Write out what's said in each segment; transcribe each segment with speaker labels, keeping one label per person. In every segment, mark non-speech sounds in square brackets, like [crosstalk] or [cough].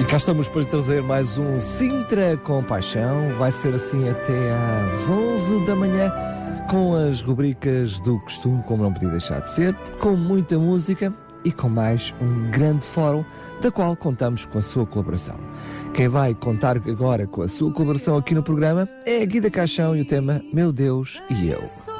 Speaker 1: E cá estamos para trazer mais um Sintra Compaixão. Vai ser assim até às 11 da manhã, com as rubricas do costume, como não podia deixar de ser, com muita música e com mais um grande fórum, da qual contamos com a sua colaboração. Quem vai contar agora com a sua colaboração aqui no programa é a Guida Caixão e o tema Meu Deus e Eu.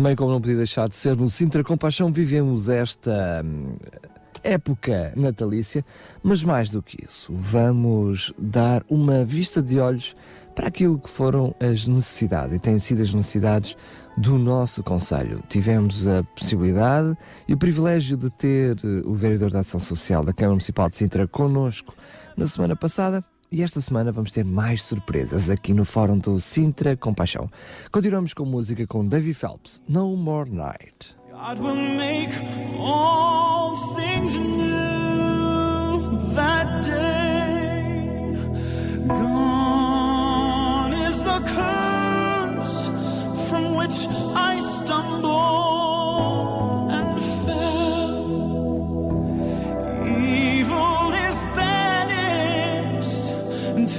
Speaker 1: Também, como não podia deixar de ser, no Sintra Compaixão vivemos esta hum, época natalícia, mas mais do que isso, vamos dar uma vista de olhos para aquilo que foram as necessidades e têm sido as necessidades do nosso Conselho. Tivemos a possibilidade e o privilégio de ter eh, o Vereador da Ação Social da Câmara Municipal de Sintra connosco na semana passada e esta semana vamos ter mais surpresas aqui no Fórum do Sintra Compaixão. Continuamos com música com Davy Phelps, No More Night. God will make all things new that day. Gone is the curse from which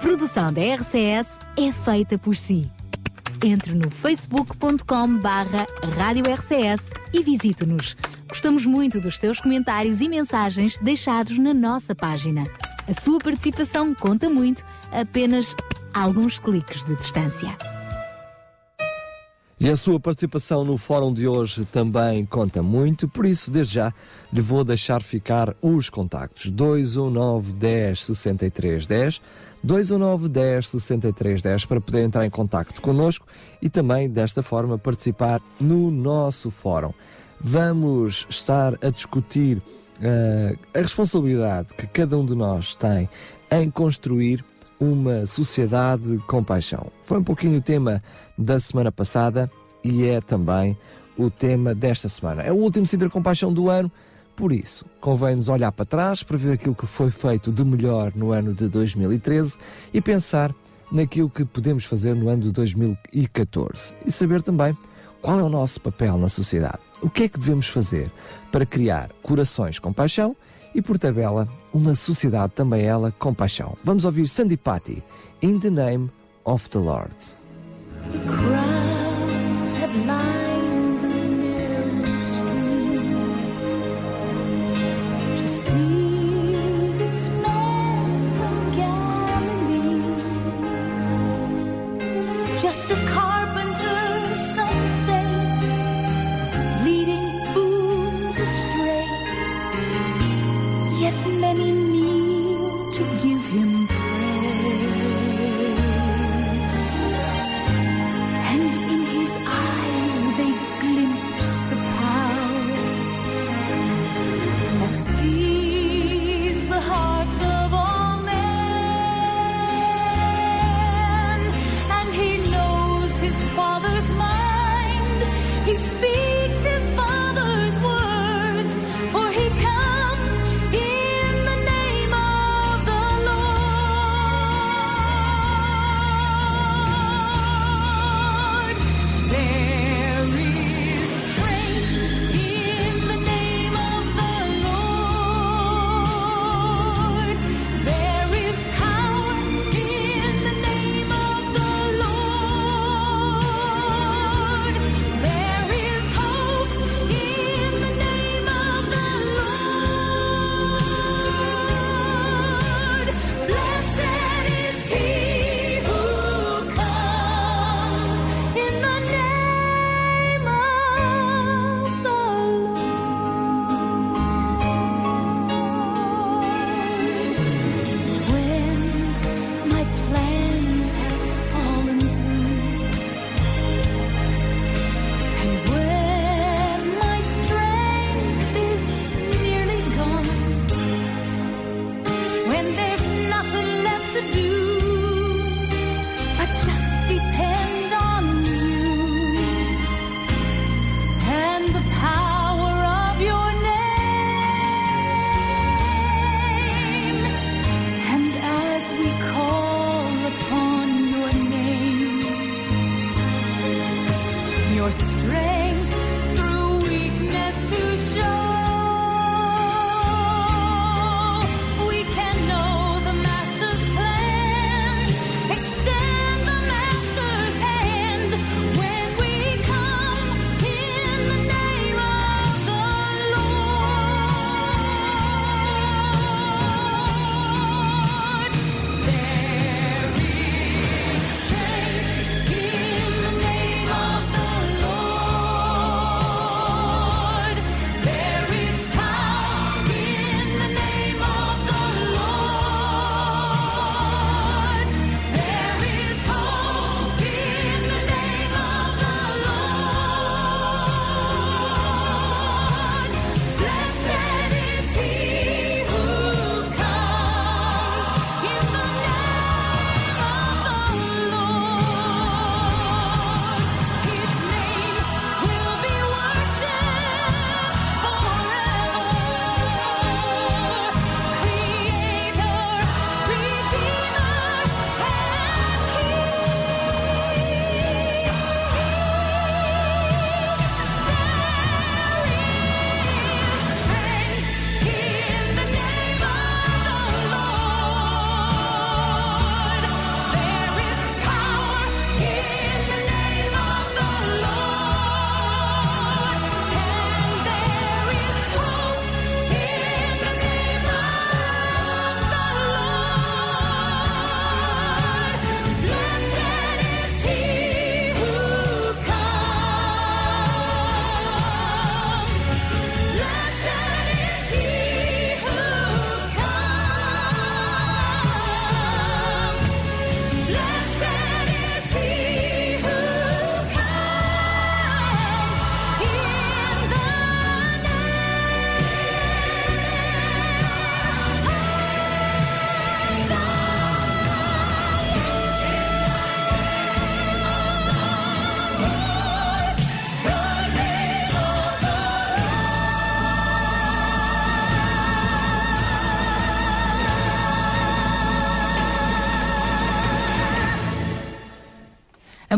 Speaker 2: produção da RCS é feita por si. Entre no facebook.com barra Rádio RCS e visite-nos. Gostamos muito dos teus comentários e mensagens deixados na nossa página. A sua participação conta muito, apenas alguns cliques de distância.
Speaker 3: E a sua participação no fórum de hoje também conta muito, por isso, desde já, lhe vou deixar ficar os contactos: 219 10 63 10 219 10 63 10 para poder entrar em contato connosco e também desta forma participar no nosso fórum. Vamos estar a discutir
Speaker 1: uh, a responsabilidade que cada um de nós tem em construir uma sociedade com paixão. Foi um pouquinho o tema da semana passada e é também o tema desta semana. É o último Sintra com Paixão do ano, por isso convém-nos olhar para trás para ver aquilo que foi feito de melhor no ano de 2013 e pensar naquilo que podemos fazer no ano de 2014 e saber também qual é o nosso papel na sociedade. O que é que devemos fazer para criar corações com paixão e, por tabela, uma sociedade também ela com paixão. Vamos ouvir Sandy Patty, In the Name of the Lord.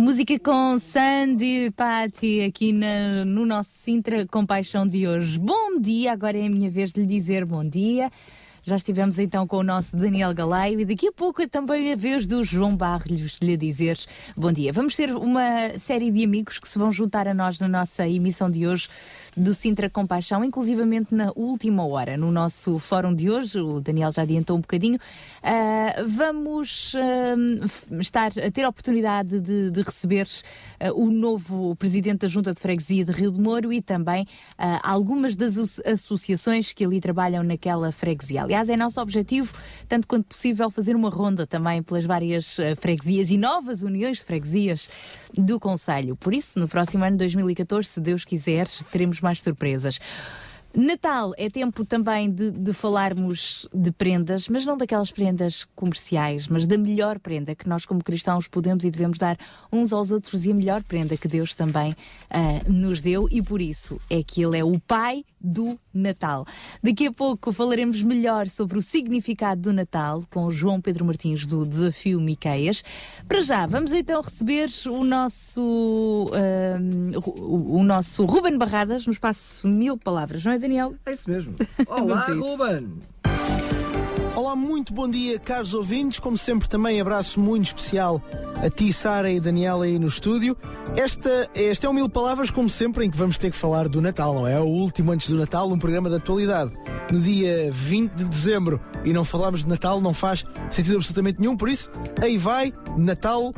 Speaker 2: Música com Sandy Patti aqui na, no nosso Sintra Compaixão de hoje. Bom dia, agora é a minha vez de lhe dizer bom dia. Já estivemos então com o nosso Daniel Galeio e daqui a pouco é também a vez do João Barros lhe dizer bom dia. Vamos ter uma série de amigos que se vão juntar a nós na nossa emissão de hoje do Sintra Compaixão, inclusivamente na última hora, no nosso fórum de hoje, o Daniel já adiantou um bocadinho, uh, vamos uh, estar a ter a oportunidade de, de receber uh, o novo Presidente da Junta de Freguesia de Rio de Moro e também algumas das associações que ali trabalham naquela freguesia. Aliás, é nosso objetivo, tanto quanto possível, fazer uma ronda também pelas várias freguesias e novas uniões de freguesias do Conselho. Por isso, no próximo ano 2014, se Deus quiser, teremos mais surpresas. Natal é tempo também de, de, falarmos de prendas, mas não daquelas prendas comerciais, mas da melhor prenda que nós, como cristãos, podemos e devemos dar uns aos outros e a melhor prenda que Deus também uh, nos deu, e por isso é que Ele é o Pai do Natal. Daqui a pouco falaremos melhor sobre o significado do Natal com João Pedro Martins do Desafio Miqueias. Para já, vamos então receber o nosso, o, o nosso Ruben Barradas no espaço Mil Palavras, não é? Daniel?
Speaker 3: É isso mesmo. [laughs] Olá, Ruben!
Speaker 4: Olá, muito bom dia, caros ouvintes. Como sempre, também abraço muito especial a ti, Sara e Daniela aí no estúdio. Esta, esta é um mil palavras, como sempre, em que vamos ter que falar do Natal, não é? O último antes do Natal, um programa de atualidade. No dia 20 de dezembro e não falarmos de Natal não faz sentido absolutamente nenhum, por isso, aí vai, Natal, uh,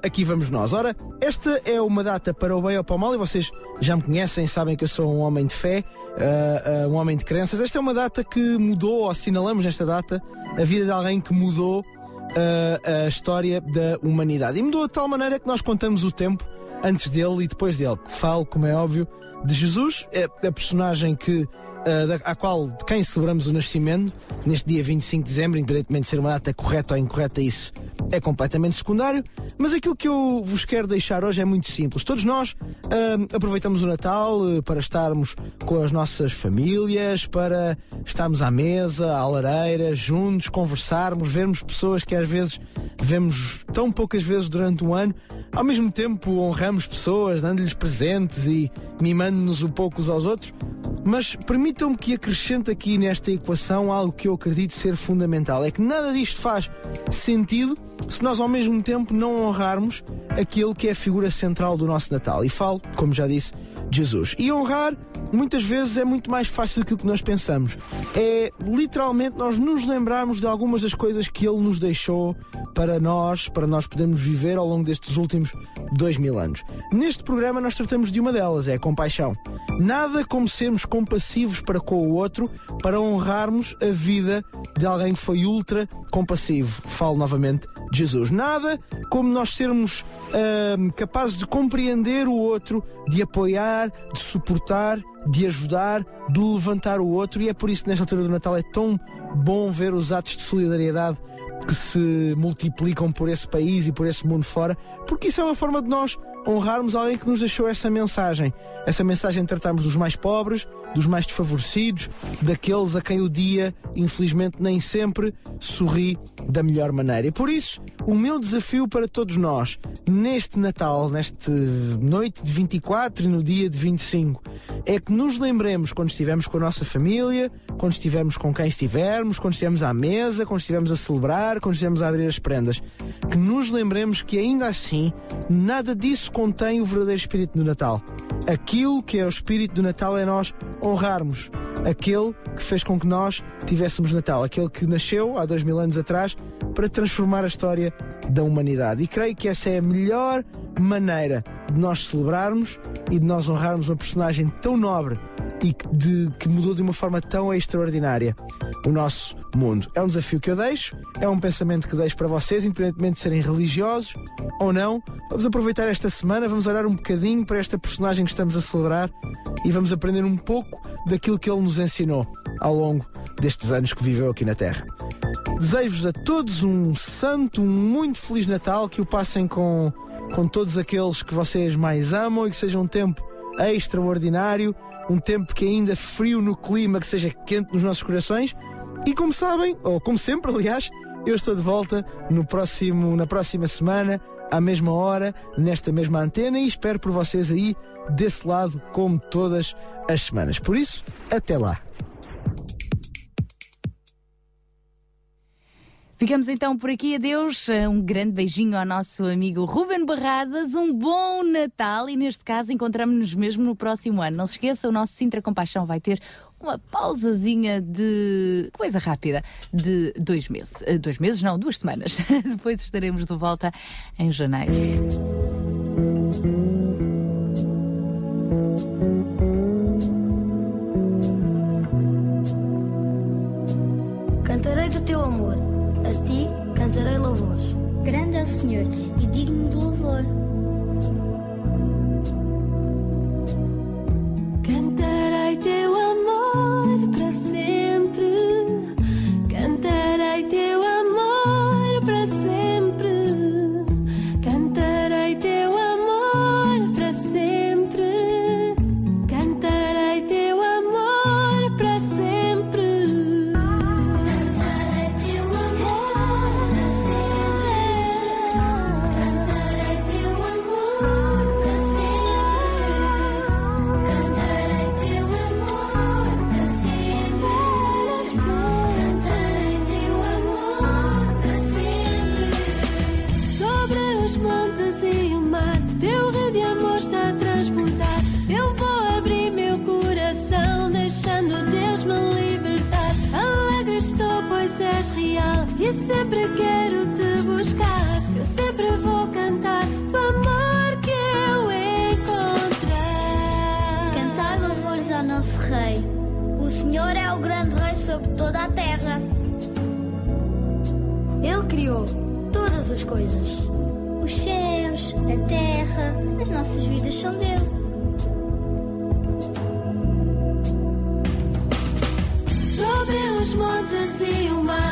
Speaker 4: aqui vamos nós. Ora, esta é uma data para o bem ou para o mal e vocês já me conhecem, sabem que eu sou um homem de fé, uh, uh, um homem de crenças. Esta é uma data que mudou, ou assinalamos nesta data, a vida de alguém que mudou uh, a história da humanidade. E mudou de tal maneira que nós contamos o tempo antes dele e depois dele. Falo, como é óbvio, de Jesus, é a personagem que da, à qual, de quem celebramos o nascimento, neste dia 25 de dezembro, independentemente de ser uma data correta ou incorreta, isso é completamente secundário. Mas aquilo que eu vos quero deixar hoje é muito simples. Todos nós uh, aproveitamos o Natal uh, para estarmos com as nossas famílias, para estarmos à mesa, à lareira, juntos, conversarmos, vermos pessoas que às vezes vemos tão poucas vezes durante um ano. Ao mesmo tempo, honramos pessoas, dando-lhes presentes e mimando-nos um pouco uns aos outros. Mas permitam-me que acrescente aqui nesta equação algo que eu acredito ser fundamental: é que nada disto faz sentido se nós ao mesmo tempo não honrarmos aquele que é a figura central do nosso Natal. E falo, como já disse, Jesus. E honrar, muitas vezes, é muito mais fácil do que o que nós pensamos. É literalmente nós nos lembrarmos de algumas das coisas que Ele nos deixou para nós, para nós podermos viver ao longo destes últimos dois mil anos. Neste programa, nós tratamos de uma delas, é a compaixão. Nada como sermos compassivos para com o outro para honrarmos a vida de alguém que foi ultra compassivo. Falo novamente de Jesus. Nada como nós sermos uh, capazes de compreender o outro, de apoiar, de suportar, de ajudar, de levantar o outro. E é por isso que nesta altura do Natal é tão bom ver os atos de solidariedade que se multiplicam por esse país e por esse mundo fora, porque isso é uma forma de nós honrarmos alguém que nos deixou essa mensagem. Essa mensagem de tratarmos dos mais pobres, dos mais desfavorecidos, daqueles a quem o dia, infelizmente, nem sempre sorri da melhor maneira. E por isso, o meu desafio para todos nós, neste Natal, nesta noite de 24 e no dia de 25, é que nos lembremos quando estivermos com a nossa família, quando estivermos com quem estivermos, quando estivermos à mesa, quando estivermos a celebrar, quando estivermos a abrir as prendas, que nos lembremos que ainda assim nada disso contém o verdadeiro espírito do Natal. Aquilo que é o espírito do Natal é nós honrarmos aquele que fez com que nós tivéssemos Natal, aquele que nasceu há dois mil anos atrás para transformar a história da humanidade. E creio que essa é a melhor maneira de nós celebrarmos e de nós honrarmos uma personagem tão nobre e que, de, que mudou de uma forma tão extraordinária o nosso mundo. É um desafio que eu deixo, é um pensamento que deixo para vocês, independentemente de serem religiosos ou não. Vamos aproveitar esta semana, vamos olhar um bocadinho para esta personagem que estamos a celebrar e vamos aprender um pouco daquilo que ele nos ensinou ao longo destes anos que viveu aqui na Terra. Desejo-vos a todos um santo, um muito feliz Natal, que o passem com, com todos aqueles que vocês mais amam e que seja um tempo extraordinário, um tempo que ainda frio no clima, que seja quente nos nossos corações. E como sabem, ou como sempre, aliás, eu estou de volta no próximo, na próxima semana, à mesma hora, nesta mesma antena e espero por vocês aí desse lado, como todas as semanas. Por isso, até lá.
Speaker 2: Ficamos então por aqui. Adeus. Um grande beijinho ao nosso amigo Ruben Barradas. Um bom Natal e, neste caso, encontramos-nos mesmo no próximo ano. Não se esqueça, o nosso Sintra Compaixão vai ter uma pausazinha de coisa rápida de dois meses. Eh, dois meses, não, duas semanas. [laughs] Depois estaremos de volta em janeiro.
Speaker 5: Cantarei do teu amor a ti cantarei louvores.
Speaker 6: Grande é o Senhor e digno de louvor.
Speaker 1: Cantarei teu amor para sempre. Cantarei teu
Speaker 5: criou todas as coisas.
Speaker 6: Os céus, a terra, as nossas vidas são dele.
Speaker 1: Sobre os montes e o mar.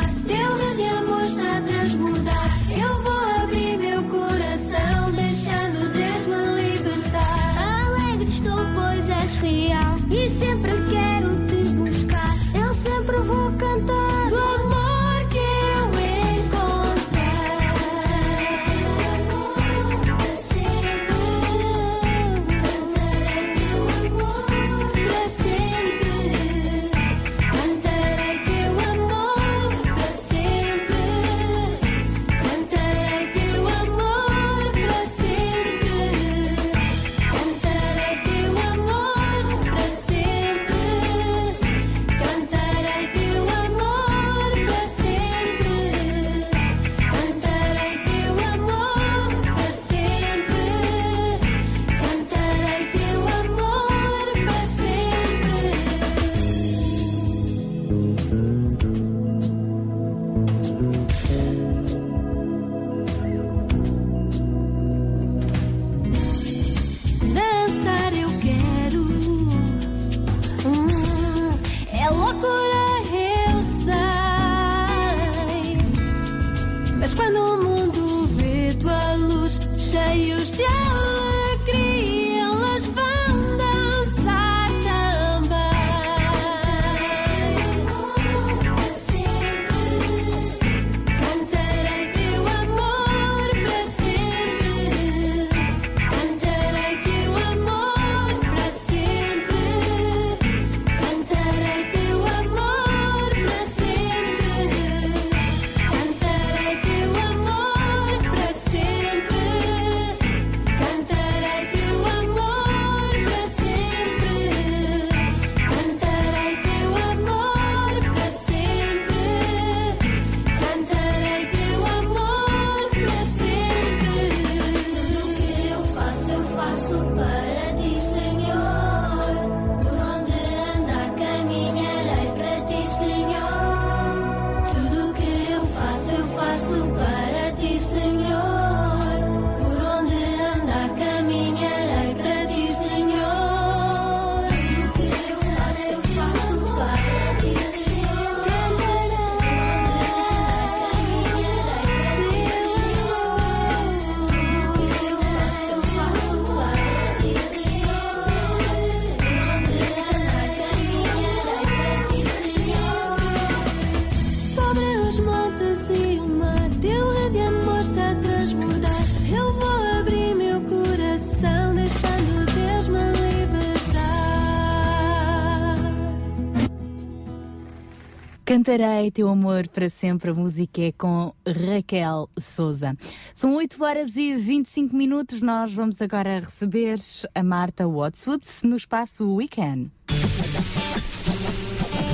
Speaker 6: Cantarei teu amor
Speaker 1: para sempre.
Speaker 2: A música é com Raquel Souza. São 8 horas e 25 minutos. Nós vamos agora receber a Marta Watswood no espaço Weekend.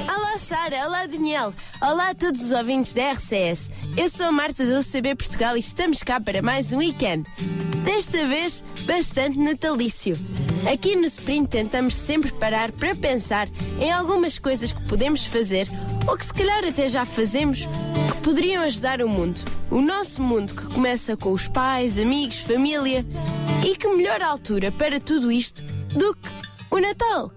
Speaker 7: Olá, Sara. Olá, Daniel. Olá a todos os ouvintes da RCS. Eu sou a Marta do CB Portugal e estamos cá para mais um weekend. Desta vez, bastante natalício. Aqui no Sprint tentamos sempre parar para pensar em algumas coisas que podemos fazer ou que se calhar até já fazemos que poderiam ajudar o mundo. O nosso mundo que começa com os pais, amigos, família. E que melhor altura para tudo isto do que o Natal.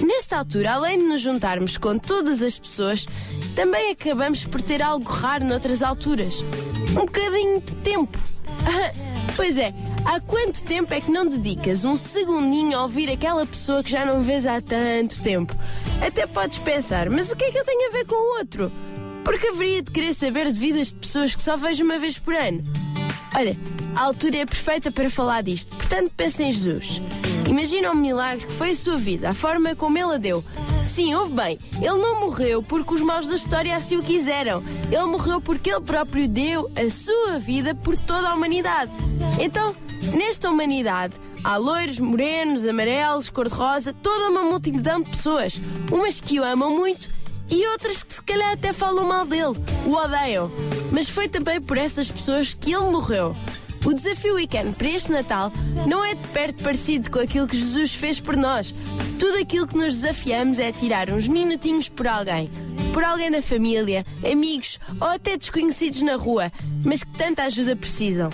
Speaker 7: Nesta altura, além de nos juntarmos com todas as pessoas, também acabamos por ter algo raro noutras alturas. Um bocadinho de tempo. [laughs] pois é, há quanto tempo é que não dedicas um segundinho a ouvir aquela pessoa que já não vês há tanto tempo? Até podes pensar, mas o que é que eu tenho a ver com o outro? Porque haveria de querer saber de vidas de pessoas que só vejo uma vez por ano. Olha, a altura é perfeita para falar disto, portanto pensa em Jesus. Imagina o milagre que foi a sua vida, a forma como ele a deu. Sim, ouve bem, ele não morreu porque os maus da história assim o quiseram. Ele morreu porque ele próprio deu a sua vida por toda a humanidade. Então, nesta humanidade, há loiros, morenos, amarelos, cor-de-rosa, toda uma multidão de pessoas. Umas que o amam muito e outras que se calhar até falam mal dele, o odeiam. Mas foi também por essas pessoas que ele morreu. O desafio Weekend para este Natal não é de perto parecido com aquilo que Jesus fez por nós. Tudo aquilo que nos desafiamos é tirar uns minutinhos por alguém. Por alguém da família, amigos ou até desconhecidos na rua, mas que tanta ajuda precisam.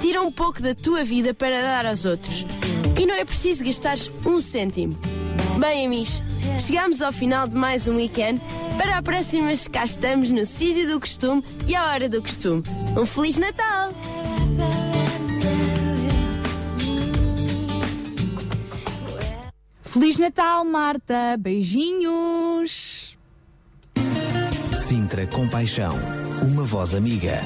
Speaker 7: Tira um pouco da tua vida para dar aos outros. E não é preciso gastar um cêntimo. Bem, amigos, chegamos ao final de mais um weekend. Para a próxima, cá estamos no sítio do costume e à hora do costume. Um Feliz Natal!
Speaker 2: Feliz Natal, Marta! Beijinhos!
Speaker 1: Sintra Compaixão, uma voz amiga.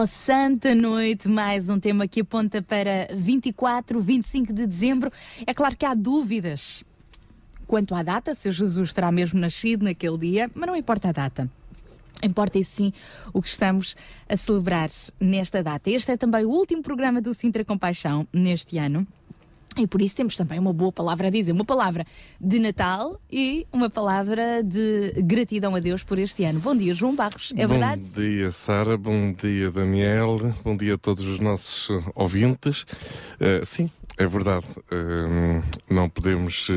Speaker 2: Oh, Santa Noite, mais um tema que aponta para 24, 25 de dezembro. É claro que há dúvidas quanto à data, se Jesus terá mesmo nascido naquele dia, mas não importa a data. Importa sim o que estamos a celebrar nesta data. Este é também o último programa do Sintra Compaixão neste ano. E por isso temos também uma boa palavra a dizer, uma palavra de Natal e uma palavra de gratidão a Deus por este ano. Bom dia, João Barros, é verdade?
Speaker 8: Bom dia, Sara. Bom dia, Daniel. Bom dia a todos os nossos uh, ouvintes. Uh, sim, é verdade. Uh, não podemos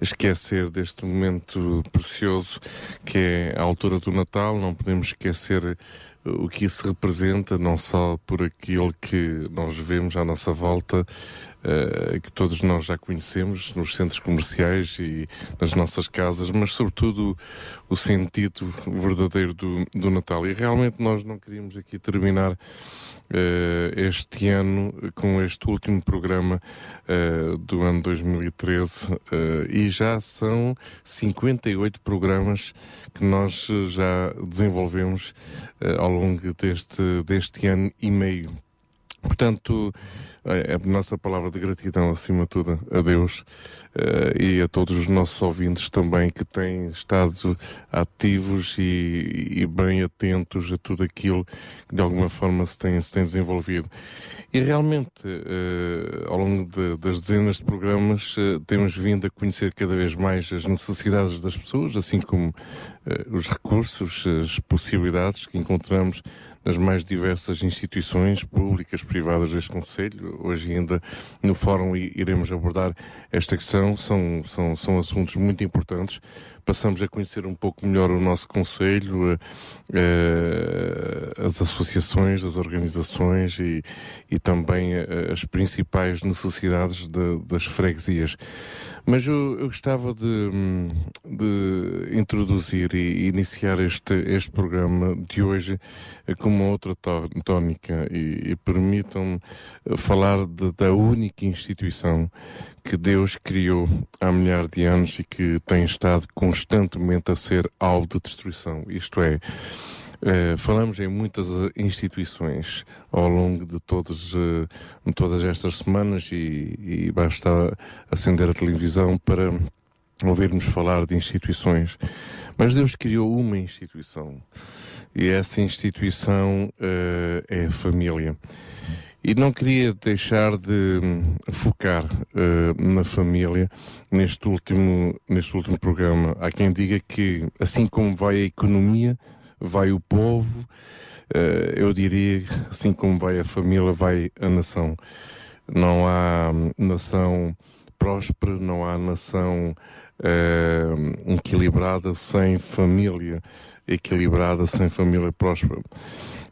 Speaker 8: esquecer deste momento precioso que é a altura do Natal. Não podemos esquecer o que isso representa, não só por aquilo que nós vemos à nossa volta, uh, que todos nós já conhecemos nos centros comerciais e nas nossas casas, mas sobretudo o sentido verdadeiro do, do Natal. E realmente nós não queríamos aqui terminar uh, este ano com este último programa uh, do ano 2013 uh, e já são 58 programas que nós já desenvolvemos ao longo deste, deste ano e meio. Portanto, a nossa palavra de gratidão, acima de tudo, a Deus e a todos os nossos ouvintes também que têm estado ativos e, e, bem atentos a tudo aquilo que de alguma forma se tem, se tem desenvolvido. E realmente, uh, ao longo de, das dezenas de programas, uh, temos vindo a conhecer cada vez mais as necessidades das pessoas, assim como uh, os recursos, as possibilidades que encontramos nas mais diversas instituições públicas, privadas deste Conselho. Hoje ainda no fórum iremos abordar esta questão. São, são, são assuntos muito importantes. Passamos a conhecer um pouco melhor o nosso Conselho, eh, as associações, as organizações e, e também eh, as principais necessidades de, das freguesias. Mas eu, eu gostava de, de, introduzir e iniciar este, este programa de hoje com uma outra tónica e, e permitam-me falar de, da única instituição que Deus criou há milhares de anos e que tem estado constantemente a ser alvo de destruição. Isto é, Uh, falamos em muitas eh, instituições ao longo de todas, uh, todas estas semanas e, e basta acender a televisão para ouvirmos falar de instituições. Mas Deus criou uma instituição e essa instituição uh, é a família. E não queria deixar de hum, focar na família neste último, neste último programa. Há quem diga que, assim como vai a economia, vai o povo, uh, eu diria, assim como vai a família, vai a nação. Não há nação próspera, não há nação uh, equilibrada sem família equilibrada, sem família próspera.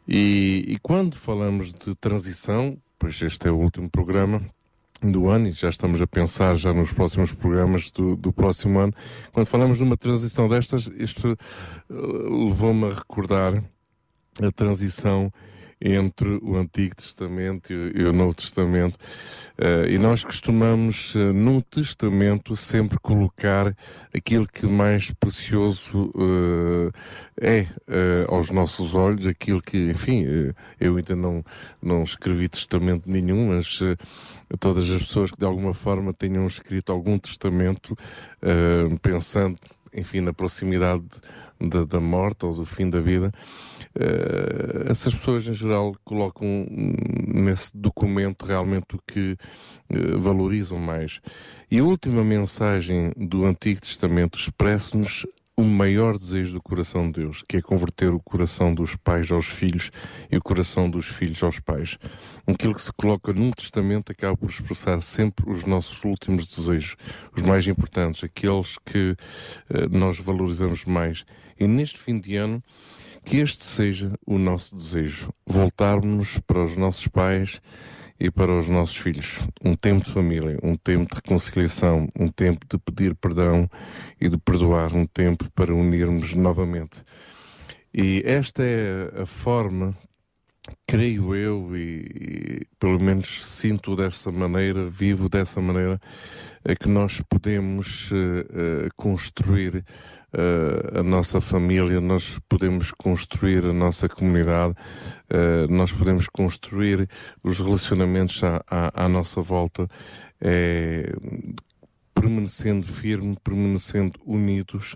Speaker 8: E, e quando falamos de transição, pois este é o último programa, do ano, e já estamos a pensar já nos próximos programas do, do próximo ano. Quando falamos de uma transição destas, isto uh, levou-me a recordar a transição entre o Antigo Testamento e o Novo Testamento. Uh, e nós costumamos, uh, no Testamento, sempre colocar aquilo que mais precioso uh, é aos nossos olhos, aquilo que, enfim, eu ainda não, não escrevi testamento nenhum, mas todas as pessoas que de alguma forma tenham escrito algum testamento, pensando, enfim, na proximidade da, da morte ou do fim da vida, uh, essas pessoas em geral colocam nesse documento realmente o que uh, valorizam mais. E a última mensagem do Antigo Testamento expressa-nos o maior desejo do coração de Deus, que é converter o coração dos pais aos filhos e o coração dos filhos aos pais. Aquilo que se coloca no Testamento acaba por expressar sempre os nossos últimos desejos, os mais importantes, aqueles que uh, nós valorizamos mais. E neste fim de ano, que este seja o nosso desejo, voltarmos para os nossos pais e para os nossos filhos. Um tempo de família, um tempo de reconciliação, um tempo de pedir perdão e de perdoar, um tempo para unirmos novamente. E esta é a forma, creio eu, e, e pelo menos sinto dessa maneira, vivo dessa maneira, é que nós podemos uh, uh, construir uh, a nossa família, nós podemos construir a nossa comunidade, uh, nós podemos construir os relacionamentos à, à, à nossa volta, é, permanecendo firme, permanecendo unidos,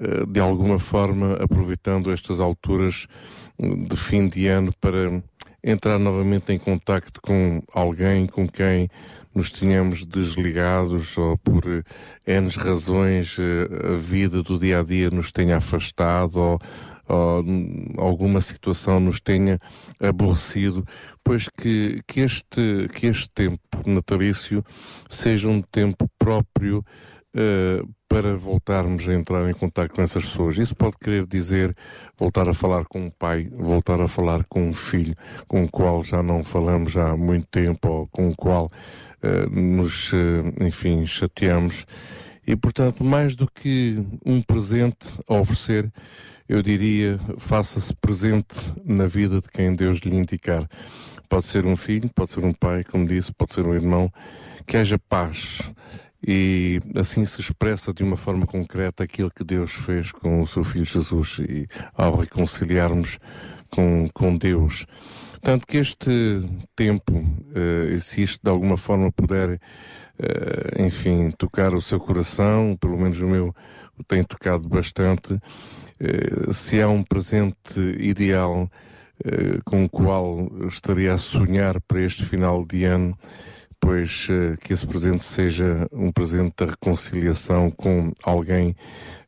Speaker 8: uh, de alguma forma aproveitando estas alturas de fim de ano para entrar novamente em contacto com alguém com quem nos tínhamos desligados ou por N razões eh, a vida do dia a dia nos tenha afastado ou, ou alguma situação nos tenha aborrecido, pois que, que, este, que este tempo natalício seja um tempo próprio uh, para voltarmos a entrar em contato com essas pessoas. Isso pode querer dizer voltar a falar com um pai, voltar a falar com um filho com o qual já não falamos há muito tempo ou com o qual nos, uh, enfim, chateamos. E, portanto, mais do que um presente a oferecer, eu diria, faça-se presente na vida de quem Deus lhe indicar. Pode ser um filho, pode ser um pai, como disse, pode ser um irmão, que haja paz, e assim se expressa de uma forma concreta aquilo que Deus fez com o seu Filho Jesus e ao reconciliarmos com, com Deus. Tanto que este tempo, uh, se isto de alguma forma puder, uh, enfim, tocar o seu coração, pelo menos o meu tem tocado bastante, uh, se há um presente ideal com o qual estaria a sonhar para este final de ano, pois que esse presente seja um presente da reconciliação com alguém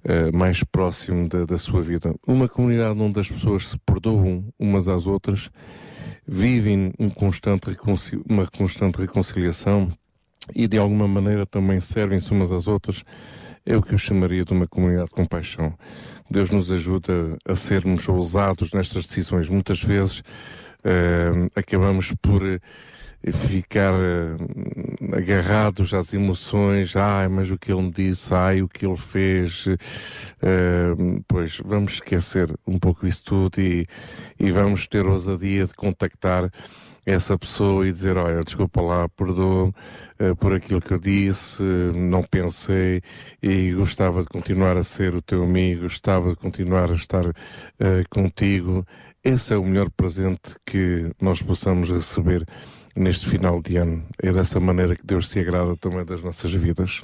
Speaker 8: uh, mais próximo da, da, sua vida. Uma comunidade onde as pessoas se perdoam umas às outras, vivem um constante uma constante reconciliação e de alguma maneira também servem-se umas às outras, é o que eu chamaria de uma comunidade de compaixão. Deus nos ajuda a sermos ousados nestas decisões. Muitas vezes uh, acabamos por ficar uh, agarrados às emoções, ai, mas o que ele me disse, ai, o que ele fez, uh, pois vamos esquecer um pouco isso tudo e, e vamos ter ousadia de contactar essa pessoa e dizer, olha, desculpa lá, perdoa-me uh, por aquilo que eu disse, uh, não pensei e gostava de continuar a ser o teu amigo, gostava de continuar a estar uh, contigo. Esse é o melhor presente que nós possamos receber neste final de ano. É dessa maneira que Deus se agrada também das nossas vidas.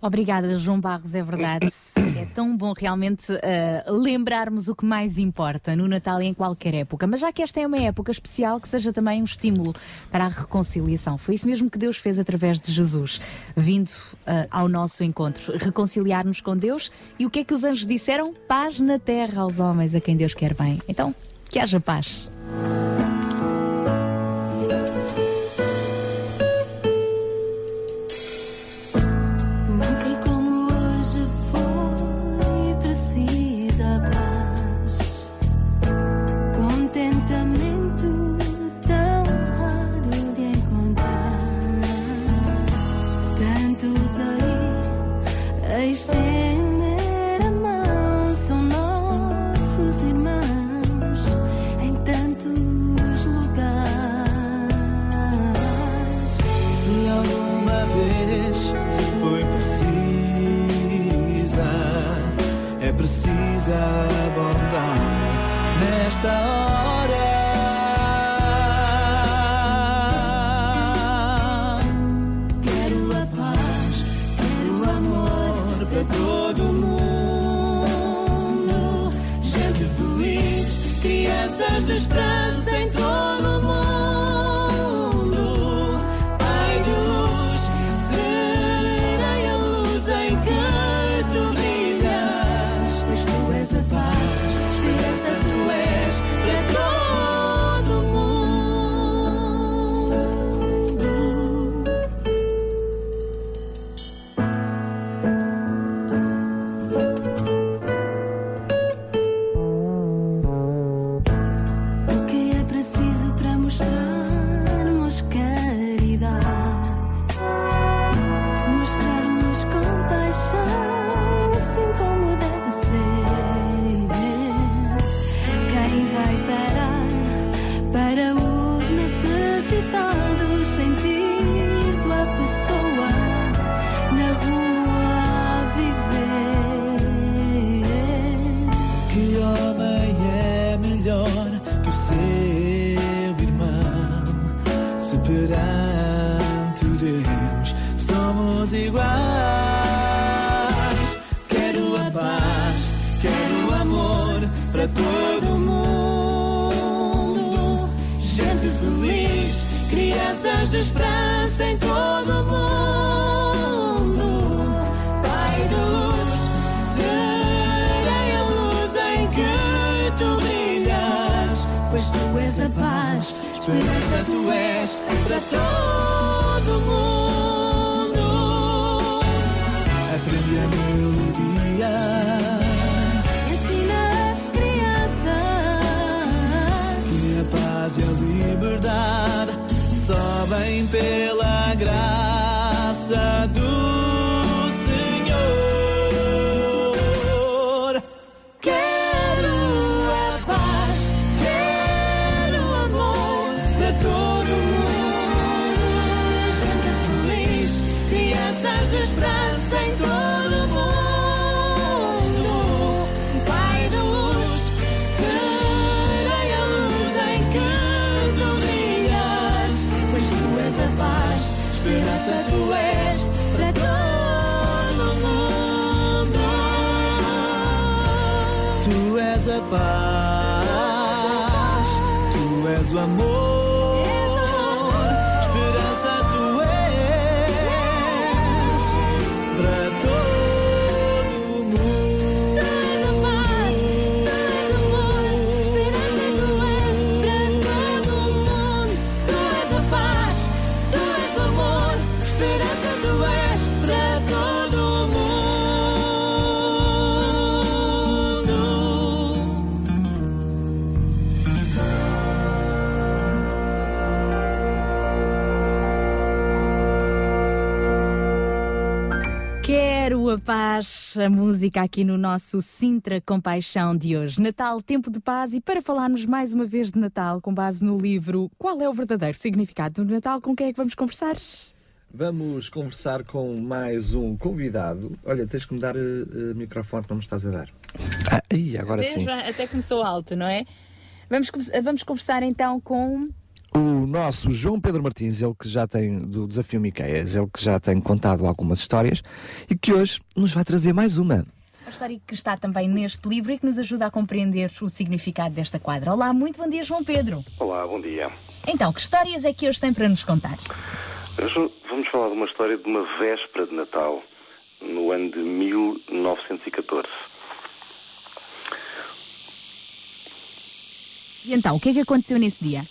Speaker 1: Obrigada, João Barros, é verdade. É tão bom realmente uh, lembrarmos o que mais importa no Natal e em qualquer época. Mas já que esta é uma época especial, que seja também um estímulo para a reconciliação. Foi isso mesmo que Deus fez através de Jesus, vindo uh, ao nosso encontro, reconciliar-nos com Deus. E o que é que os anjos disseram? Paz na terra aos homens a quem Deus quer bem. Então, que haja paz. abondant
Speaker 9: nesta hora. A
Speaker 2: música aqui no nosso Sintra Compaixão de hoje. Natal, tempo de paz e para falarmos mais uma vez de Natal, com base no livro Qual é o verdadeiro significado do Natal, com quem é que vamos conversar?
Speaker 3: Vamos conversar com mais um convidado. Olha, tens que me dar o microfone que não me estás a dar. Ah, aí, agora
Speaker 2: Até
Speaker 3: sim.
Speaker 2: até começou alto, não é? Vamos, vamos conversar então com
Speaker 3: O nosso João Pedro Martins, ele que já tem do Desafio Miqueias, ele que já tem contado algumas histórias e que hoje nos vai trazer mais uma.
Speaker 2: a história que está também neste livro e que nos ajuda a compreender o significado desta quadra. Olá, muito bom dia, João Pedro.
Speaker 10: Olá, bom dia.
Speaker 2: Então, que histórias é que hoje tem para nos contar?
Speaker 10: Hoje vamos falar de uma história de uma véspera de Natal no ano de 1914.
Speaker 2: E então, o que é que aconteceu nesse dia?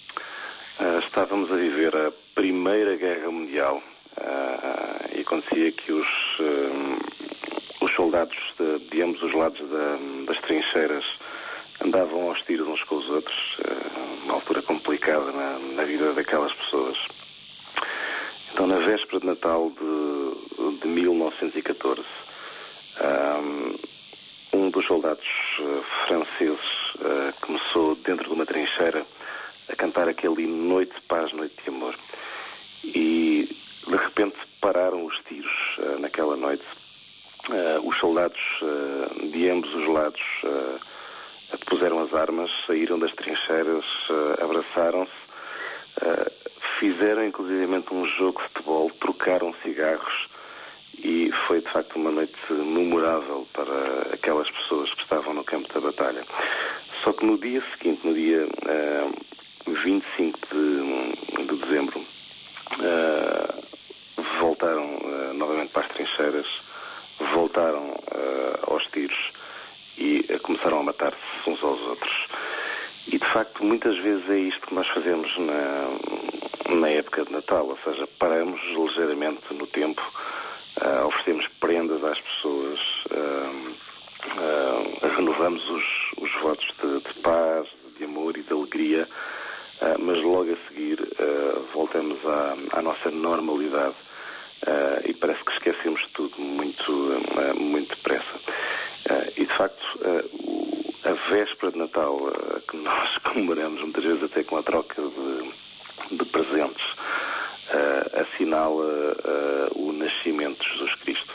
Speaker 10: Ah, estávamos a viver a Primeira Guerra Mundial ah, e acontecia que os, ah, os soldados de, de ambos os lados da- das trincheiras andavam aos tiros uns com os outros, uma altura complicada na, na vida daquelas pessoas. Então, na véspera de Natal de, de 1914, ahm, um dos soldados franceses começou dentro de uma trincheira a cantar aquele Noite de Paz, Noite de Amor. E de repente pararam os tiros eh, naquela noite. Eh, os soldados eh, de ambos os lados puseram as armas, saíram das trincheiras, abraçaram-se, fizeram inclusivamente um jogo de futebol, trocaram cigarros e foi de facto uma noite memorável para aquelas pessoas que estavam no campo da batalha. Só que no dia seguinte, no dia 25 de, de dezembro, eh, voltaram eh, novamente para as trincheiras, voltaram eh, aos tiros e começaram a matar-se uns aos outros. E de facto, muitas vezes é isto que nós fazemos na, na época de Natal, ou seja, paramos ligeiramente no tempo, oferecemos prendas às pessoas, ah, renovamos os, os votos de, de paz, de amor e de alegria, mas logo a seguir ah, voltamos à, à nossa normalidade ah, e parece que esquecemos tudo muito, ah, muito depressa. Ah, e de facto, ah, a véspera de Natal, ah, que [laughs] nós comemoramos muitas vezes até com a troca de, de presentes, ah, assinala ah, o nascimento de Jesus Cristo.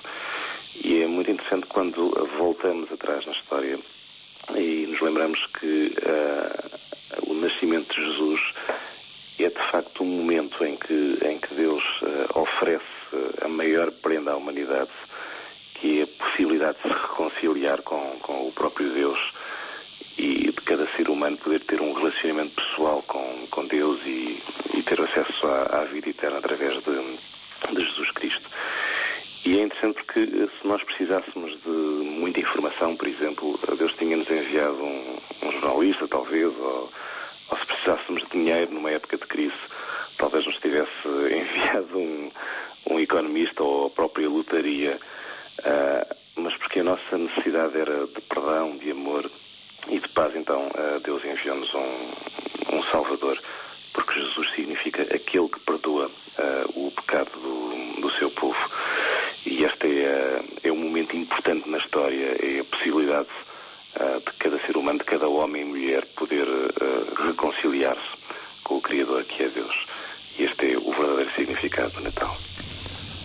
Speaker 10: E é muito interessante quando voltamos atrás na história e nos lembramos que ah, o nascimento de Jesus é de facto um momento em que, em que Deus ah, oferece ah, a maior prenda à humanidade, que é a possibilidade de se reconciliar com, com o próprio Deus e de cada ser humano poder ter um relacionamento pessoal com, com Deus e, e ter acesso à, à vida eterna através de, de Jesus Cristo. E é interessante porque eh, se nós precisássemos de muita informação, por exemplo, Deus tinha-nos enviado um, um jornalista, talvez, ou, ou se precisássemos de dinheiro numa época de crise, talvez nos tivesse [laughs] enviado um, um economista ou a própria lotaria. Ah, mas porque a nossa necessidade era de perdão, de amor e de paz, então ah, Deus enviou-nos um, um Salvador, porque Jesus significa aquele que perdoa ah, o pecado do, do seu povo. E este é, é um momento importante na história, é a possibilidade ah, de cada ser humano, de cada homem e mulher poder ah, reconciliar-se com o Criador que é Deus. E este é o verdadeiro significado do Natal.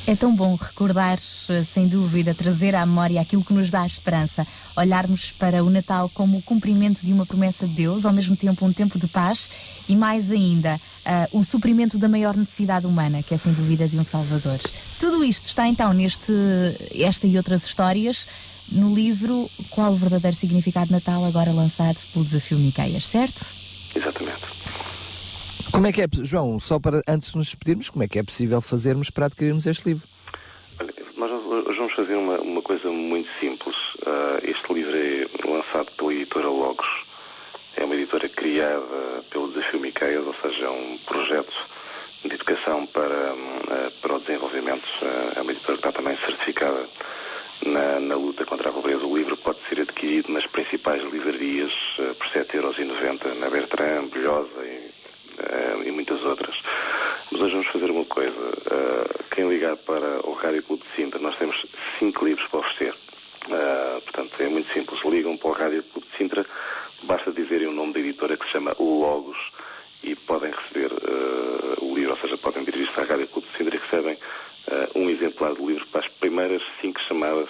Speaker 2: É tão bom recordar, sem dúvida, trazer à memória aquilo que nos dá esperança, olharmos para o Natal como o cumprimento de uma promessa de Deus, ao mesmo tempo um tempo de paz e mais ainda uh, o suprimento da maior necessidade humana, que é sem dúvida de um Salvador. Tudo isto está então neste esta e outras histórias no livro Qual o verdadeiro significado de Natal, agora lançado pelo Desafio Miqueias, certo?
Speaker 10: Exatamente.
Speaker 3: Como é que é, João, só para antes de nos despedirmos, como é que é possível fazermos para adquirirmos este livro?
Speaker 10: Nós hoje vamos fazer uma, uma coisa muito simples. Uh, este livro é lançado pela editora Logos. É uma editora criada pelo Desafio Miqueias, ou seja, é um projeto de educação para, uh, para o desenvolvimento. Uh, é uma editora que está também certificada na, na, luta contra a pobreza. O livro pode ser adquirido nas principais livrarias por 7,90€ na Bertrand, Bilhosa e e muitas outras. Mas hoje vamos fazer uma coisa. Uh, quem ligar para o Rádio Clube de Sintra, nós temos cinco livros para oferecer. Uh, portanto, é muito simples. Ligam para o Rádio Clube de Sintra, basta dizerem o nome da editora que se chama Logos e podem receber o livro, ou seja, podem dirigir-se à Rádio Clube de Sintra e recebem um exemplar do livro para as primeiras cinco chamadas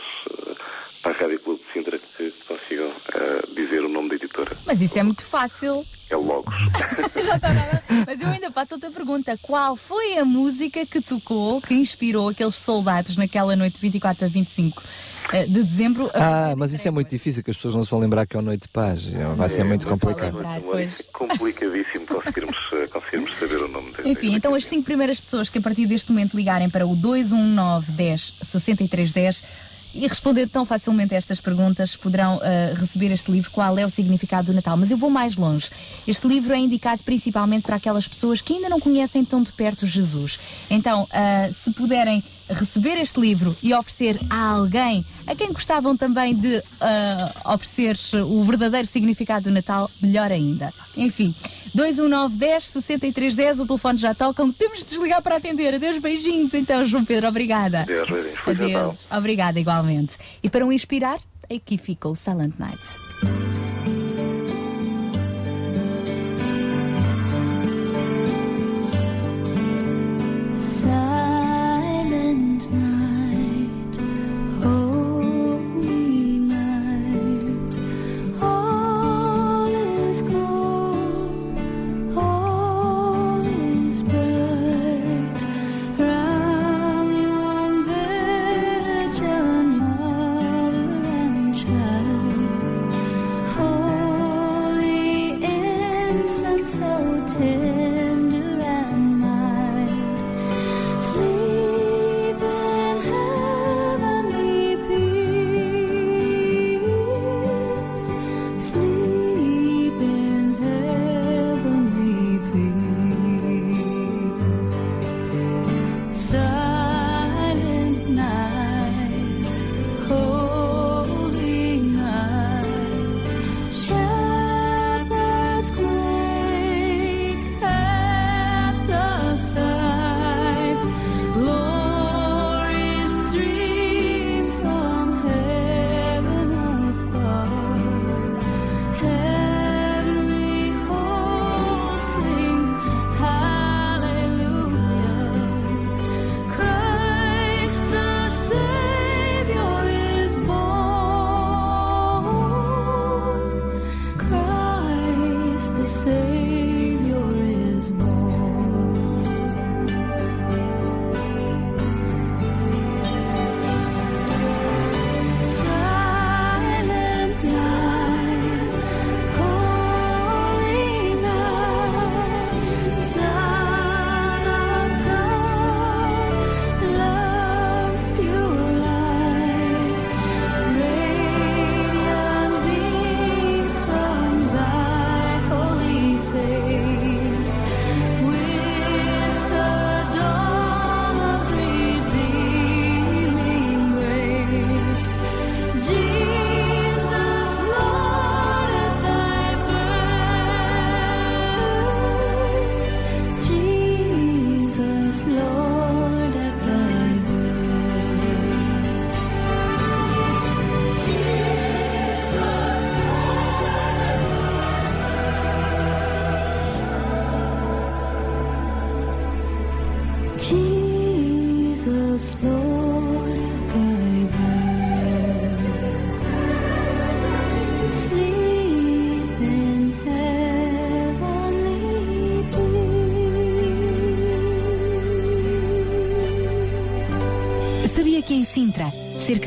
Speaker 10: para a Rádio Clube de Sintra que consigam uh, dizer o nome da editora.
Speaker 2: Mas isso é muito fácil.
Speaker 10: É Logos. [laughs]
Speaker 2: Já está nada. Mas eu ainda faço outra pergunta. Qual foi a música que tocou, que inspirou aqueles soldados naquela noite de 24 a 25 eh, de dezembro?
Speaker 3: Ah, mas isso é muito difícil, que as pessoas não se vão lembrar que é uma noite de paz. É, vai ser é, muito complicado.
Speaker 10: Lembrar, complicadíssimo conseguirmos, eh, conseguirmos saber o nome dele.
Speaker 2: Enfim, então as cinco primeiras pessoas que a partir deste momento ligarem para o 219 10 63 10 e responder tão facilmente a estas perguntas poderão uh, receber este livro, Qual é o significado do Natal? Mas eu vou mais longe. Este livro é indicado principalmente para aquelas pessoas que ainda não conhecem tão de perto Jesus. Então, uh, se puderem receber este livro e oferecer a alguém a quem gostavam também de uh, oferecer o verdadeiro significado do Natal, melhor ainda. Enfim, 219 10 63 10, o telefone já tocam. Temos de desligar para atender. Adeus, beijinhos então, João Pedro. Obrigada.
Speaker 10: Adeus, beijinhos.
Speaker 2: Adeus. Obrigada, igualmente. E para o inspirar, aqui ficou Silent Night.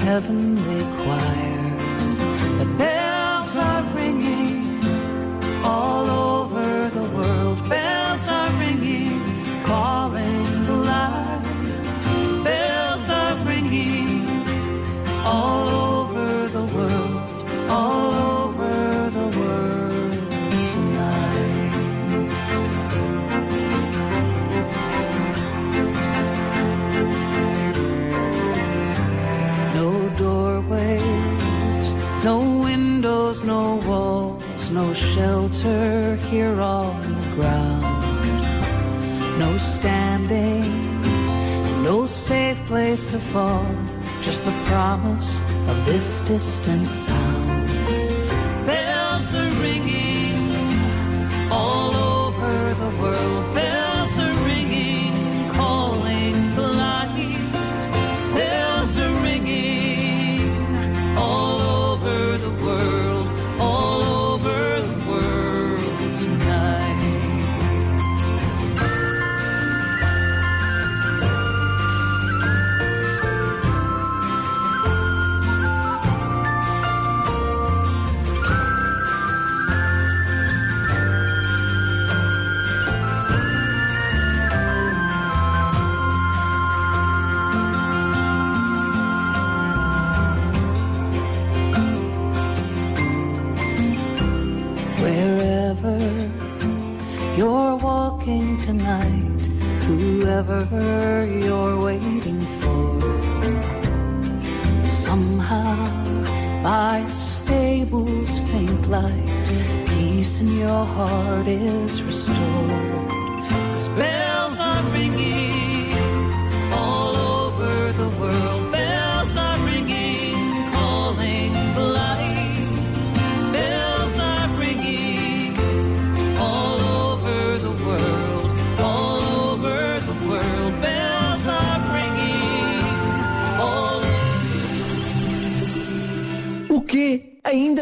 Speaker 1: heavenly choir. Shelter here on the ground. No standing, no safe place to fall, just the promise of this distant heart is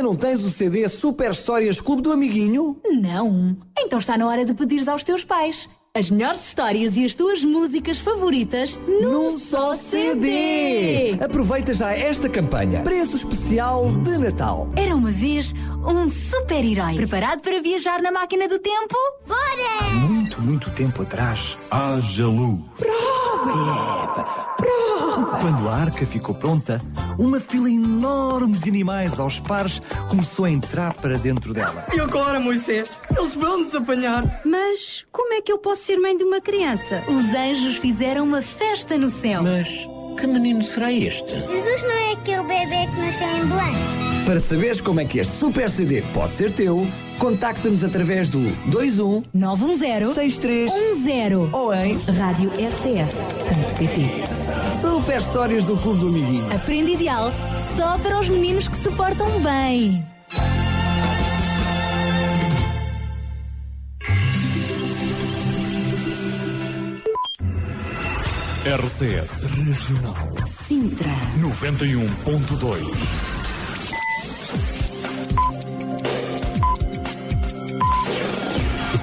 Speaker 3: não tens o CD Super Histórias Clube do Amiguinho?
Speaker 2: Não. Então está na hora de pedires aos teus pais as melhores histórias e as tuas músicas favoritas num,
Speaker 3: só CD! Aproveita já esta campanha. Preço especial de Natal.
Speaker 2: Era uma vez um super-herói preparado para viajar na máquina do tempo?
Speaker 6: Bora!
Speaker 11: Muito, muito tempo atrás, haja luz.
Speaker 3: Prova, prova! Quando a arca ficou pronta, uma fila enorme de animais aos pares começou a entrar para dentro dela.
Speaker 12: E agora, Moisés? Eles vão nos apanhar.
Speaker 13: Mas como é que eu posso ser mãe de uma criança?
Speaker 2: Os anjos fizeram uma festa no céu.
Speaker 11: Mas que menino será este?
Speaker 6: Jesus não é aquele bebê que nasceu em Belém.
Speaker 3: Para saberes como é que este Super CD pode ser teu, contacta-nos através do 21
Speaker 2: 910
Speaker 3: 6310 ou em
Speaker 2: Rádio RCS.pt
Speaker 3: Super Histórias do Clube do Amiguinho.
Speaker 2: Aprende ideal só para os meninos que se portam bem.
Speaker 14: RCS Regional
Speaker 2: Sintra
Speaker 14: 91.2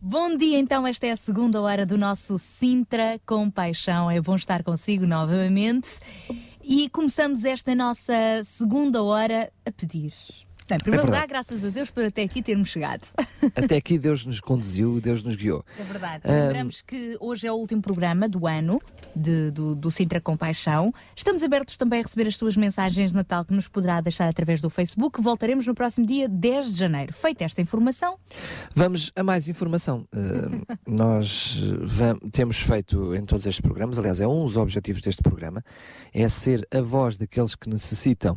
Speaker 2: Bom dia, então. Esta é a segunda hora do nosso Sintra Compaixão. É bom estar consigo novamente. E começamos esta nossa segunda hora a pedir. Bem, em primeiro
Speaker 3: É
Speaker 2: lugar, graças a Deus por até aqui termos chegado. [laughs]
Speaker 3: Até aqui Deus nos conduziu, Deus nos guiou.
Speaker 2: É verdade.
Speaker 3: Ahm,
Speaker 2: Lembramos que hoje é o último programa do ano de- do, do Sintra Compaixão. Estamos abertos também a receber as suas mensagens de Natal que nos poderá deixar através do Facebook. Voltaremos no próximo dia 10 de janeiro. Feita esta informação,
Speaker 3: Vamos a mais informação. Uh, [laughs] nós uh, vam- temos feito em todos estes programas, aliás, é um dos objetivos deste programa, é ser a voz daqueles que necessitam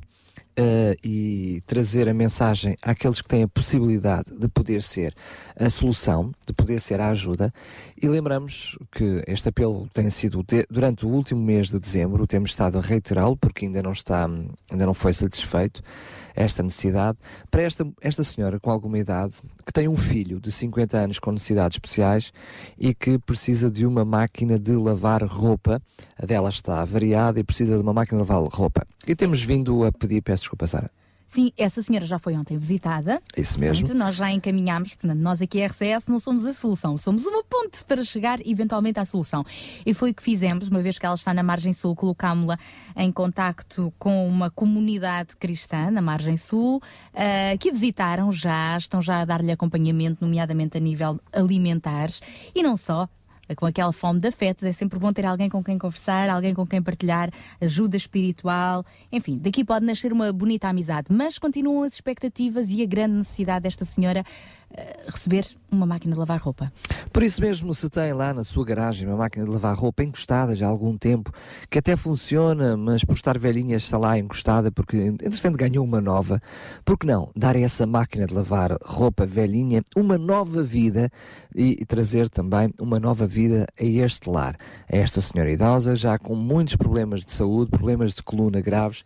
Speaker 3: uh, e trazer a mensagem àqueles que têm a possibilidade de poder ser a solução, de poder ser a ajuda. E lembramos que este apelo tem sido de- durante o último mês de dezembro, temos estado a reiterá-lo porque ainda não está, ainda não foi satisfeito esta necessidade para esta, esta senhora com alguma idade que tem um filho de 50 anos com necessidades especiais e que precisa de uma máquina de lavar roupa. A dela está variada e precisa de uma máquina de lavar roupa. E temos vindo a pedir, peço desculpa, Sara.
Speaker 2: Sim, essa senhora já foi ontem visitada.
Speaker 3: Isso mesmo.
Speaker 2: Portanto, nós já encaminhámos, portanto, nós aqui a RCS não somos a solução, somos uma ponte para chegar eventualmente à solução. E foi o que fizemos, uma vez que ela está na Margem Sul, colocámos-la em contacto com uma comunidade cristã na Margem Sul, ah, que a visitaram já, estão já a dar-lhe acompanhamento, nomeadamente a nível alimentar, e não só, com aquela fome de afetos, é sempre bom ter alguém com quem conversar, alguém com quem partilhar ajuda espiritual. Enfim, daqui pode nascer uma bonita amizade, mas continuam as expectativas e a grande necessidade desta senhora receber uma máquina de lavar roupa.
Speaker 3: Por isso mesmo, se tem lá na sua garagem uma máquina de lavar roupa encostada já há algum tempo, que até funciona, mas por estar velhinha está lá encostada porque entretanto ganhou uma nova, por que não dar a essa máquina de lavar roupa velhinha uma nova vida e, e trazer também uma nova vida a este lar, a esta senhora idosa, já com muitos problemas de saúde, problemas de coluna graves,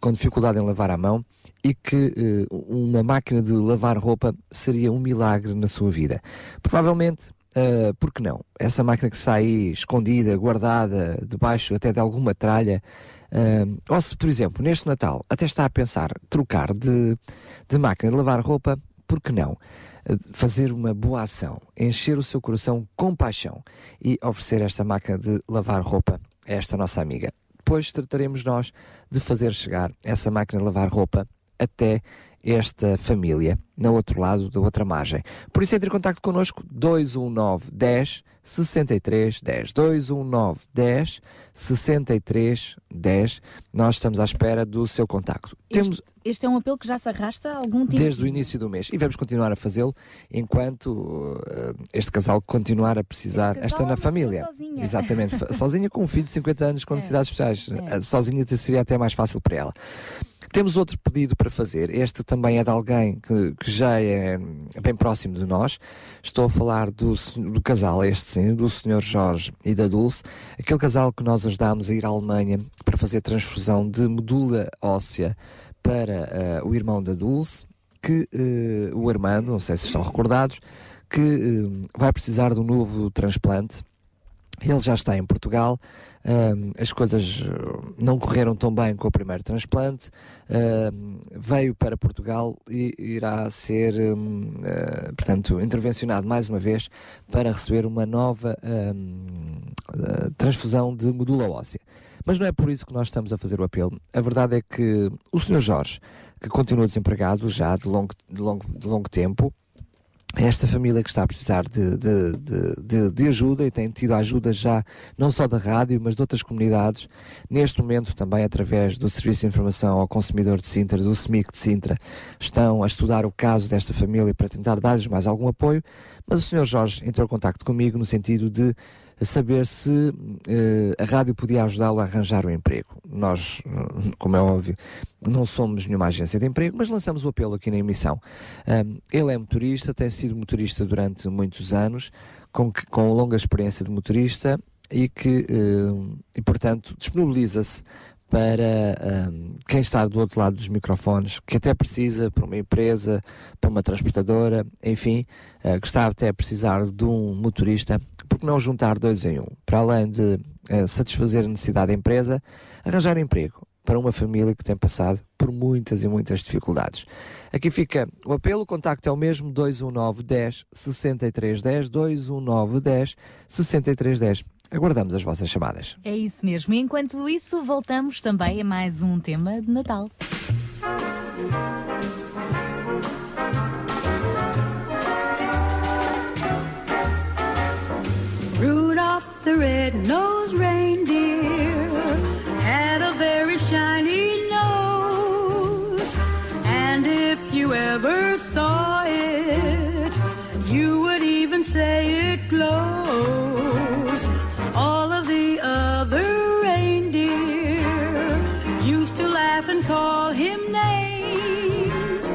Speaker 3: com dificuldade em lavar a mão e que eh, uma máquina de lavar roupa seria um milagre na sua vida. Provavelmente, uh, por que não? Essa máquina que está aí escondida, guardada, debaixo até de alguma tralha, uh, ou se, por exemplo, neste Natal até está a pensar trocar de, de máquina de lavar roupa, por que não? Uh, Fazer uma boa ação, encher o seu coração com paixão e oferecer esta máquina de lavar roupa a esta nossa amiga. Depois trataremos nós de fazer chegar essa máquina de lavar roupa até esta família, no outro lado da outra margem. Por isso entre em contato connosco 219 10 63 10 219 10 63 10 nós estamos à espera do seu contacto. Temos
Speaker 2: Este é um apelo que já se arrasta há algum tempo.
Speaker 3: desde o início do mês e vamos continuar a fazê-lo enquanto uh, este casal continuar a precisar
Speaker 2: Este
Speaker 3: esta na
Speaker 2: é
Speaker 3: família.
Speaker 2: sozinha.
Speaker 3: Exatamente, sozinha com um filho de 50 anos com [laughs] necessidades especiais.
Speaker 2: É.
Speaker 3: Sozinha seria até mais fácil para ela. Temos outro pedido para fazer. Este também é de alguém que, que já é bem próximo de nós. Estou a falar do, do casal, este sim, do Sr. Jorge e da Dulce. Aquele casal que nós ajudámos a ir à Alemanha para fazer transfusão de medula óssea para uh, o irmão da Dulce, que uh, o Armando, não sei se estão recordados, que uh, vai precisar de um novo transplante. Ele já está em Portugal, ahm, as coisas uh, não correram tão bem com o primeiro transplante, ahm, veio para Portugal e irá ser, ah, portanto, intervencionado mais uma vez para receber uma nova ah, transfusão de medula óssea. Mas não é por isso que nós estamos a fazer o apelo. A verdade é que o Sr. Jorge, que continua desempregado já de longo, de longo, de longo tempo, esta família que está a precisar de, de, de, de, de ajuda e tem tido ajuda já não só da rádio, mas de outras comunidades, neste momento também através do Serviço de Informação ao Consumidor de Sintra, do SMIC de Sintra, estão a estudar o caso desta família para tentar dar-lhes mais algum apoio, mas o Sr. Jorge entrou em contato comigo no sentido de saber se eh, a rádio podia ajudá-lo a arranjar um emprego. Nós, eh, como é óbvio, não somos nenhuma agência de emprego, mas lançamos o apelo aqui na emissão. Um, ele é motorista, tem sido motorista durante muitos anos, com, que- com longa experiência de motorista e que, eh, e portanto, disponibiliza-se para um, quem está do outro lado dos microfones, que até precisa para uma empresa, para uma transportadora, enfim, uh, que está até a precisar de um motorista, porque não juntar dois em um? Para além de uh, satisfazer a necessidade da empresa, arranjar emprego para uma família que tem passado por muitas e muitas dificuldades. Aqui fica o apelo, o contacto é o mesmo, 219 10 63 10, 219 10 63 10. Aguardamos as vossas chamadas.
Speaker 2: É isso mesmo. Enquanto isso, voltamos também a mais um tema de Natal.
Speaker 1: The red-nosed reindeer had a very shiny nose, and if you ever saw it, you would even say it glows. All of the other reindeer used to laugh and call him names.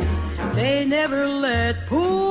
Speaker 1: They never let poor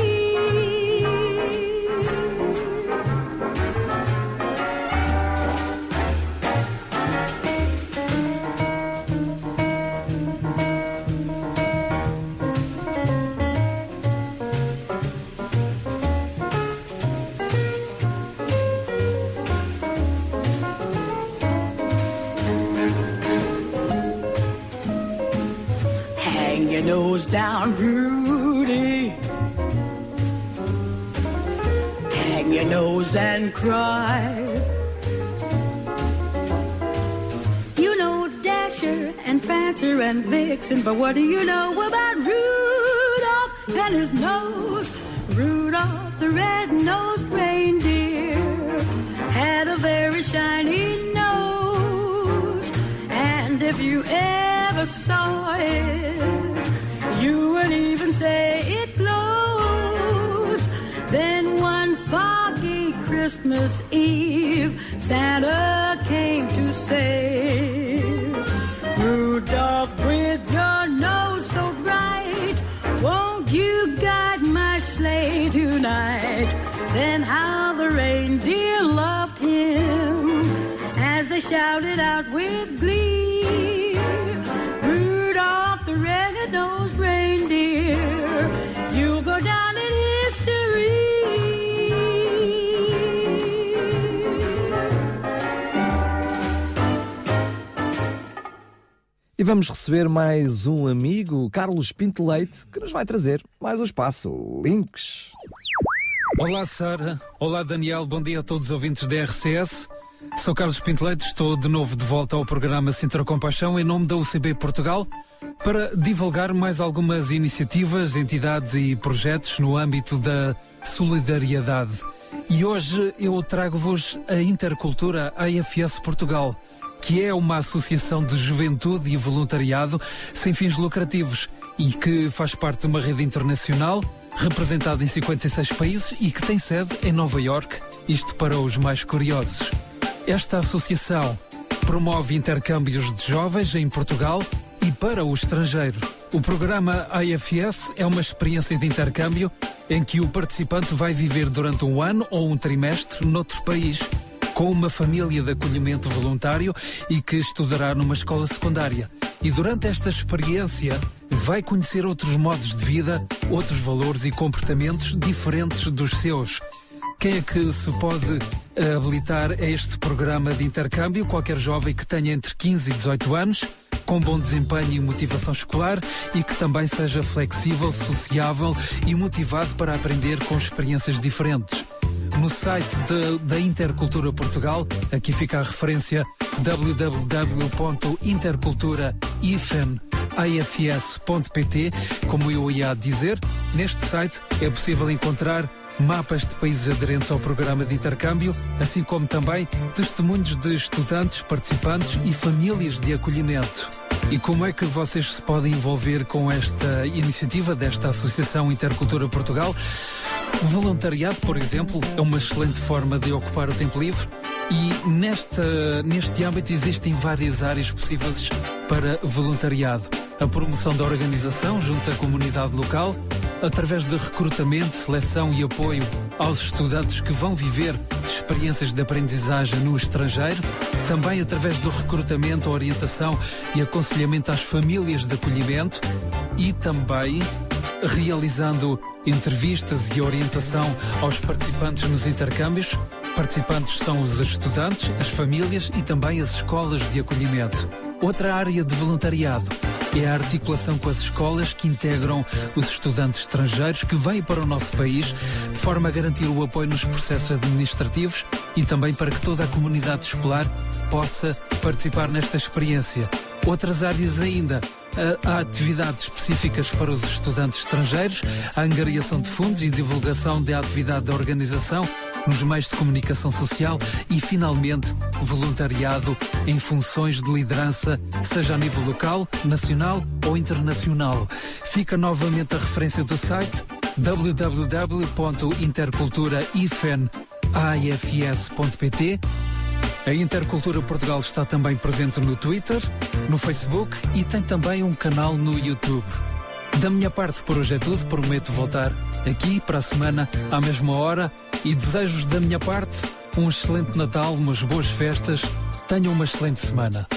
Speaker 1: Nose down, Rudy. Hang your nose and cry. You know Dasher and Prancer and Vixen, but what do you know about Rudolph and his nose? Rudolph the red-nosed reindeer had a very shiny nose, and if you ever saw it, you would even say it glows. Then one foggy Christmas Eve, Santa came to say, Rudolph, with your nose so bright, won't you guide my sleigh tonight? Then how the reindeer loved him as they shouted out with glee.
Speaker 3: E vamos receber mais um amigo, Carlos Pinto Leite, que nos vai trazer mais um espaço Links.
Speaker 15: Olá, Sara. Olá, Daniel. Bom dia a todos os ouvintes da RCS. Sou Carlos Pinto Leite, estou de novo de volta ao programa Sintra Compaixão em nome da UCB Portugal para divulgar mais algumas iniciativas, entidades e projetos no âmbito da solidariedade. E hoje eu trago-vos a Intercultura AFS Portugal, que é uma associação de juventude e voluntariado sem fins lucrativos e que faz parte de uma rede internacional representada em 56 países e que tem sede em Nova York, isto para os mais curiosos. Esta associação promove intercâmbios de jovens em Portugal e para o estrangeiro. O programa AFS é uma experiência de intercâmbio em que o participante vai viver durante um ano ou um trimestre noutro país, com uma família de acolhimento voluntário e que estudará numa escola secundária. E durante esta experiência vai conhecer outros modos de vida, outros valores e comportamentos diferentes dos seus. Quem é que se pode eh, habilitar a este programa de intercâmbio? Qualquer jovem que tenha entre 15 e 18 anos, com bom desempenho e motivação escolar e que também seja flexível, sociável e motivado para aprender com experiências diferentes. No site da Intercultura Portugal, aqui fica a referência www.intercultura-ifs.pt, como eu ia dizer, neste site é possível encontrar mapas de países aderentes ao programa de intercâmbio, assim como também testemunhos de estudantes, participantes e famílias de acolhimento. E como é que vocês se podem envolver com esta iniciativa desta Associação Intercultura Portugal? Voluntariado, por exemplo, é uma excelente forma de ocupar o tempo livre e nesta, neste âmbito existem várias áreas possíveis para voluntariado. A promoção da organização junto à comunidade local, através de recrutamento, seleção e apoio aos estudantes que vão viver experiências de aprendizagem no estrangeiro, também através do recrutamento, orientação e aconselhamento às famílias de acolhimento e também realizando entrevistas e orientação aos participantes nos intercâmbios. Participantes são os estudantes, as famílias e também as escolas de acolhimento. Outra área de voluntariado é a articulação com as escolas que integram os estudantes estrangeiros que vêm para o nosso país, de forma a garantir o apoio nos processos administrativos e também para que toda a comunidade escolar possa participar nesta experiência. Outras áreas ainda Há atividades específicas para os estudantes estrangeiros, a angariação de fundos e divulgação da atividade da organização nos meios de comunicação social e, finalmente, voluntariado em funções de liderança, seja a nível local, nacional ou internacional. Fica novamente a referência do site www.interculturaifn.afs.pt a Intercultura Portugal está também presente no Twitter, no Facebook e tem também um canal no YouTube. Da minha parte por hoje é tudo, prometo voltar aqui para a semana à mesma hora e desejo da minha parte um excelente Natal, umas boas festas, tenham uma excelente semana.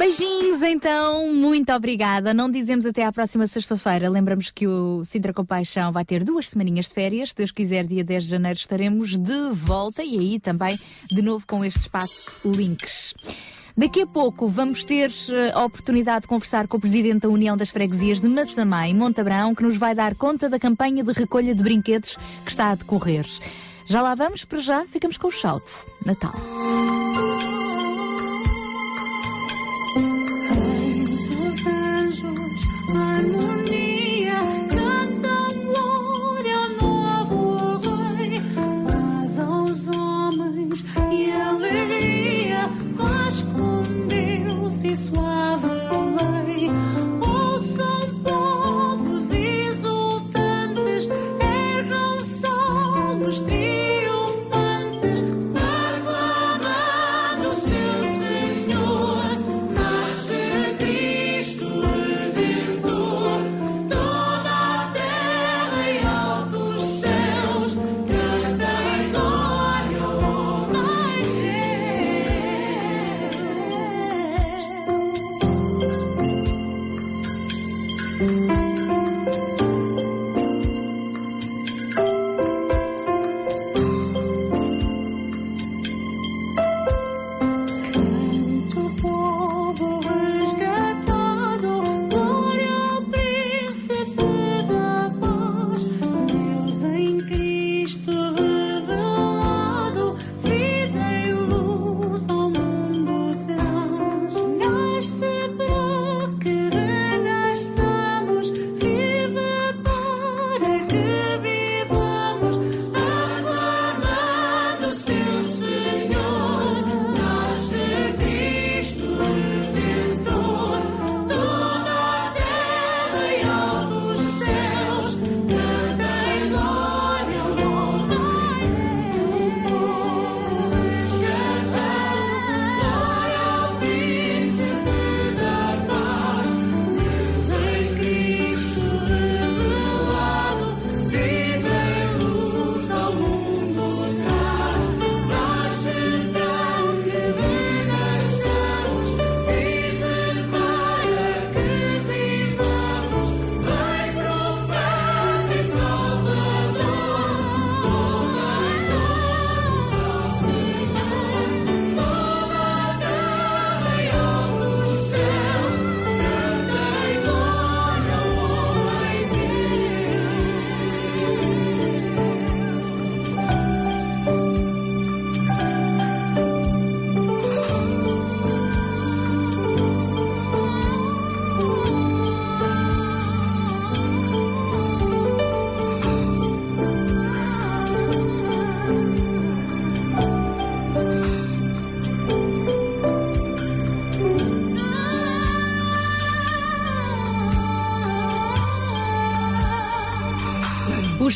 Speaker 2: Beijinhos, então, muito obrigada. Não dizemos até à próxima sexta-feira. Lembramos que o Sintra Compaixão vai ter duas semaninhas de férias. Se Deus quiser, dia 10 de janeiro estaremos de volta e aí também de novo com este espaço Links. Daqui a pouco vamos ter eh, a oportunidade de conversar com o Presidente da União das Freguesias de Massamá e Montabrão, que nos vai dar conta da campanha de recolha de brinquedos que está a decorrer. Já lá vamos, para já ficamos com o shout. Natal.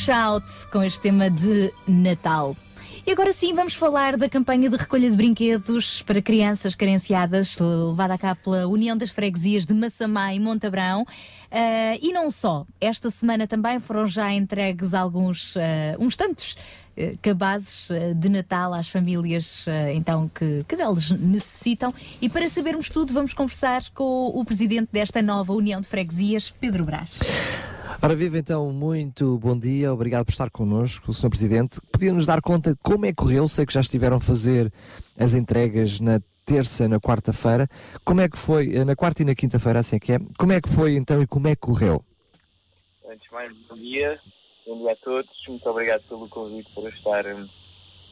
Speaker 2: Shout com este tema de Natal. E agora sim vamos falar da campanha de recolha de brinquedos para crianças carenciadas, levada a cabo pela União das Freguesias de Massamá e Montabrão. Uh, e não só, esta semana também foram já entregues alguns, uh, uns tantos uh, cabazes de Natal às famílias então que, que eles necessitam. E para sabermos tudo, vamos conversar com o presidente desta nova União de Freguesias, Pedro Brás.
Speaker 3: Ora, viva então, muito bom dia, obrigado por estar connosco, Sr. Presidente. Podia-nos dar conta de como é que correu? Sei que já estiveram a fazer as entregas na terça na quarta-feira. Como é que foi, eh, na quarta e na quinta-feira, assim é que é? Como é que foi então e como é que correu?
Speaker 16: Antes de mais, bom dia, bom dia a todos, muito obrigado pelo convite para estar um,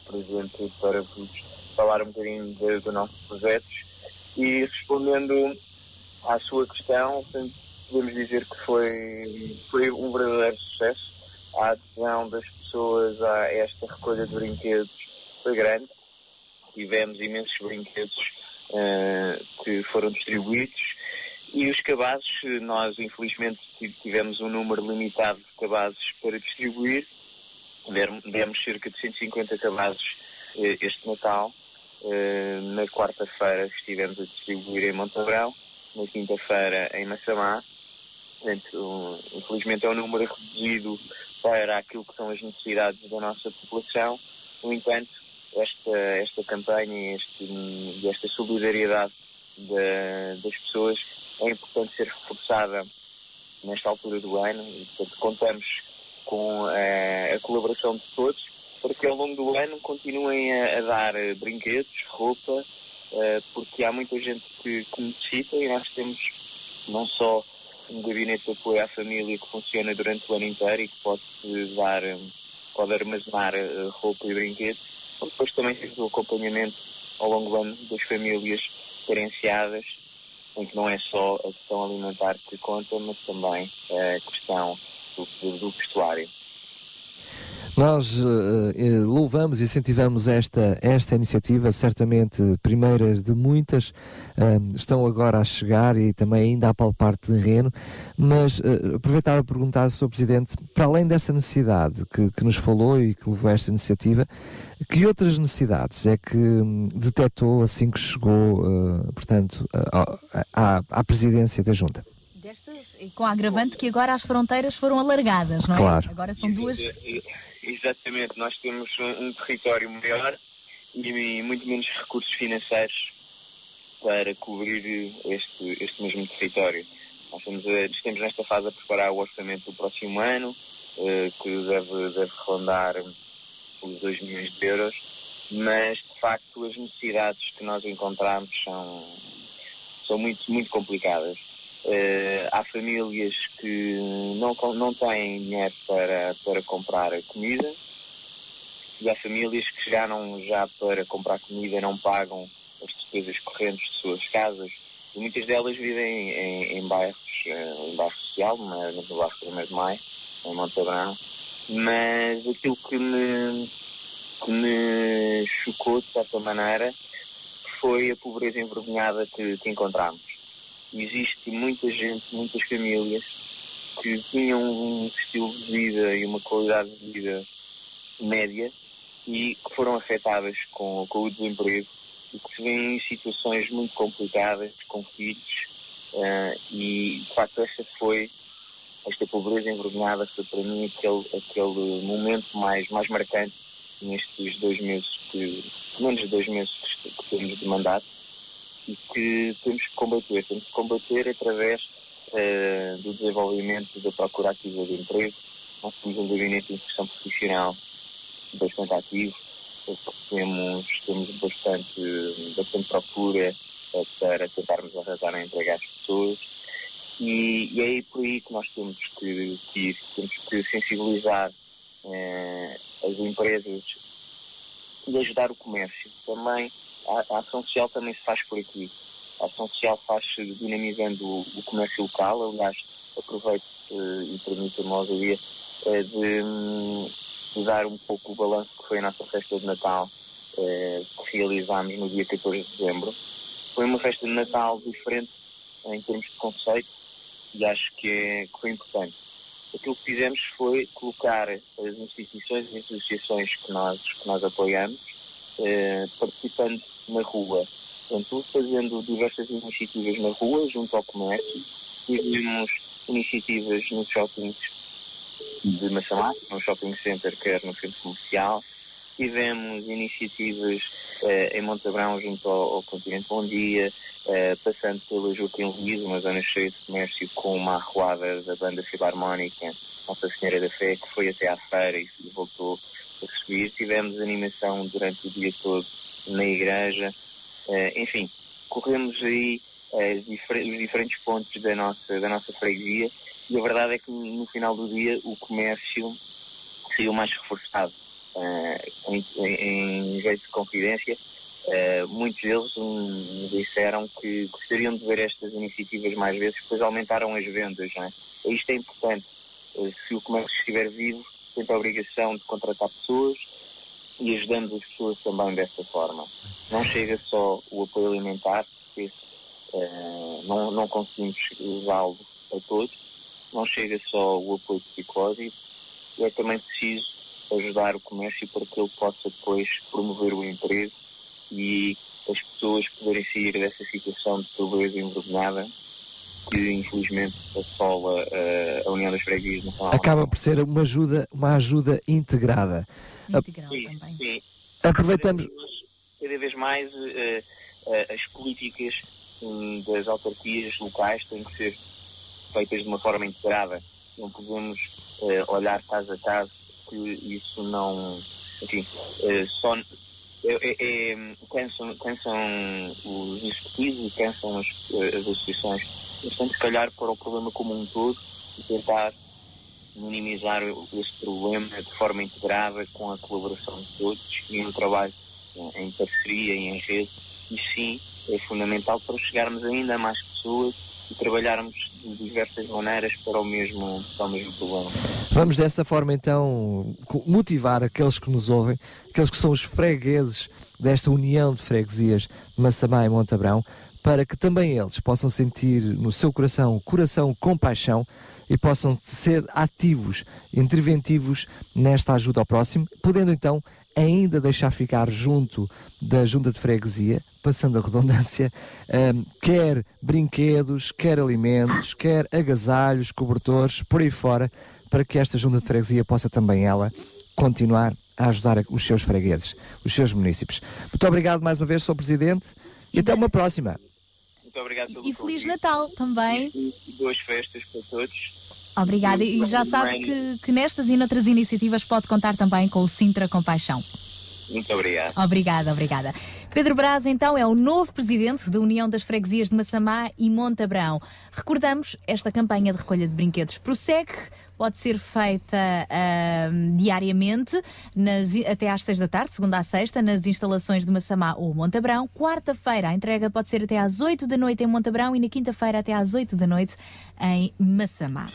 Speaker 16: presente para vos falar um bocadinho dos do nossos projetos e respondendo à sua questão, podemos dizer que foi, foi um verdadeiro sucesso. A adesão das pessoas a esta recolha de brinquedos foi grande. Tivemos imensos brinquedos uh, que foram distribuídos e os cabazes, nós infelizmente tivemos um número limitado de cabazes para distribuir. Demos cerca de 150 cabazes uh, este Natal. Uh, na quarta-feira estivemos a distribuir em Montabrão, na quinta-feira em Massamá Portanto, infelizmente é um número reduzido para aquilo que são as necessidades da nossa população. No entanto, esta, esta campanha e esta solidariedade das pessoas é importante ser reforçada nesta altura do ano e, portanto, contamos com a, a colaboração de todos para que ao longo do ano continuem a, a dar brinquedos, roupa, uh, porque há muita gente que, que necessita e nós temos não só um gabinete de apoio à família que funciona durante o ano inteiro e que pode dar, hum, pode armazenar eh, roupa e brinquedos, depois também temos o acompanhamento ao longo do ano das famílias carenciadas, em que não é só a questão alimentar que conta, mas também a questão do, do vestuário.
Speaker 3: Nós uh, louvamos e incentivamos esta, esta iniciativa, certamente primeiras de muitas, uh, estão agora a chegar e também ainda a palpar terreno, mas uh, aproveitava a perguntar, Sr. Presidente, para além dessa necessidade que, que nos falou e que levou a esta iniciativa, que outras necessidades é que um, detectou assim que chegou, portanto, à, à presidência da Junta?
Speaker 2: Destas, com a agravante que agora as fronteiras foram alargadas, não é?
Speaker 3: Claro.
Speaker 2: Agora são duas
Speaker 16: Exatamente, nós temos um, um território maior e muito menos recursos financeiros para cobrir este, este mesmo território. Nós estamos, a, estamos nesta fase a preparar o orçamento do próximo ano, uh, que deve, deve rondar os 2 milhões de euros, mas de facto as necessidades que nós encontramos são, são muito, muito complicadas. Uh, há famílias que não, não têm dinheiro para, para comprar comida. E há famílias que chegaram já para comprar comida não pagam as despesas correntes de suas casas. E muitas delas vivem em, em bairros, uh, em bairro social, mas no bairro 1 de Maio, em Montabrão. Mas aquilo que me, que me chocou de certa maneira foi a pobreza envergonhada que, que encontramos existe muita gente, muitas famílias que tinham um estilo de vida e uma qualidade de vida média e que foram afetadas com, com o desemprego e que se vêem em situações muito complicadas, com filhos, uh, e de facto esta foi, esta pobreza envergonhada foi para mim aquele, aquele momento mais, mais marcante nestes dois meses, que, menos de dois meses que, que temos de mandato, e que temos que combater. Temos que combater através uh, do desenvolvimento da procura ativa de emprego. Nós temos um gabinete de inserção profissional bastante ativo, temos, temos bastante, bastante procura uh, para tentarmos arrasar a emprego às pessoas. E, e, é por aí que nós temos que, que ir, temos que sensibilizar uh, as empresas e ajudar o comércio. Também a, a ação social também se faz por aqui. A ação social faz-se dinamizando o, o, comércio local. Aliás, aproveito uh, e permito-me ousadia uh, de, de, dar um pouco o balanço que foi a nossa festa de Natal uh, que realizámos no dia 14 de dezembro. Foi uma festa de Natal diferente em termos de conceito e acho que, é, que foi importante. aquilo que fizemos foi colocar as instituições e associações que nós, que nós apoiamos eh, participando na rua. Portanto, fazendo diversas iniciativas na rua, junto ao comércio. Tivemos iniciativas nos shoppings de Massamá, no shopping center, quer no centro comercial. Tivemos iniciativas eh, em Montabrão, junto ao, ao Continente Bom Dia, eh, passando pela Joaquim Luís, uma zona cheia de comércio, com uma arruada da banda filarmónica Nossa Senhora da Fé, que foi até à feira e voltou a subir. Tivemos animação durante o dia todo na igreja. Eh, enfim, corremos aí eh, os diferentes pontos da nossa, da nossa freguesia e a verdade é que no final do dia o comércio saiu mais reforçado. Uh, em, em, em, vez de confidência, uh, muitos deles me disseram que gostariam de ver estas iniciativas mais vezes, pois aumentaram as vendas. Não é? Isto é importante. Uh, se o comércio estiver vivo, tem a obrigação de contratar pessoas e ajudamos as pessoas também desta forma. Não chega só o apoio alimentar, porque não, não conseguimos usá-lo a todos, não chega só o apoio psicológico, é também preciso ajudar o comércio para que ele possa depois promover o emprego e as pessoas poderem sair dessa situação de pobreza envergonhada que infelizmente assola uh, a União das Freguesias Nacional.
Speaker 3: Acaba por ser uma ajuda, uma ajuda integrada.
Speaker 16: Integral sim, também. Sim.
Speaker 3: Aproveitamos.
Speaker 16: Cada vez, cada vez mais uh, uh, as políticas um, das autarquias locais têm que ser feitas de uma forma integrada. Não podemos uh, olhar caso a caso que isso não. Enfim, uh, só. É, é, é, cansam, cansam os executivos e cansam as, as associações. Temos que olhar para o problema como um todo e tentar minimizar este problema de forma integrada com a colaboração de todos e um trabalho em parceria e em rede. E sim, é fundamental para chegarmos ainda a mais pessoas e trabalharmos de diversas maneiras para o mesmo, para o mesmo problema.
Speaker 3: Vamos dessa forma então motivar aqueles que nos ouvem, aqueles que são os fregueses desta união de freguesias de Massamá e Montabrão, para que também eles possam sentir no seu coração, coração compaixão e possam ser ativos, interventivos nesta ajuda ao próximo, podendo então ainda deixar ficar junto da junta de freguesia, passando a redundância, [laughs] um, quer brinquedos, quer alimentos, quer agasalhos, cobertores, por aí fora, para que esta junta de freguesia possa também ela continuar a ajudar os seus fregueses, os seus municípios. Muito obrigado mais uma vez, Sr. Presidente, e até uma próxima.
Speaker 16: Muito obrigado pelo
Speaker 2: E Feliz Natal também.
Speaker 16: E boas festas para todos.
Speaker 2: Obrigada. E já sabe que, que nestas e noutras iniciativas pode contar também com o Sintra Compaixão.
Speaker 16: Muito obrigado.
Speaker 2: Obrigada, obrigada. Pedro Braz, então, é o novo presidente da União das Freguesias de Massamá e Montabrão. Recordamos, esta campanha de recolha de brinquedos prossegue, pode ser feita uh, diariamente, nas, até às seis da tarde, segunda à sexta, nas instalações de Massamá ou Montabrão. Quarta-feira, a entrega pode ser até às oito da noite em Montabrão e na quinta-feira até às oito da noite em Massamá.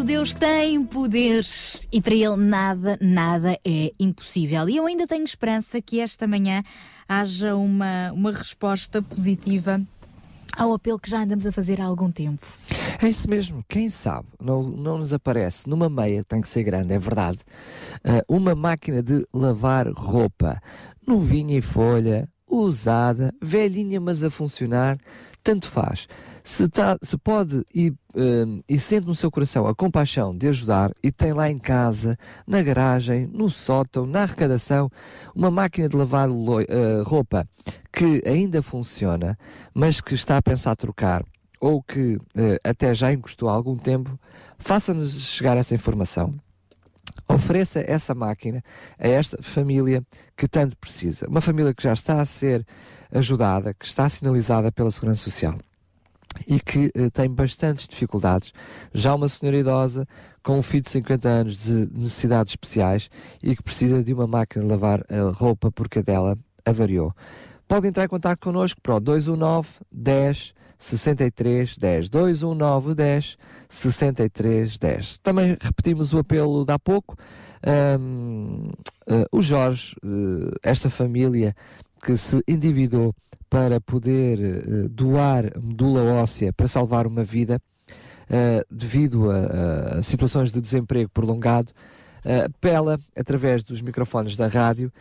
Speaker 2: Nosso Deus tem poder e para Ele nada, nada é impossível. E eu ainda tenho esperança que esta manhã haja uma, uma resposta positiva ao apelo que já andamos a fazer há algum tempo.
Speaker 3: É isso mesmo, quem sabe não, não nos aparece numa meia, tem que ser grande, é verdade, ah, uma máquina de lavar roupa, novinha em folha, usada, velhinha mas a funcionar, tanto faz. Se, tá, se pode e, ah, e sente no seu coração a compaixão de ajudar e tem lá em casa, na garagem, no sótão, na arrecadação, uma máquina de lavar ah, roupa que ainda funciona, mas que está a pensar trocar ou que eh, até já encostou há algum tempo, faça-nos chegar essa informação. Ofereça essa máquina a esta família que tanto precisa. Uma família que já está a ser ajudada, que está sinalizada pela Segurança Social e que eh, tem bastantes dificuldades. Já uma senhora idosa com um filho de 50 anos de necessidades especiais e que precisa de uma máquina de lavar a roupa porque a dela avariou. Pode entrar em contato connosco para o 219 10 63 10 219 10 63 10. Também repetimos o apelo de há pouco. Ahm, ah, o Jorge, eh, esta família que se endividou para poder eh, doar medula óssea para salvar uma vida, eh, devido a, a situações de desemprego prolongado, eh, apela através dos microfones da rádio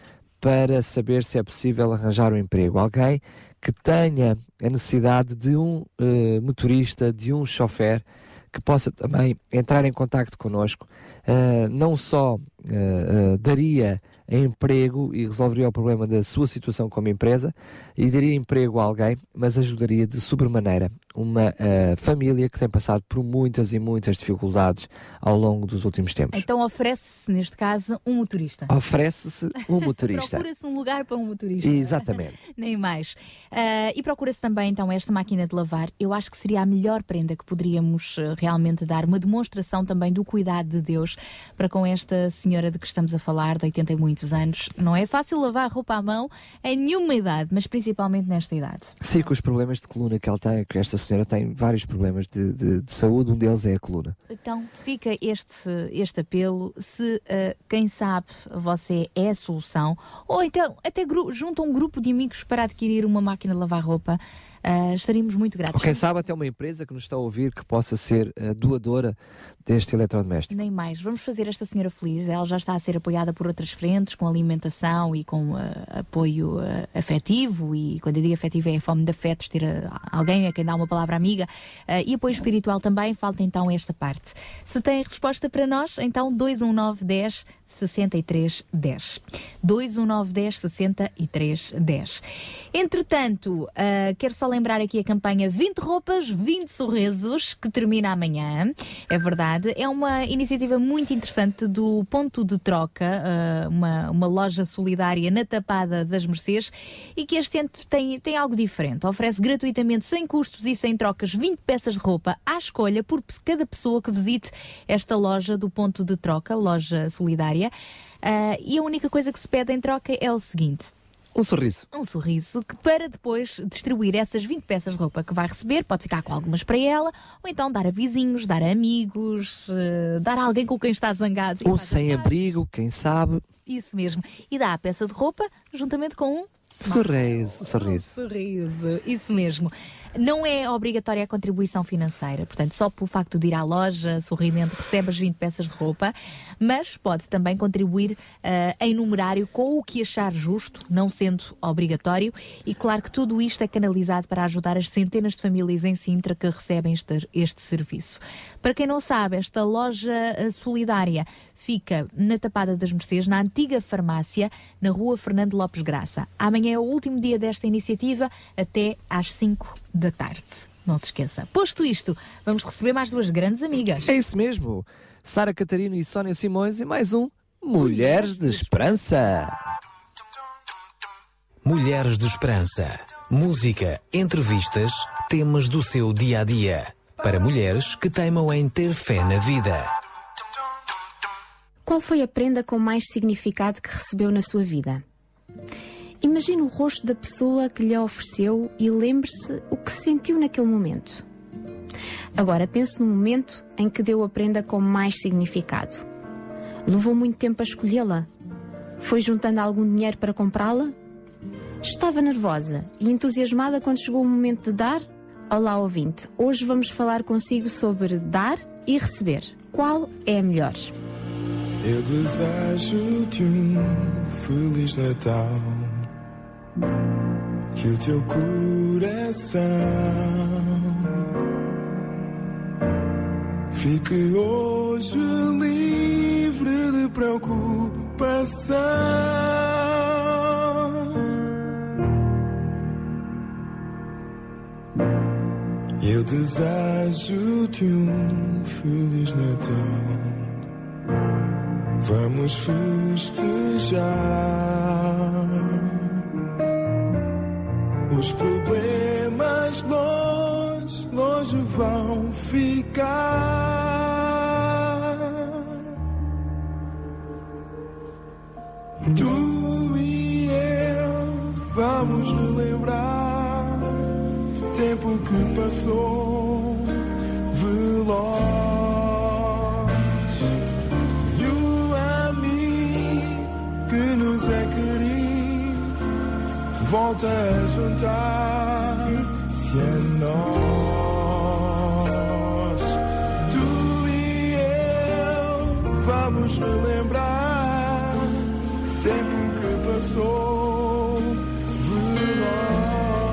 Speaker 3: para saber se é possível arranjar um emprego. Alguém que tenha a necessidade de um eh, motorista, de um chofer, que possa também entrar em contacto connosco, eh, não só eh, daria emprego e resolveria o problema da sua situação como empresa e daria emprego a alguém, mas ajudaria de sobremaneira uma eh, família que tem passado por muitas e muitas dificuldades ao longo dos últimos tempos.
Speaker 2: Então oferece-se, neste caso, um motorista.
Speaker 3: Oferece-se um [laughs] motorista.
Speaker 2: Procura-se um lugar para um motorista.
Speaker 3: Exatamente. [laughs]
Speaker 2: Nem mais. Ah, e procura-se também então esta máquina de lavar. Eu acho que seria a melhor prenda que poderíamos eh, realmente dar, uma demonstração também do cuidado de Deus para com esta senhora de que estamos a falar, de 80 e muitos anos. Não é fácil lavar roupa à mão em nenhuma idade, mas principalmente nesta idade.
Speaker 3: Sim, com os problemas de coluna que ela tem, que esta senhora tem vários problemas de, de- de saúde, um deles é a coluna.
Speaker 2: Então fica este, este apelo. Se ah, quem sabe você é a solução, ou então até junta um grupo de amigos para adquirir uma máquina de lavar roupa, ah, estaríamos muito gratos.
Speaker 3: Ou quem sabe até uma empresa que nos está a ouvir que possa ser a doadora deste eletrodoméstico.
Speaker 2: Nem mais. Vamos fazer esta senhora feliz. Ela já está a ser apoiada por outras frentes, com alimentação e com ah, apoio ah, afetivo. E quando eu digo afetivo é a fome de afetos, ter ah, alguém a quem dá uma palavra amiga. Ah, e apoio espiritual também. Falta então esta parte. Se tem resposta para nós, então 219 10 63 10. 219 10 63 10. Entretanto, uh, quero só lembrar aqui a campanha 20 roupas, 20 sorrisos, que termina amanhã. É verdade. É uma iniciativa muito interessante do Ponto de Troca, uh, uma, uma loja solidária na Tapada das Mercês e que este ano tem, tem algo diferente. Oferece gratuitamente, sem custos e sem trocas, 20 peças de roupa à escolha por cada pessoa que visite esta loja do Ponto de Troca, loja solidária. Uh, e a única coisa que se pede em troca é o seguinte:
Speaker 3: um sorriso.
Speaker 2: Um sorriso que para depois distribuir essas 20 peças de roupa que vai receber, pode ficar com algumas para ela, ou então dar a vizinhos, dar a amigos, uh, dar a alguém com quem está zangado.
Speaker 3: Ou sem abrigo, quem sabe.
Speaker 2: Isso mesmo. E dá a peça de roupa juntamente com um
Speaker 3: Sorriso, sorriso.
Speaker 2: Sorriso, isso mesmo. Não é obrigatória a contribuição financeira, portanto, só pelo facto de ir à loja sorridente recebe as 20 peças de roupa, mas pode também contribuir uh, em numerário com o que achar justo, não sendo obrigatório, e claro que tudo isto é canalizado para ajudar as centenas de famílias em Sintra que recebem este, este serviço. Para quem não sabe, esta loja uh, solidária fica na Tapada das Mercês, na antiga farmácia, na rua Fernando Lopes Graça. Amanhã é o último dia desta iniciativa, até às 5 da tarde. Não se esqueça. Posto isto, vamos receber mais duas grandes amigas.
Speaker 3: É isso mesmo. Sara Catarina e Sónia Simões e mais um Mulheres de Esperança.
Speaker 17: Mulheres de Esperança. Música, entrevistas, temas do seu dia a dia. Para mulheres que teimam em ter fé na vida.
Speaker 18: Qual foi a prenda com mais significado que recebeu na sua vida? Imagine o rosto da pessoa que lhe ofereceu e lembre-se o que sentiu naquele momento. Agora pense no momento em que deu a prenda com mais significado. Levou muito tempo a escolhê-la? Foi juntando algum dinheiro para comprá-la? Estava nervosa e entusiasmada quando chegou o momento de dar? Olá, ouvinte. Hoje vamos falar consigo sobre dar e receber. Qual é a melhor?
Speaker 19: Eu desejo-te um Feliz Natal. Que o teu coração fique hoje livre de preocupação. Eu desejo-te um Feliz Natal. Vamos festejar. Os problemas longe, longe vão ficar. Tu e eu vamos relembrar tempo que passou volta a juntar-se a nós. Tu e eu vamos relembrar tempo que passou veloz.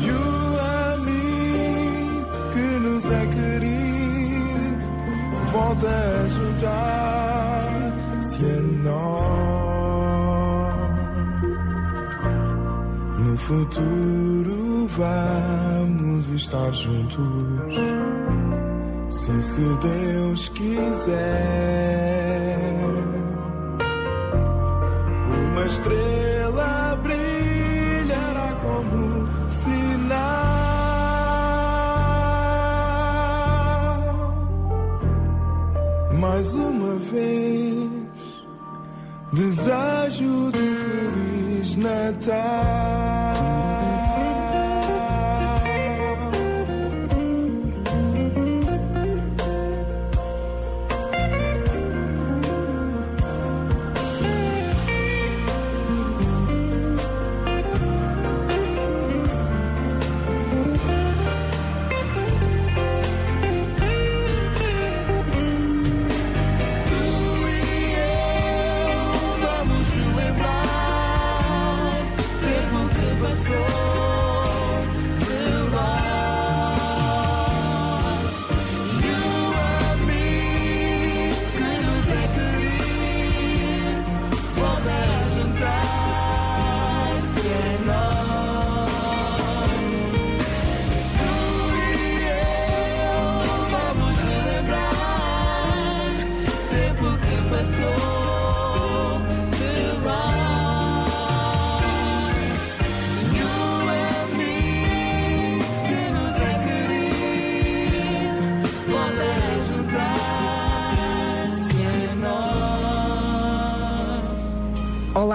Speaker 19: E o amigo que nos é querido volta a futuro vamos estar juntos. Se, se Deus quiser, uma estrela brilhará como sinal. Mais uma vez, desejo de Feliz Natal.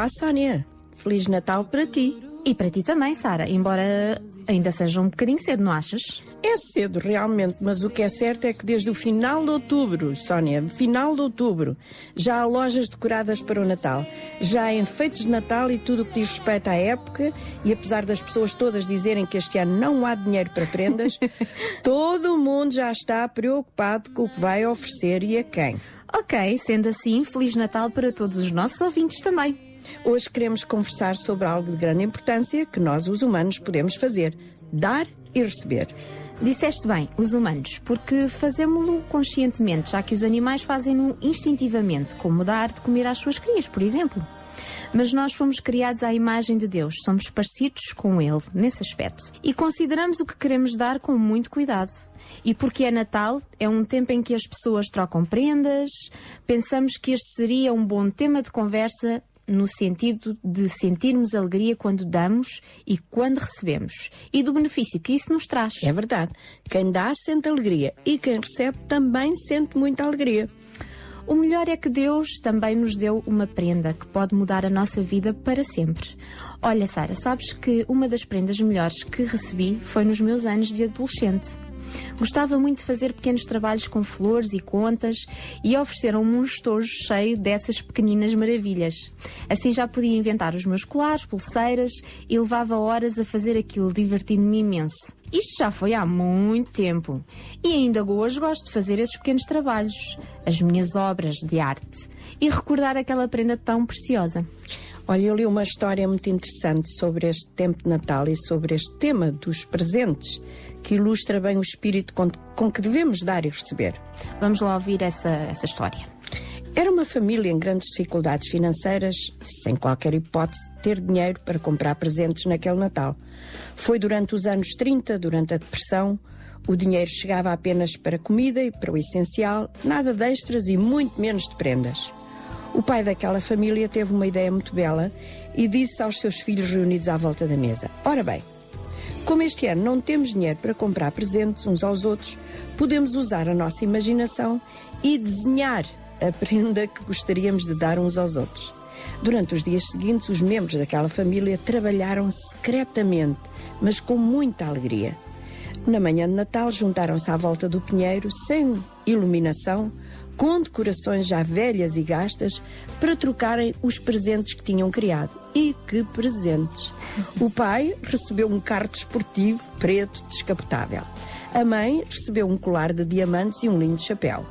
Speaker 20: Olá, Sónia. Feliz Natal para ti.
Speaker 18: E para ti também, Sara, embora ainda seja um bocadinho cedo, não achas?
Speaker 20: É cedo, realmente, mas o que é certo é que desde o final de outubro, Sónia, final de outubro, já há lojas decoradas para o Natal. Já há enfeites de Natal e tudo o que diz respeito à época, e apesar das pessoas todas dizerem que este ano não há dinheiro para prendas, [laughs] todo o mundo já está preocupado com o que vai oferecer e a quem.
Speaker 18: Ok, sendo assim, Feliz Natal para todos os nossos ouvintes também.
Speaker 20: Hoje queremos conversar sobre algo de grande importância que nós, os humanos, podemos fazer: dar e receber.
Speaker 18: Disseste bem, os humanos, porque fazemos-lo conscientemente, já que os animais fazem-no instintivamente, como dar de comer às suas crias, por exemplo. Mas nós fomos criados à imagem de Deus, somos parecidos com Ele nesse aspecto. E consideramos o que queremos dar com muito cuidado. E porque é Natal, é um tempo em que as pessoas trocam prendas, pensamos que este seria um bom tema de conversa no sentido de sentirmos alegria quando damos e quando recebemos e do benefício que isso nos traz.
Speaker 20: É verdade. Quem dá sente alegria e quem recebe também sente muita alegria.
Speaker 18: O melhor é que Deus também nos deu uma prenda que pode mudar a nossa vida para sempre. Olha, Sara, sabes que uma das prendas melhores que recebi foi nos meus anos de adolescente. Gostava muito de fazer pequenos trabalhos com flores e contas e ofereceram-me um estojo cheio dessas pequeninas maravilhas. Assim já podia inventar os meus colares, pulseiras e levava horas a fazer aquilo, divertindo-me imenso. Isto já foi há muito tempo e ainda hoje gosto de fazer esses pequenos trabalhos, as minhas obras de arte e recordar aquela prenda tão preciosa.
Speaker 20: Olha, eu li uma história muito interessante sobre este tempo de Natal e sobre este tema dos presentes, que ilustra bem o espírito com, com que devemos dar e receber.
Speaker 18: Vamos lá ouvir essa, essa história.
Speaker 20: Era uma família em grandes dificuldades financeiras, sem qualquer hipótese de ter dinheiro para comprar presentes naquele Natal. Foi durante os anos 30, durante a Depressão, o dinheiro chegava apenas para comida e para o essencial, nada de extras e muito menos de prendas. O pai daquela família teve uma ideia muito bela e disse aos seus filhos reunidos à volta da mesa: Ora bem, como este ano não temos dinheiro para comprar presentes uns aos outros, podemos usar a nossa imaginação e desenhar a prenda que gostaríamos de dar uns aos outros. Durante os dias seguintes, os membros daquela família trabalharam secretamente, mas com muita alegria. Na manhã de Natal, juntaram-se à volta do pinheiro, sem iluminação, com decorações já velhas e gastas, para trocarem os presentes que tinham criado. E que presentes! O pai recebeu um carro desportivo preto descapotável. A mãe recebeu um colar de diamantes e um lindo chapéu.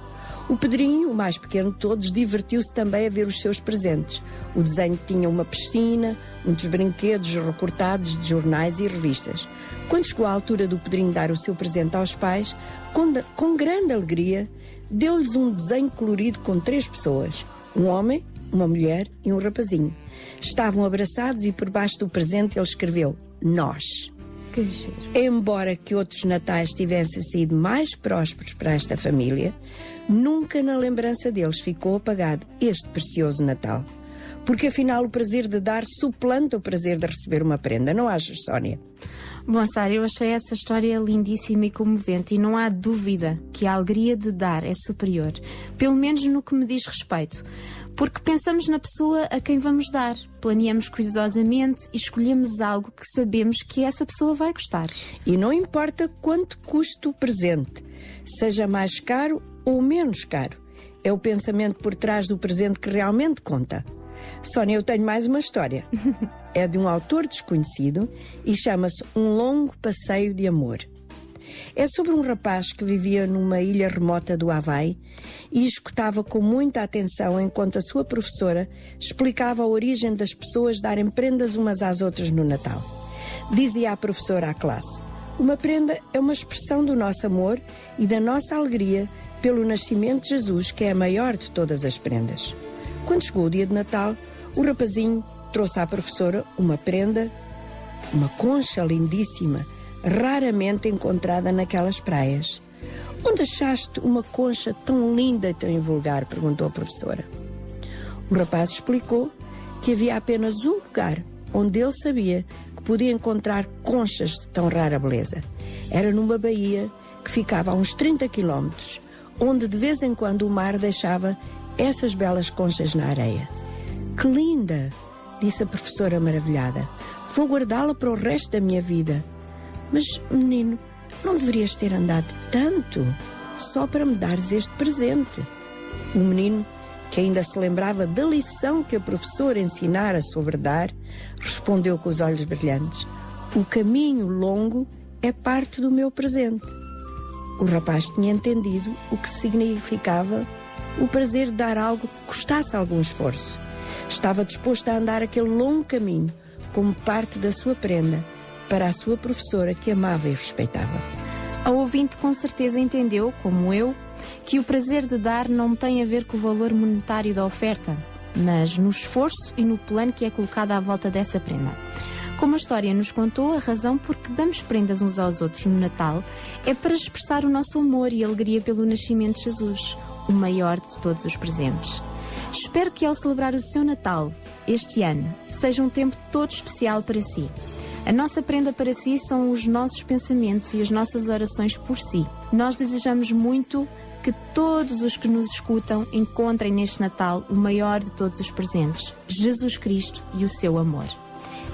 Speaker 20: O Pedrinho, o mais pequeno de todos, divertiu-se também a ver os seus presentes. O desenho tinha uma piscina, muitos brinquedos recortados de jornais e revistas. Quando chegou a altura do Pedrinho dar o seu presente aos pais, com, com grande alegria, deu-lhes um desenho colorido com três pessoas: um homem, uma mulher e um rapazinho. Estavam abraçados e por baixo do presente ele escreveu: Nós.
Speaker 18: Que
Speaker 20: Embora que outros natais tivessem sido mais prósperos para esta família, nunca na lembrança deles ficou apagado este precioso Natal. Porque afinal o prazer de dar suplanta o prazer de receber uma prenda, não achas, Sónia?
Speaker 18: Bom, Sara, eu achei essa história lindíssima e comovente e não há dúvida que a alegria de dar é superior, pelo menos no que me diz respeito. Porque pensamos na pessoa a quem vamos dar, planeamos cuidadosamente e escolhemos algo que sabemos que essa pessoa vai gostar.
Speaker 20: E não importa quanto custa o presente, seja mais caro ou menos caro, é o pensamento por trás do presente que realmente conta. Sónia, eu tenho mais uma história. [laughs] É de um autor desconhecido e chama-se Um Longo Passeio de Amor. É sobre um rapaz que vivia numa ilha remota do Havaí e escutava com muita atenção enquanto a sua professora explicava a origem das pessoas darem prendas umas às outras no Natal. Dizia a professora à classe: Uma prenda é uma expressão do nosso amor e da nossa alegria pelo nascimento de Jesus, que é a maior de todas as prendas. Quando chegou o dia de Natal, o rapazinho trouxe à professora uma prenda, uma concha lindíssima, raramente encontrada naquelas praias. Onde achaste uma concha tão linda e tão invulgar? perguntou a professora. O rapaz explicou que havia apenas um lugar onde ele sabia que podia encontrar conchas de tão rara beleza. Era numa baía que ficava a uns 30 quilómetros, onde de vez em quando o mar deixava essas belas conchas na areia. Que linda! disse a professora maravilhada. Vou guardá-la para o resto da minha vida. Mas, menino, não deverias ter andado tanto só para me dares este presente. O menino, que ainda se lembrava da lição que a professora ensinara sobre dar, respondeu com os olhos brilhantes: O caminho longo é parte do meu presente. O rapaz tinha entendido o que significava o prazer de dar algo que custasse algum esforço. Estava disposto a andar aquele longo caminho como parte da sua prenda para a sua professora que amava e respeitava.
Speaker 18: A ouvinte com certeza entendeu, como eu, que o prazer de dar não tem a ver com o valor monetário da oferta, mas no esforço e no plano que é colocado à volta dessa prenda. Como a história nos contou, a razão por que damos prendas uns aos outros no Natal é para expressar o nosso amor e alegria pelo nascimento de Jesus, o maior de todos os presentes. Espero que ao celebrar o seu Natal, este ano, seja um tempo todo especial para si. A nossa prenda para si são os nossos pensamentos e as nossas orações por si. Nós desejamos muito que todos os que nos escutam encontrem neste Natal o maior de todos os presentes, Jesus Cristo e o seu amor.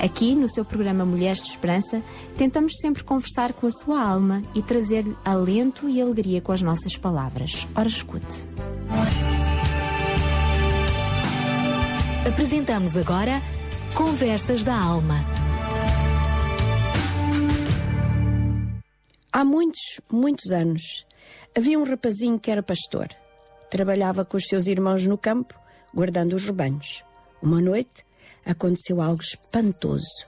Speaker 18: Aqui, no seu programa Mulheres de Esperança, tentamos sempre conversar com a sua alma e trazer-lhe alento e alegria com as nossas palavras. Ora, escute.
Speaker 2: Apresentamos agora Conversas da Alma.
Speaker 20: Há muitos, muitos anos, havia um rapazinho que era pastor. Trabalhava com os seus irmãos no campo, guardando os rebanhos. Uma noite, aconteceu algo espantoso.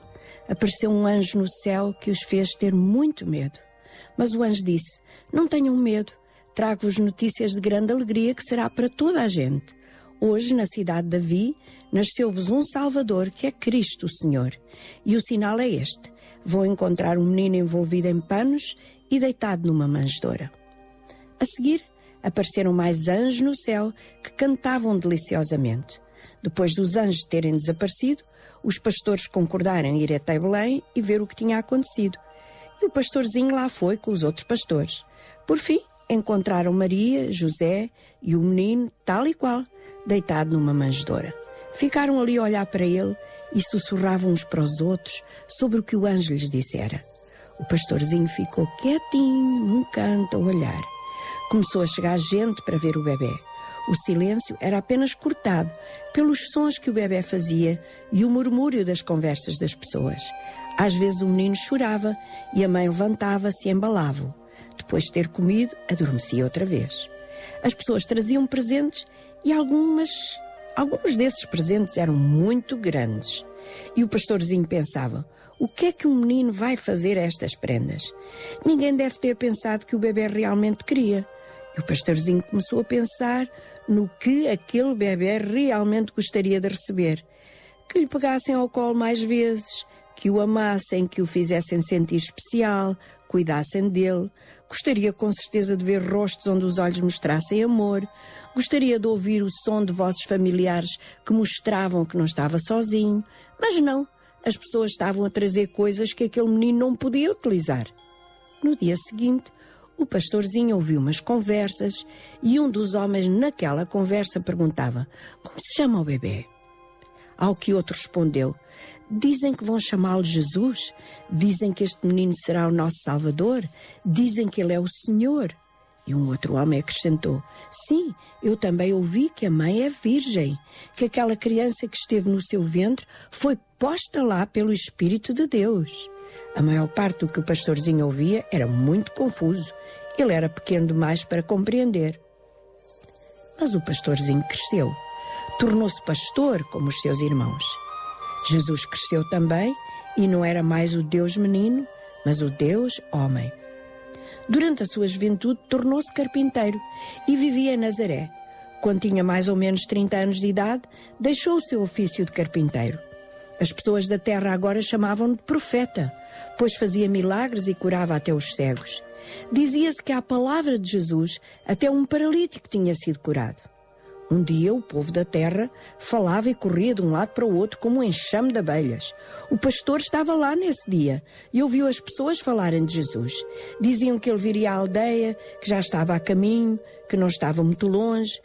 Speaker 20: Apareceu um anjo no céu que os fez ter muito medo. Mas o anjo disse: Não tenham medo, trago-vos notícias de grande alegria que será para toda a gente. Hoje, na cidade de Davi, nasceu-vos um Salvador que é Cristo o Senhor. E o sinal é este: vão encontrar um menino envolvido em panos e deitado numa manjedoura. A seguir, apareceram mais anjos no céu que cantavam deliciosamente. Depois dos anjos terem desaparecido, os pastores concordaram em ir até Belém e ver o que tinha acontecido. E o pastorzinho lá foi com os outros pastores. Por fim, encontraram Maria, José e o menino, tal e qual, deitado numa manjedoura. Ficaram ali a olhar para ele e sussurravam uns para os outros sobre o que o anjo lhes dissera. O pastorzinho ficou quietinho num canto a olhar. Começou a chegar gente para ver o bebê. O silêncio era apenas cortado pelos sons que o bebê fazia e o murmúrio das conversas das pessoas. Às vezes o menino chorava e a mãe levantava-se e embalava-o. Depois de ter comido, adormecia outra vez. As pessoas traziam presentes e algumas, alguns desses presentes eram muito grandes. E o pastorzinho pensava: o que é que um menino vai fazer a estas prendas? Ninguém deve ter pensado que o bebê realmente queria. E o pastorzinho começou a pensar no que aquele bebê realmente gostaria de receber. Que lhe pegassem ao colo mais vezes, que o amassem, que o fizessem sentir especial, cuidassem dele. Gostaria com certeza de ver rostos onde os olhos mostrassem amor. Gostaria de ouvir o som de vozes familiares que mostravam que não estava sozinho. Mas não, as pessoas estavam a trazer coisas que aquele menino não podia utilizar. No dia seguinte, o pastorzinho ouviu umas conversas e um dos homens naquela conversa perguntava: Como se chama o bebê? Ao que outro respondeu: Dizem que vão chamá-lo Jesus, dizem que este menino será o nosso Salvador, dizem que ele é o Senhor. E um outro homem acrescentou: Sim, eu também ouvi que a mãe é virgem, que aquela criança que esteve no seu ventre foi posta lá pelo Espírito de Deus. A maior parte do que o pastorzinho ouvia era muito confuso ele era pequeno demais para compreender. Mas o pastorzinho cresceu. Tornou-se pastor como os seus irmãos. Jesus cresceu também e não era mais o Deus menino, mas o Deus homem. Durante a sua juventude, tornou-se carpinteiro e vivia em Nazaré. Quando tinha mais ou menos 30 anos de idade, deixou o seu ofício de carpinteiro. As pessoas da terra agora chamavam-no de profeta, pois fazia milagres e curava até os cegos. Dizia-se que à palavra de Jesus até um paralítico tinha sido curado. Um dia o povo da terra falava e corria de um lado para o outro como um enxame de abelhas. O pastor estava lá nesse dia e ouviu as pessoas falarem de Jesus. Diziam que ele viria à aldeia, que já estava a caminho, que não estava muito longe.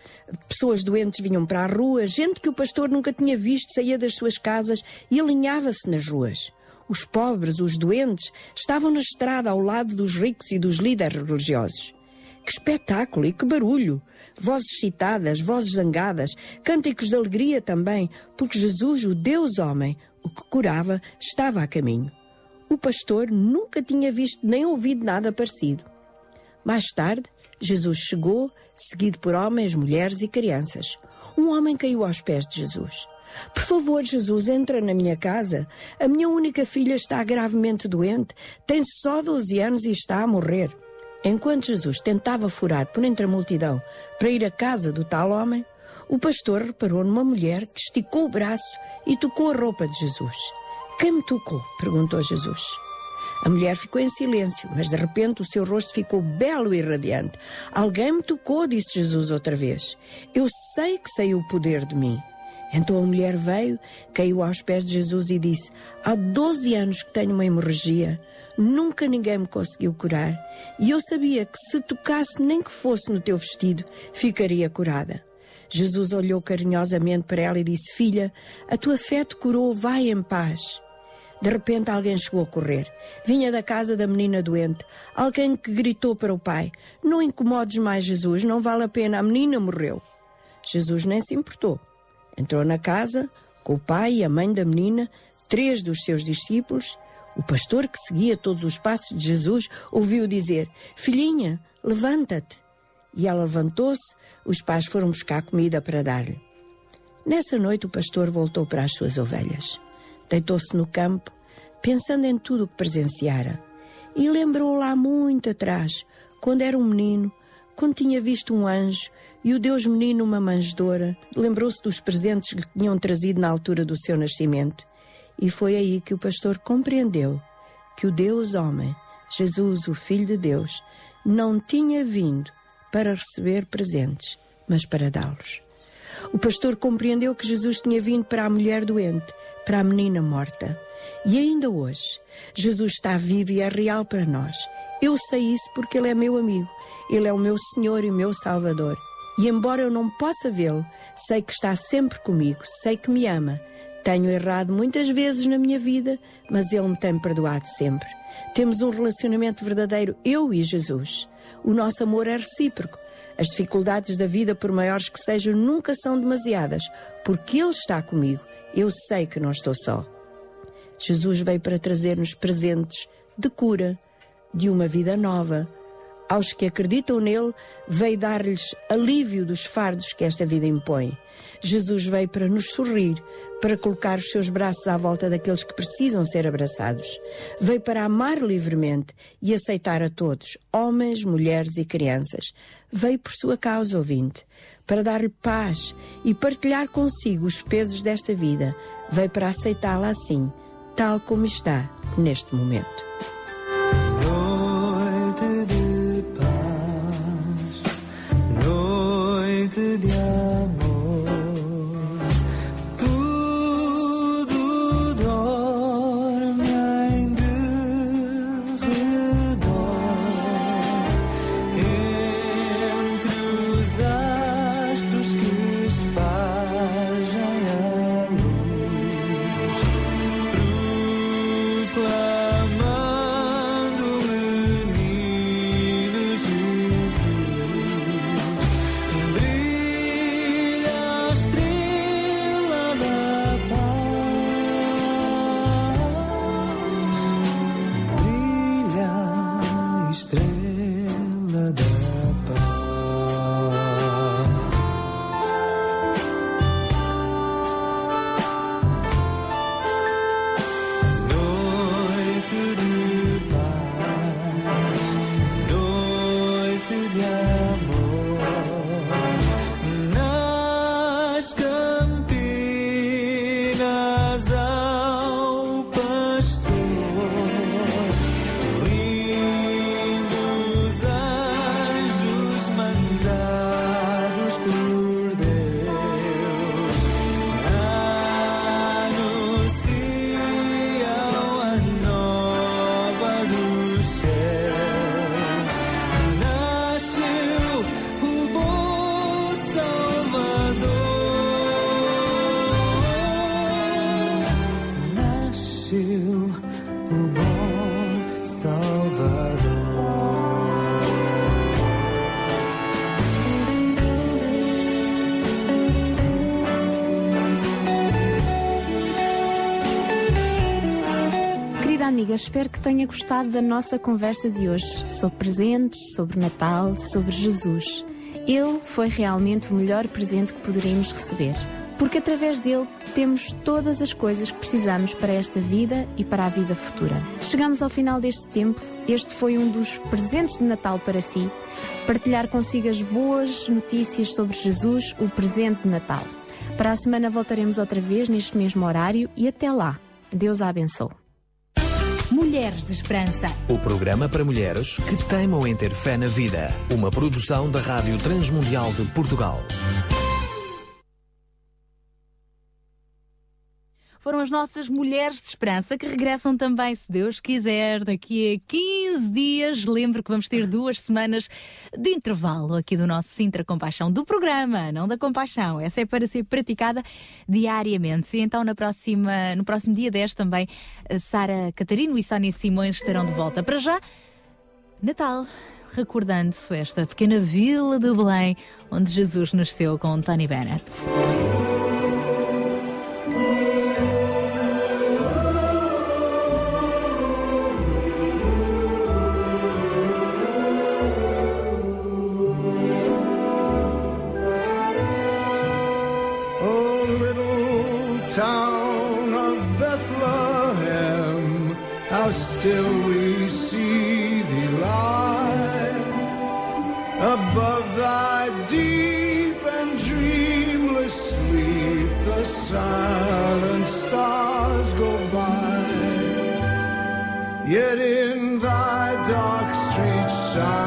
Speaker 20: Pessoas doentes vinham para a rua, gente que o pastor nunca tinha visto saía das suas casas e alinhava-se nas ruas. Os pobres, os doentes, estavam na estrada ao lado dos ricos e dos líderes religiosos. Que espetáculo e que barulho! Vozes excitadas, vozes zangadas, cânticos de alegria também, porque Jesus, o Deus homem, o que curava, estava a caminho. O pastor nunca tinha visto nem ouvido nada parecido. Mais tarde, Jesus chegou, seguido por homens, mulheres e crianças. Um homem caiu aos pés de Jesus. Por favor, Jesus, entra na minha casa. A minha única filha está gravemente doente, tem só 12 anos e está a morrer. Enquanto Jesus tentava furar por entre a multidão para ir à casa do tal homem, o pastor reparou numa mulher que esticou o braço e tocou a roupa de Jesus. Quem me tocou? perguntou Jesus. A mulher ficou em silêncio, mas de repente o seu rosto ficou belo e radiante. Alguém me tocou, disse Jesus outra vez. Eu sei que sei o poder de mim. Então a mulher veio, caiu aos pés de Jesus e disse: Há 12 anos que tenho uma hemorragia. Nunca ninguém me conseguiu curar. E eu sabia que se tocasse nem que fosse no teu vestido, ficaria curada. Jesus olhou carinhosamente para ela e disse: Filha, a tua fé te curou, vai em paz. De repente alguém chegou a correr. Vinha da casa da menina doente. Alguém que gritou para o pai: Não incomodes mais Jesus, não vale a pena, a menina morreu. Jesus nem se importou. Entrou na casa com o pai e a mãe da menina, três dos seus discípulos. O pastor que seguia todos os passos de Jesus ouviu dizer: Filhinha, levanta-te. E ela levantou-se, os pais foram buscar comida para dar-lhe. Nessa noite o pastor voltou para as suas ovelhas. Deitou-se no campo, pensando em tudo o que presenciara. E lembrou lá muito atrás, quando era um menino, quando tinha visto um anjo e o Deus menino uma manjedoura. Lembrou-se dos presentes que tinham trazido na altura do seu nascimento. E foi aí que o pastor compreendeu que o Deus homem, Jesus, o Filho de Deus, não tinha vindo para receber presentes, mas para dá-los. O pastor compreendeu que Jesus tinha vindo para a mulher doente, para a menina morta. E ainda hoje, Jesus está vivo e é real para nós. Eu sei isso porque Ele é meu amigo, Ele é o meu Senhor e meu Salvador. E embora eu não possa vê-lo, sei que está sempre comigo, sei que me ama. Tenho errado muitas vezes na minha vida, mas Ele me tem perdoado sempre. Temos um relacionamento verdadeiro, eu e Jesus. O nosso amor é recíproco. As dificuldades da vida, por maiores que sejam, nunca são demasiadas, porque Ele está comigo. Eu sei que não estou só. Jesus veio para trazer-nos presentes de cura, de uma vida nova. Aos que acreditam nele, veio dar-lhes alívio dos fardos que esta vida impõe. Jesus veio para nos sorrir, para colocar os seus braços à volta daqueles que precisam ser abraçados. Veio para amar livremente e aceitar a todos, homens, mulheres e crianças. Veio por sua causa, ouvinte, para dar-lhe paz e partilhar consigo os pesos desta vida. Veio para aceitá-la assim, tal como está neste momento.
Speaker 18: Espero que tenha gostado da nossa conversa de hoje sobre presentes, sobre Natal, sobre Jesus. Ele foi realmente o melhor presente que poderíamos receber, porque através dele temos todas as coisas que precisamos para esta vida e para a vida futura. Chegamos ao final deste tempo, este foi um dos presentes de Natal para si, partilhar consigo as boas notícias sobre Jesus, o presente de Natal. Para a semana voltaremos outra vez neste mesmo horário e até lá. Deus a abençoe.
Speaker 2: Mulheres de Esperança.
Speaker 17: O programa para mulheres que teimam em ter fé na vida. Uma produção da Rádio Transmundial de Portugal.
Speaker 2: Foram as nossas mulheres de esperança que regressam também, se Deus quiser, daqui a 15 dias. Lembro que vamos ter duas semanas de intervalo aqui do nosso Sintra Compaixão, do programa, não da Compaixão. Essa é para ser praticada diariamente. E então, na próxima, no próximo dia 10 também, Sara Catarino e Sónia Simões estarão de volta. Para já, Natal recordando esta pequena vila de Belém, onde Jesus nasceu com Tony Bennett.
Speaker 19: Yet in thy dark street shineth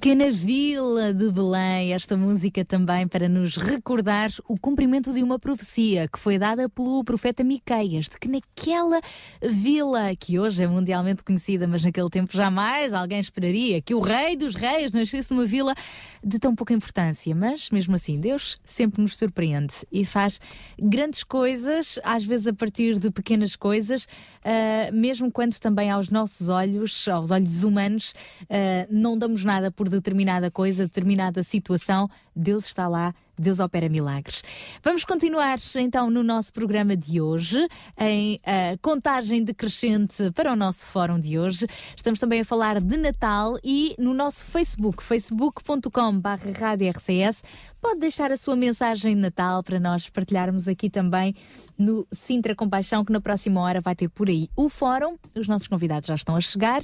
Speaker 2: Pequena Vila de Belém, esta música também para nos recordar o cumprimento de uma profecia que foi dada pelo profeta Miqueias, de que naquela vila, que hoje é mundialmente conhecida, mas naquele tempo jamais alguém esperaria que o rei dos reis nascesse numa vila de tão pouca importância. Mas mesmo assim, Deus sempre nos surpreende e faz grandes coisas, às vezes a partir de pequenas coisas, uh, mesmo quando também aos nossos olhos, aos olhos humanos, uh, não damos nada por determinada coisa, determinada situação, Deus está lá Deus opera milagres. Vamos continuar então no nosso programa de hoje, em uh, contagem decrescente para o nosso fórum de hoje. Estamos também a falar de Natal e no nosso Facebook, facebook.com/rcs, pode deixar a sua mensagem de Natal para nós partilharmos aqui também no Sintra Compaixão, que na próxima hora vai ter por aí o fórum. Os nossos convidados já estão a chegar.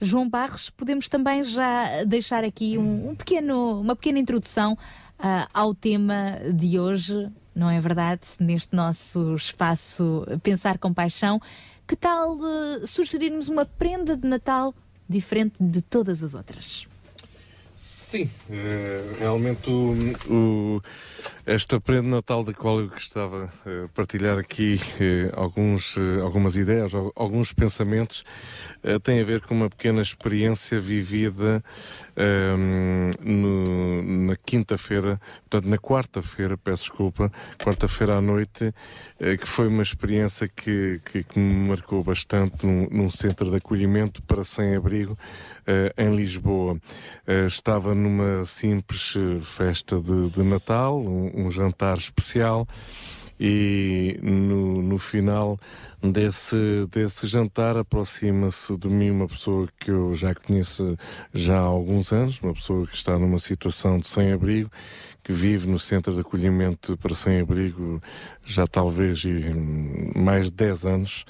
Speaker 2: João Barros, podemos também já deixar aqui um, um pequeno, uma pequena introdução uh, ao tema de hoje, não é verdade? Neste nosso espaço Pensar com Paixão. Que tal uh, sugerirmos uma prenda de Natal diferente de todas as outras?
Speaker 8: Sim, uh, realmente o, o, esta prenda Natal da qual eu gostava de uh, partilhar aqui uh, alguns, algumas ideias, alguns pensamentos, tem a ver com uma pequena experiência vivida um, no, na quinta-feira, portanto na quarta-feira, peço desculpa, quarta-feira à noite, que foi uma experiência que, que, que me marcou bastante num, num centro de acolhimento para sem-abrigo em Lisboa. estava numa simples festa de, de Natal, um, um, jantar especial, e no, no final desse, desse jantar aproxima-se de mim uma pessoa que eu já conheço já há alguns anos, uma pessoa que está numa situação de sem-abrigo, que vive no centro de acolhimento para sem-abrigo já talvez mais de 10 anos.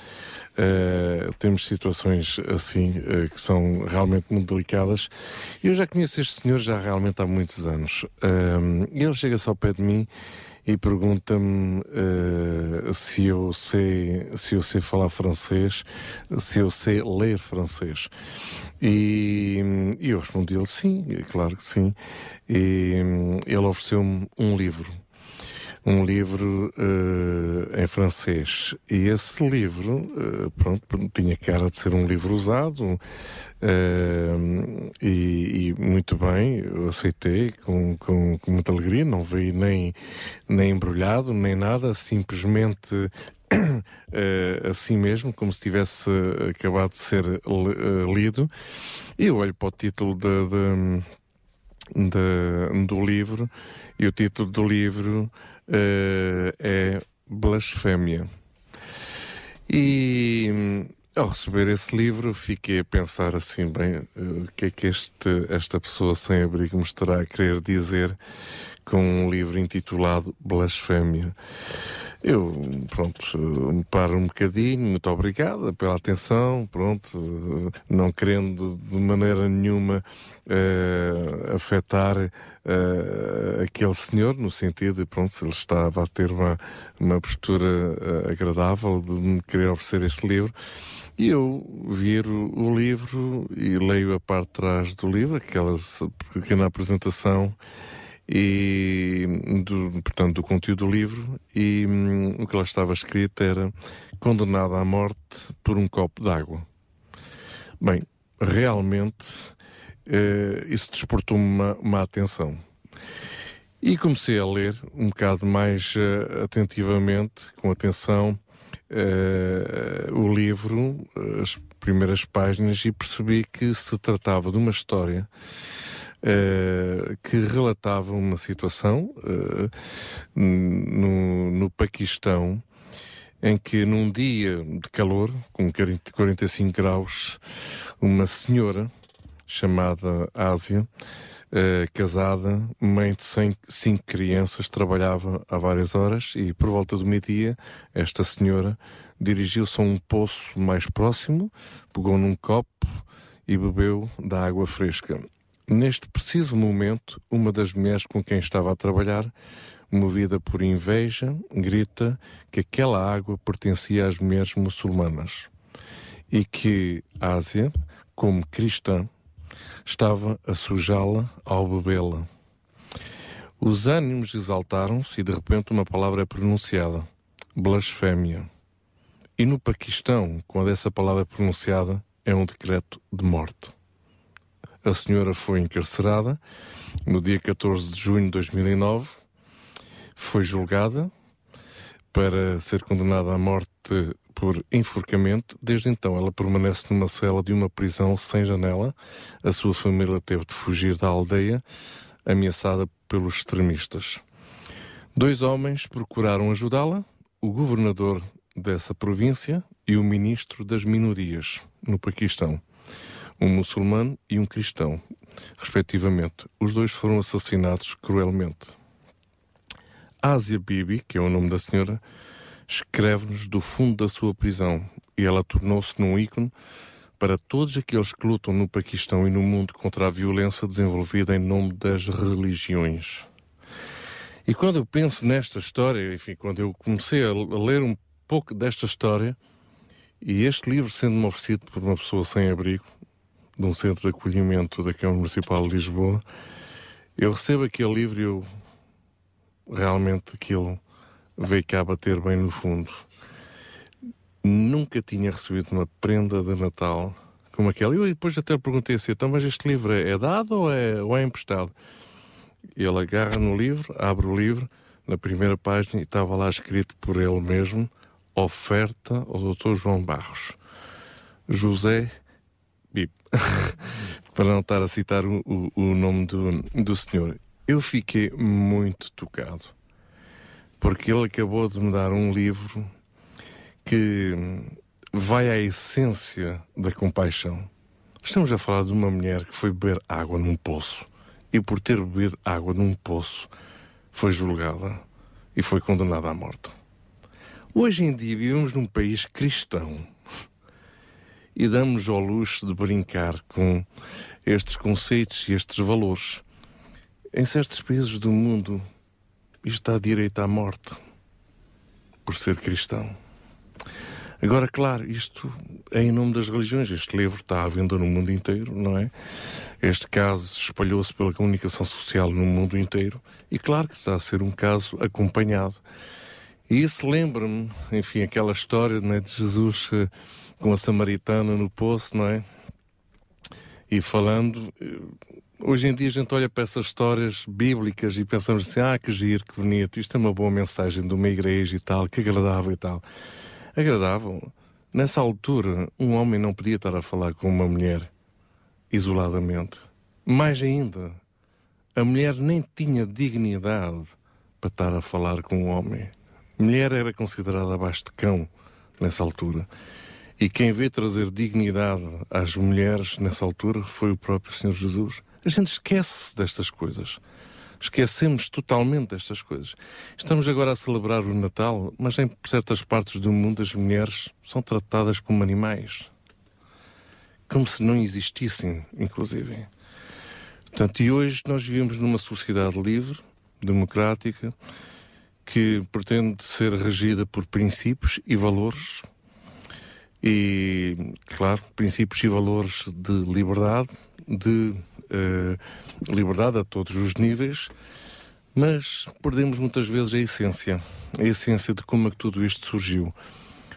Speaker 8: Uh, temos situações assim uh, que são realmente muito delicadas. Eu já conheço este senhor já realmente há muitos anos. Uh, ele chega-se ao pé de mim e pergunta-me uh, se eu sei se eu sei falar francês, se eu sei ler francês. E, e eu respondi-lhe sim, claro que sim. E ele ofereceu-me um livro um livro uh, em francês. E esse livro, uh, pronto, tinha cara de ser um livro usado, uh, e, e, muito bem, eu aceitei com, com, com, muita alegria, não veio nem, nem embrulhado, nem nada, simplesmente. [coughs] assim mesmo, como se tivesse acabado de ser lido, e eu olho para o título de, de, de, do livro, e o título do livro uh, é blasfémia. E ao receber esse livro, fiquei a pensar assim, bem, eh, o que é que este, esta pessoa sem abrigo me estará a querer dizer com um livro intitulado Blasfémia. Eu, pronto, me paro um bocadinho, muito obrigada pela atenção, pronto, não querendo de maneira nenhuma uh, afetar uh, aquele senhor, no sentido de, pronto, se ele estava a ter uma, uma postura uh, agradável de me querer oferecer este livro. E eu viro o livro e leio a parte de trás do livro, aquela pequena apresentação e do, portanto do conteúdo do livro e hum, o que lá estava escrito era condenado à morte por um copo d'água. Bem, realmente eh, isso desportou-me uma, uma, atenção. E comecei a ler um bocado mais uh, atentivamente, com atenção, uh, o livro, as primeiras páginas, e percebi que se tratava de uma história uh, que relatava uma situação uh, no, no Paquistão em que num dia de calor, com 45 graus, uma senhora chamada Ásia, uh, casada, mãe de cinco crianças, trabalhava há várias horas e por volta do meio-dia esta senhora dirigiu-se a um poço mais próximo, pegou num copo e bebeu da água fresca. Neste preciso momento, uma das mulheres com quem estava a trabalhar, movida por inveja, grita que aquela água pertencia às mulheres muçulmanas e que Ásia, como cristã, estava a sujá-la ao bebê-la. Os ânimos exaltaram-se e de repente uma palavra é pronunciada: blasfémia. E no Paquistão, quando essa palavra é pronunciada, é um decreto de morte. A senhora foi encarcerada no dia 14 de junho de 2009, foi julgada para ser condenada à morte por enforcamento. Desde então, ela permanece numa cela de uma prisão sem janela. A sua família teve de fugir da aldeia, ameaçada pelos extremistas. Dois homens procuraram ajudá-la, o governador dessa província e o ministro das minorias no Paquistão, um muçulmano e um cristão, respectivamente. Os dois foram assassinados cruelmente. Ásia Bibi, que é o nome da senhora, escreve-nos do fundo da sua prisão e ela tornou-se num ícone para todos aqueles que lutam no Paquistão e no mundo contra a violência desenvolvida em nome das religiões. E quando eu penso nesta história, enfim, quando eu comecei a ler um pouco desta história, e este livro sendo-me oferecido por uma pessoa sem abrigo, de um centro de acolhimento da Câmara Municipal de Lisboa, eu recebo aquele livro e eu realmente aquilo veio cá bater bem no fundo nunca tinha recebido uma prenda de Natal como aquela. Eu depois até perguntei assim, então, mas este livro é dado ou é, ou é emprestado? Ele agarra no livro, abre o livro, na primeira página, e estava lá escrito por ele mesmo, oferta ao Dr. João Barros. José Bip. [laughs] Para não estar a citar o, o, o nome do, do senhor. Eu fiquei muito tocado. Porque ele acabou de me dar um livro que vai à essência da compaixão. Estamos a falar de uma mulher que foi beber água num poço e, por ter bebido água num poço, foi julgada e foi condenada à morte. Hoje em dia vivemos num país cristão e damos ao luxo de brincar com estes conceitos e estes valores. Em certos países do mundo, isto dá direito à morte por ser cristão. Agora, claro, isto é em nome das religiões. Este livro está à venda no mundo inteiro, não é? Este caso espalhou-se pela comunicação social no mundo inteiro e, claro, que está a ser um caso acompanhado. E isso lembra-me, enfim, aquela história é, de Jesus eh, com a samaritana no poço, não é? E falando, hoje em dia a gente olha para essas histórias bíblicas e pensamos assim: ah, que giro, que bonito, isto é uma boa mensagem de uma igreja e tal, que agradável e tal agradável. Nessa altura, um homem não podia estar a falar com uma mulher isoladamente. Mais ainda, a mulher nem tinha dignidade para estar a falar com um homem. Mulher era considerada abaixo de cão nessa altura. E quem veio trazer dignidade às mulheres nessa altura foi o próprio Senhor Jesus. A gente esquece destas coisas. Esquecemos totalmente destas coisas. Estamos agora a celebrar o Natal, mas em certas partes do mundo as mulheres são tratadas como animais. Como se não existissem, inclusive. Portanto, e hoje nós vivemos numa sociedade livre, democrática, que pretende ser regida por princípios e valores, e, claro, princípios e valores de liberdade, de uh, liberdade a todos os níveis, mas perdemos muitas vezes a essência, a essência de como é que tudo isto surgiu.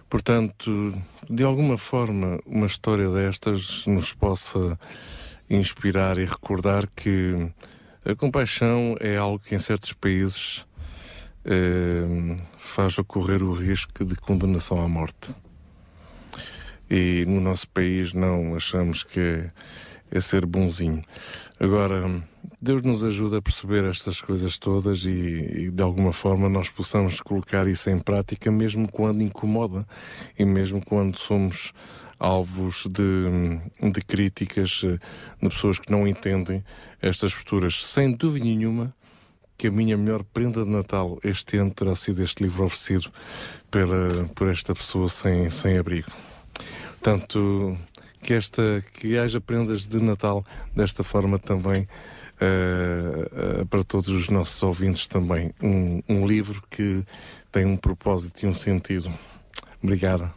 Speaker 8: Portanto, de alguma forma, uma história destas nos possa inspirar e recordar que a compaixão é algo que em certos países eh, faz ocorrer o risco de condenação à morte. E no nosso país não achamos que é é ser bonzinho. Agora, Deus nos ajuda a perceber estas coisas todas e, e, de alguma forma nós possamos colocar isso em prática, mesmo quando incomoda e mesmo quando somos alvos de, de críticas eh, de pessoas que não entendem estas posturas. Sem dúvida nenhuma que a minha melhor prenda de Natal este ano terá sido este livro oferecido pela, por esta pessoa sem, sem abrigo. Portanto, que, esta, que haja prendas de Natal desta forma também uh, uh, para todos os nossos ouvintes também. Um, um livro que tem um propósito e um sentido. Obrigado.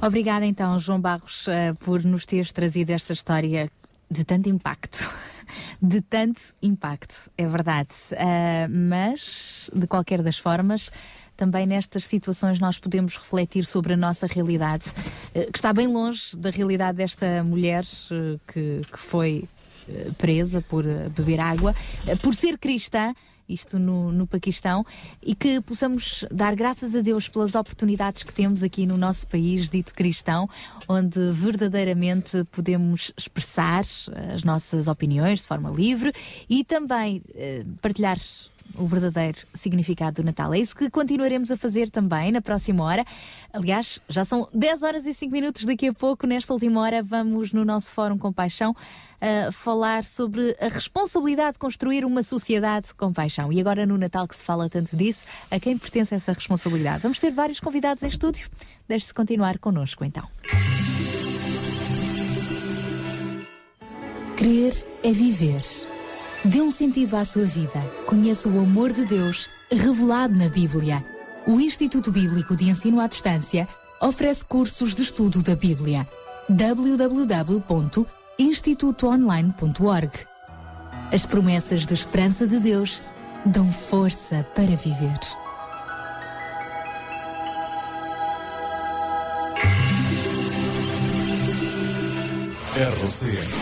Speaker 2: Obrigada então, João Barros, uh, por nos teres trazido esta história de tanto impacto. [laughs] De tanto impacto, é verdade. Uh, mas, de qualquer das formas, também nestas situações nós podemos refletir sobre a nossa realidade, eh, que está bem longe da realidade desta mulher eh, que, que foi eh, presa por beber água, por ser cristã isto no, no Paquistão, e que possamos dar graças a Deus pelas oportunidades que temos aqui no nosso país, dito cristão, onde verdadeiramente podemos expressar as nossas opiniões de forma livre e também eh, partilhar o verdadeiro significado do Natal. É isso que continuaremos a fazer também na próxima hora. Aliás, já são 10 horas e 5 minutos. Daqui a pouco, nesta última hora, vamos no nosso Fórum Compaixão uh, falar sobre a responsabilidade de construir uma sociedade com paixão. E agora no Natal que se fala tanto disso, a quem pertence essa responsabilidade? Vamos ter vários convidados em estúdio. Deixe-se continuar connosco então.
Speaker 21: Crer é viver. Dê um sentido à sua vida. Conheça o amor de Deus revelado na Bíblia. O Instituto Bíblico de Ensino à Distância oferece cursos de estudo da Bíblia. www.institutoonline.org As promessas de esperança de Deus dão força para viver.
Speaker 14: RCS.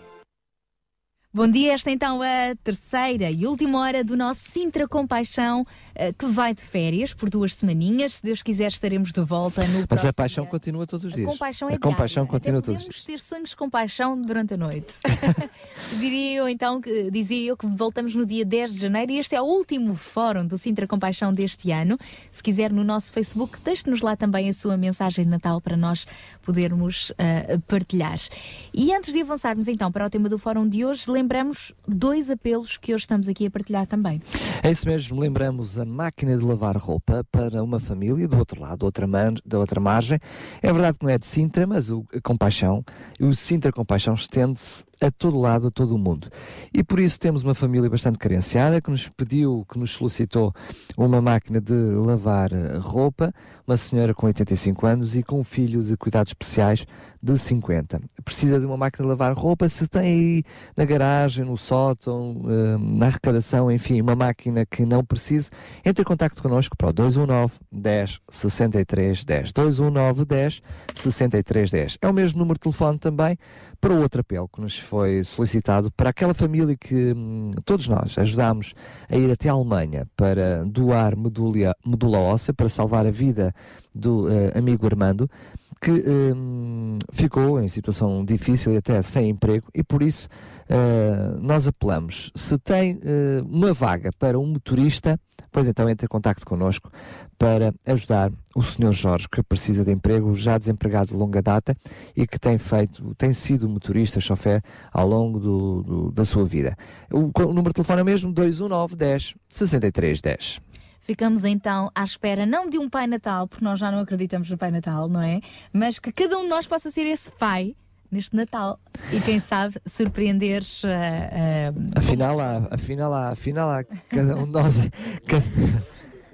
Speaker 2: Bom dia, esta então a terceira e última hora do nosso Sintra Compaixão, eh, que vai de férias por duas semaninhas. Se Deus quiser, estaremos de volta no
Speaker 3: Mas a paixão
Speaker 2: dia.
Speaker 3: continua todos os
Speaker 2: A
Speaker 3: dias.
Speaker 2: compaixão é
Speaker 3: a compaixão
Speaker 2: diária.
Speaker 3: continua
Speaker 2: Até
Speaker 3: todos os
Speaker 2: podemos
Speaker 3: dias.
Speaker 2: ter sonhos de compaixão durante a noite. [laughs] Diria eu então que dizia eu que voltamos no dia 10 de janeiro e este é o último fórum do Sintra Compaixão deste ano. Se quiser no nosso Facebook, deixe-nos lá também a sua mensagem de Natal para nós podermos ah, partilhar. E antes de avançarmos então para o tema do fórum de hoje, lembramos dois apelos que hoje estamos aqui a partilhar também.
Speaker 3: É isso mesmo, lembramos a máquina de lavar roupa para uma família do outro lado, outra man, da outra margem. É verdade que não é de Sintra, mas o Compaixão, o Sintra Compaixão estende-se a todo lado, a todo o mundo. E por isso temos uma família bastante carenciada que nos pediu, que nos solicitou uma máquina de lavar roupa, uma senhora com 85 anos e com um filho de cuidados especiais de 50. Precisa de uma máquina de lavar roupa, se tem aí na garagem, no sótão, eh, na arrecadação, enfim, uma máquina que não precise, entre em contato connosco para o 219 10 63 10. 219 10 63 10. É o mesmo número de telefone também para outro apelo que nos foi solicitado para aquela família que hum, todos nós ajudámos a ir até a Alemanha para doar medula, medula óssea para salvar a vida do eh, amigo Armando que hum, ficou em situação difícil e até sem emprego e por isso eh, nós apelamos. Se tem eh, uma vaga para um motorista pois então entre em contacto connosco para ajudar o Sr. Jorge, que precisa de emprego, já desempregado de longa data e que tem feito, tem sido motorista, chofer ao longo do, do- da sua vida. O, o número de telefone é mesmo 219 10 63 10.
Speaker 2: Ficamos então à espera não de um Pai Natal, porque nós já não acreditamos no Pai Natal, não é? Mas que cada um de nós possa ser esse pai neste Natal e quem sabe surpreender ah, ah,
Speaker 3: Afinal há, afinal há, afinal há, cada um de nós. [laughs] cada-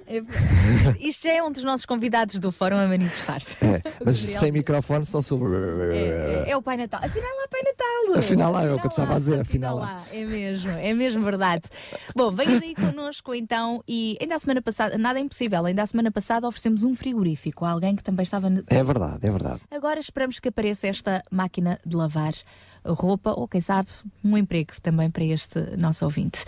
Speaker 2: Isto, isto já é um dos nossos convidados do fórum a manifestar-se.
Speaker 3: É, mas
Speaker 2: O Gabriel.
Speaker 3: sem microfone só sobre.
Speaker 2: É, é- é o Pai Natal. Afinal, há Pai Natal.
Speaker 3: Afinal lá, é o que eu estava a dizer, afinal lá.
Speaker 2: lá. É mesmo, é mesmo verdade. Bom, venha daí connosco então. E ainda a semana passada, nada é impossível, ainda a semana passada oferecemos um frigorífico a alguém que também estava.
Speaker 3: É verdade, é verdade.
Speaker 2: Agora esperamos que apareça esta máquina de lavar roupa ou, quem sabe, um emprego também para este nosso ouvinte.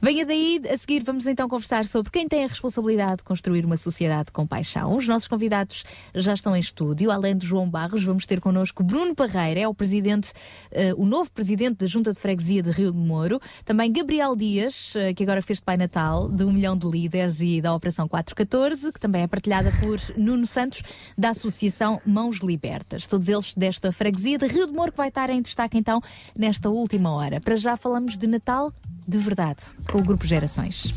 Speaker 2: Venha daí, a seguir vamos então conversar sobre quem tem a responsabilidade de construir uma sociedade com paixão. Os nossos convidados já estão em estúdio, além de João Barros, vamos ter connosco Bruno Parreira, é o presidente, eh, o novo presidente da Junta de Freguesia de Rio de Moro, também Gabriel Dias, eh, que agora fez de Pai Natal, de um milhão de líderes e da Operação 414, que também é partilhada por Nuno Santos, da Associação Mãos Libertas. Todos eles desta freguesia de Rio de Moro, que vai estar em destaque então nesta última hora. Para já falamos de Natal de verdade, com o Grupo Gerações.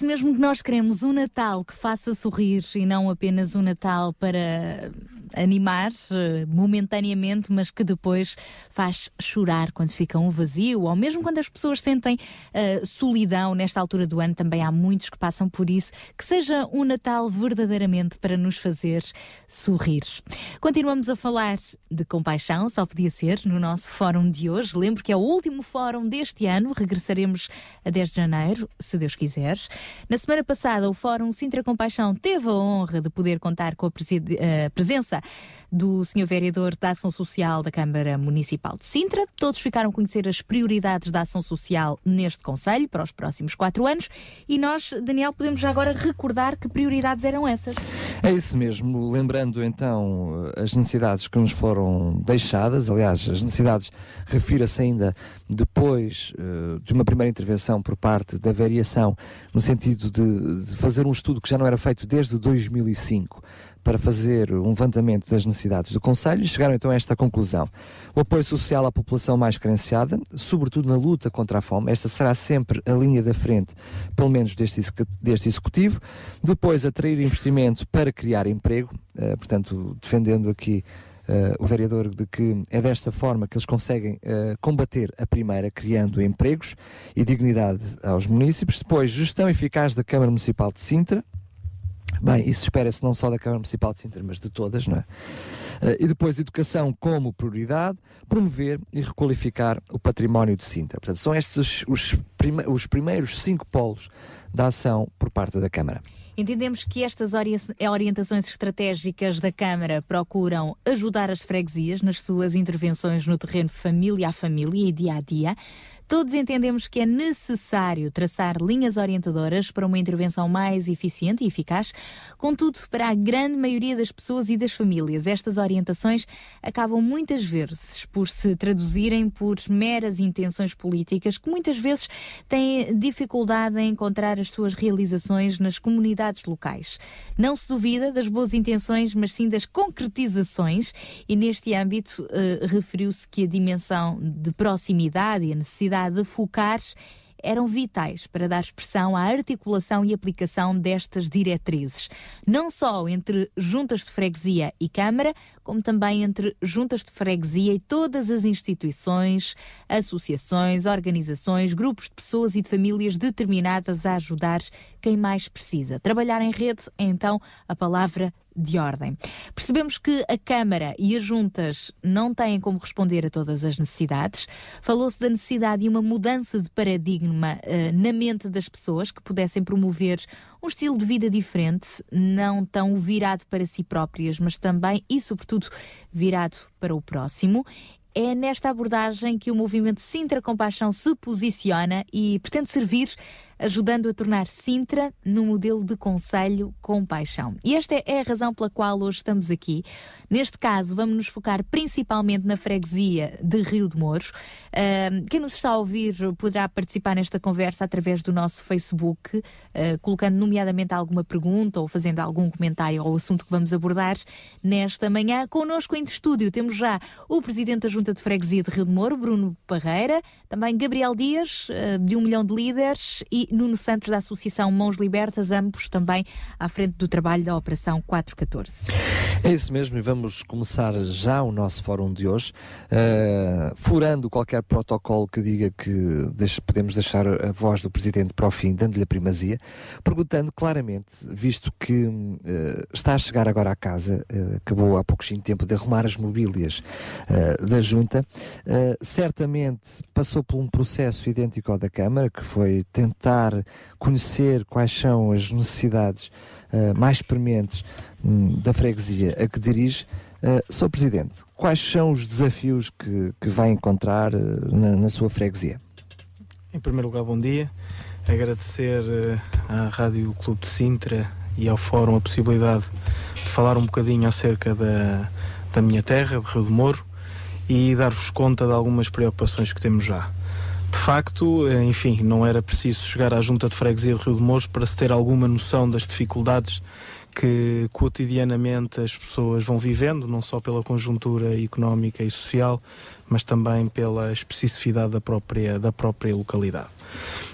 Speaker 2: Isso mesmo que nós queremos, um Natal que faça sorrir e não apenas um Natal para animar eh, momentaneamente, mas que depois faz chorar quando fica um vazio, ou mesmo quando as pessoas sentem eh, solidão nesta altura do ano, também há muitos que passam por isso, que seja um Natal verdadeiramente para nos fazer sorrir. Continuamos a falar de compaixão, só podia ser, no nosso fórum de hoje. Lembro que é o último fórum deste ano, regressaremos a 10 de janeiro, se Deus quiser. Na semana passada, o Fórum Sintra Compaixão teve a honra de poder contar com a eh, presença do Sr. Vereador da Ação Social da Câmara Municipal de Sintra. Todos ficaram a conhecer as prioridades da ação social neste Conselho para os próximos quatro anos e nós, Daniel, podemos já agora recordar que prioridades eram essas.
Speaker 3: É isso mesmo, lembrando então as necessidades que nos foram deixadas, aliás, as necessidades refira-se ainda depois eh, de uma primeira intervenção por parte da variação, no sentido de, de fazer um estudo que já não era feito desde 2005 para fazer um levantamento das necessidades do Conselho e chegaram então a esta conclusão. O apoio social à população mais carenciada, sobretudo na luta contra a fome, esta será sempre a linha da frente, pelo menos deste, deste Executivo. Depois, atrair investimento para criar emprego, eh, portanto, defendendo aqui eh, o vereador de que é desta forma que eles conseguem eh, combater a primeira, criando empregos e dignidade aos municípios. Depois, gestão eficaz da Câmara Municipal de Sintra, Bem, isso espera-se não só da Câmara Municipal de Sintra, mas de todas, não é? Eh, E depois, educação como prioridade, promover e requalificar o património de Sintra. Portanto, são estes os, os prime- os primeiros cinco polos da ação por parte da Câmara.
Speaker 2: Entendemos que estas ori- orientações estratégicas da Câmara procuram ajudar as freguesias nas suas intervenções no terreno família a família e dia a dia. Todos entendemos que é necessário traçar linhas orientadoras para uma intervenção mais eficiente e eficaz. Contudo, para a grande maioria das pessoas e das famílias, estas orientações acabam muitas vezes por se traduzirem por meras intenções políticas que muitas vezes têm dificuldade em encontrar as suas realizações nas comunidades locais. Não se duvida das boas intenções, mas sim das concretizações, e neste âmbito eh, referiu-se que a dimensão de proximidade e a necessidade de focar eram vitais para dar expressão à articulação e aplicação destas diretrizes, não só entre juntas de freguesia e Câmara, como também entre juntas de freguesia e todas as instituições, associações, organizações, grupos de pessoas e de famílias determinadas a ajudar quem mais precisa. Trabalhar em rede é então a palavra de ordem. Percebemos que a Câmara e as juntas não têm como responder a todas as necessidades. Falou-se da necessidade de uma mudança de paradigma eh, na mente das pessoas que pudessem promover um estilo de vida diferente, não tão virado para si próprias, mas também e, sobretudo, virado para o próximo. É nesta abordagem que o movimento Sintra Compaixão se posiciona e pretende servir ajudando a tornar Sintra num modelo de conselho com paixão. E esta é a razão pela qual hoje estamos aqui. Neste caso, vamos nos focar principalmente na freguesia de Rio de Mouros. Uh, quem nos está a ouvir poderá participar nesta conversa através do nosso Facebook, uh, colocando nomeadamente alguma pergunta ou fazendo algum comentário ao assunto que vamos abordar nesta manhã. Connosco em estúdio temos já o Presidente da Junta de Freguesia de Rio de Moro, Bruno Parreira, também Gabriel Dias, uh, de Um Milhão de Líderes, e Nuno Santos, da Associação Mãos Libertas, ambos também à frente do trabalho da Operação 414.
Speaker 3: É isso mesmo, e vamos começar já o nosso fórum de hoje, uh, furando qualquer protocolo que diga que deixe, podemos deixar a voz do Presidente para o fim, dando-lhe a primazia, perguntando claramente, visto que uh, está a chegar agora à casa, uh, acabou há pouquinho tempo de arrumar as mobílias da Junta, certamente passou por um processo idêntico ao da Câmara, que foi tentar conhecer quais são as necessidades mais prementes um, da freguesia a que dirige. Uh, Sr. Presidente, quais são os desafios que, que vai encontrar uh, na, na, sua freguesia?
Speaker 22: Em primeiro lugar, bom dia. Agradecer uh, à Rádio Clube de Sintra e ao Fórum a possibilidade de falar um bocadinho acerca da, da minha terra, de Rio de Moro, e dar-vos conta de algumas preocupações que temos já. De facto, enfim, não era preciso chegar à Junta de Freguesia de Rio de Moro para se ter alguma noção das dificuldades que cotidianamente as pessoas vão vivendo, não só pela conjuntura económica e social, mas também pela especificidade da própria, da própria localidade.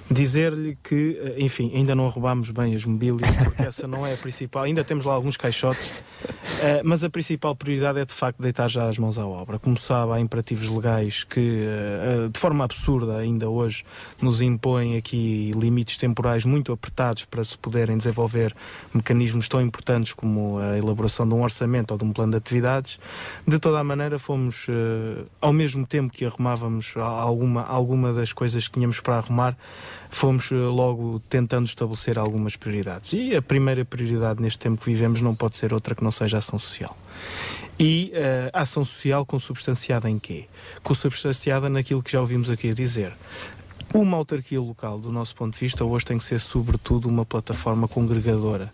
Speaker 22: Dizer-lhe que, eh, enfim, ainda não roubámos bem as mobílias, porque essa não é a principal. Ainda temos lá alguns caixotes, uh, mas a principal prioridade é de facto deitar já as mãos à obra. Como sabe, há imperativos legais que, uh, de forma absurda, ainda hoje, nos impõem aqui limites temporais muito apertados para se poderem desenvolver mecanismos tão importantes como a elaboração de um orçamento ou de um plano de atividades. De toda a maneira, fomos, ao mesmo tempo que arrumávamos alguma, alguma das coisas que tínhamos para arrumar, fomos eh, logo tentando estabelecer algumas prioridades. E a primeira prioridade neste tempo que vivemos não pode ser outra que não seja a ação social. E uh, ação social consubstanciada em quê? Consubstanciada naquilo que já ouvimos aqui a dizer. Uma autarquia local, do nosso ponto de vista, hoje tem que ser, sobretudo, uma plataforma congregadora.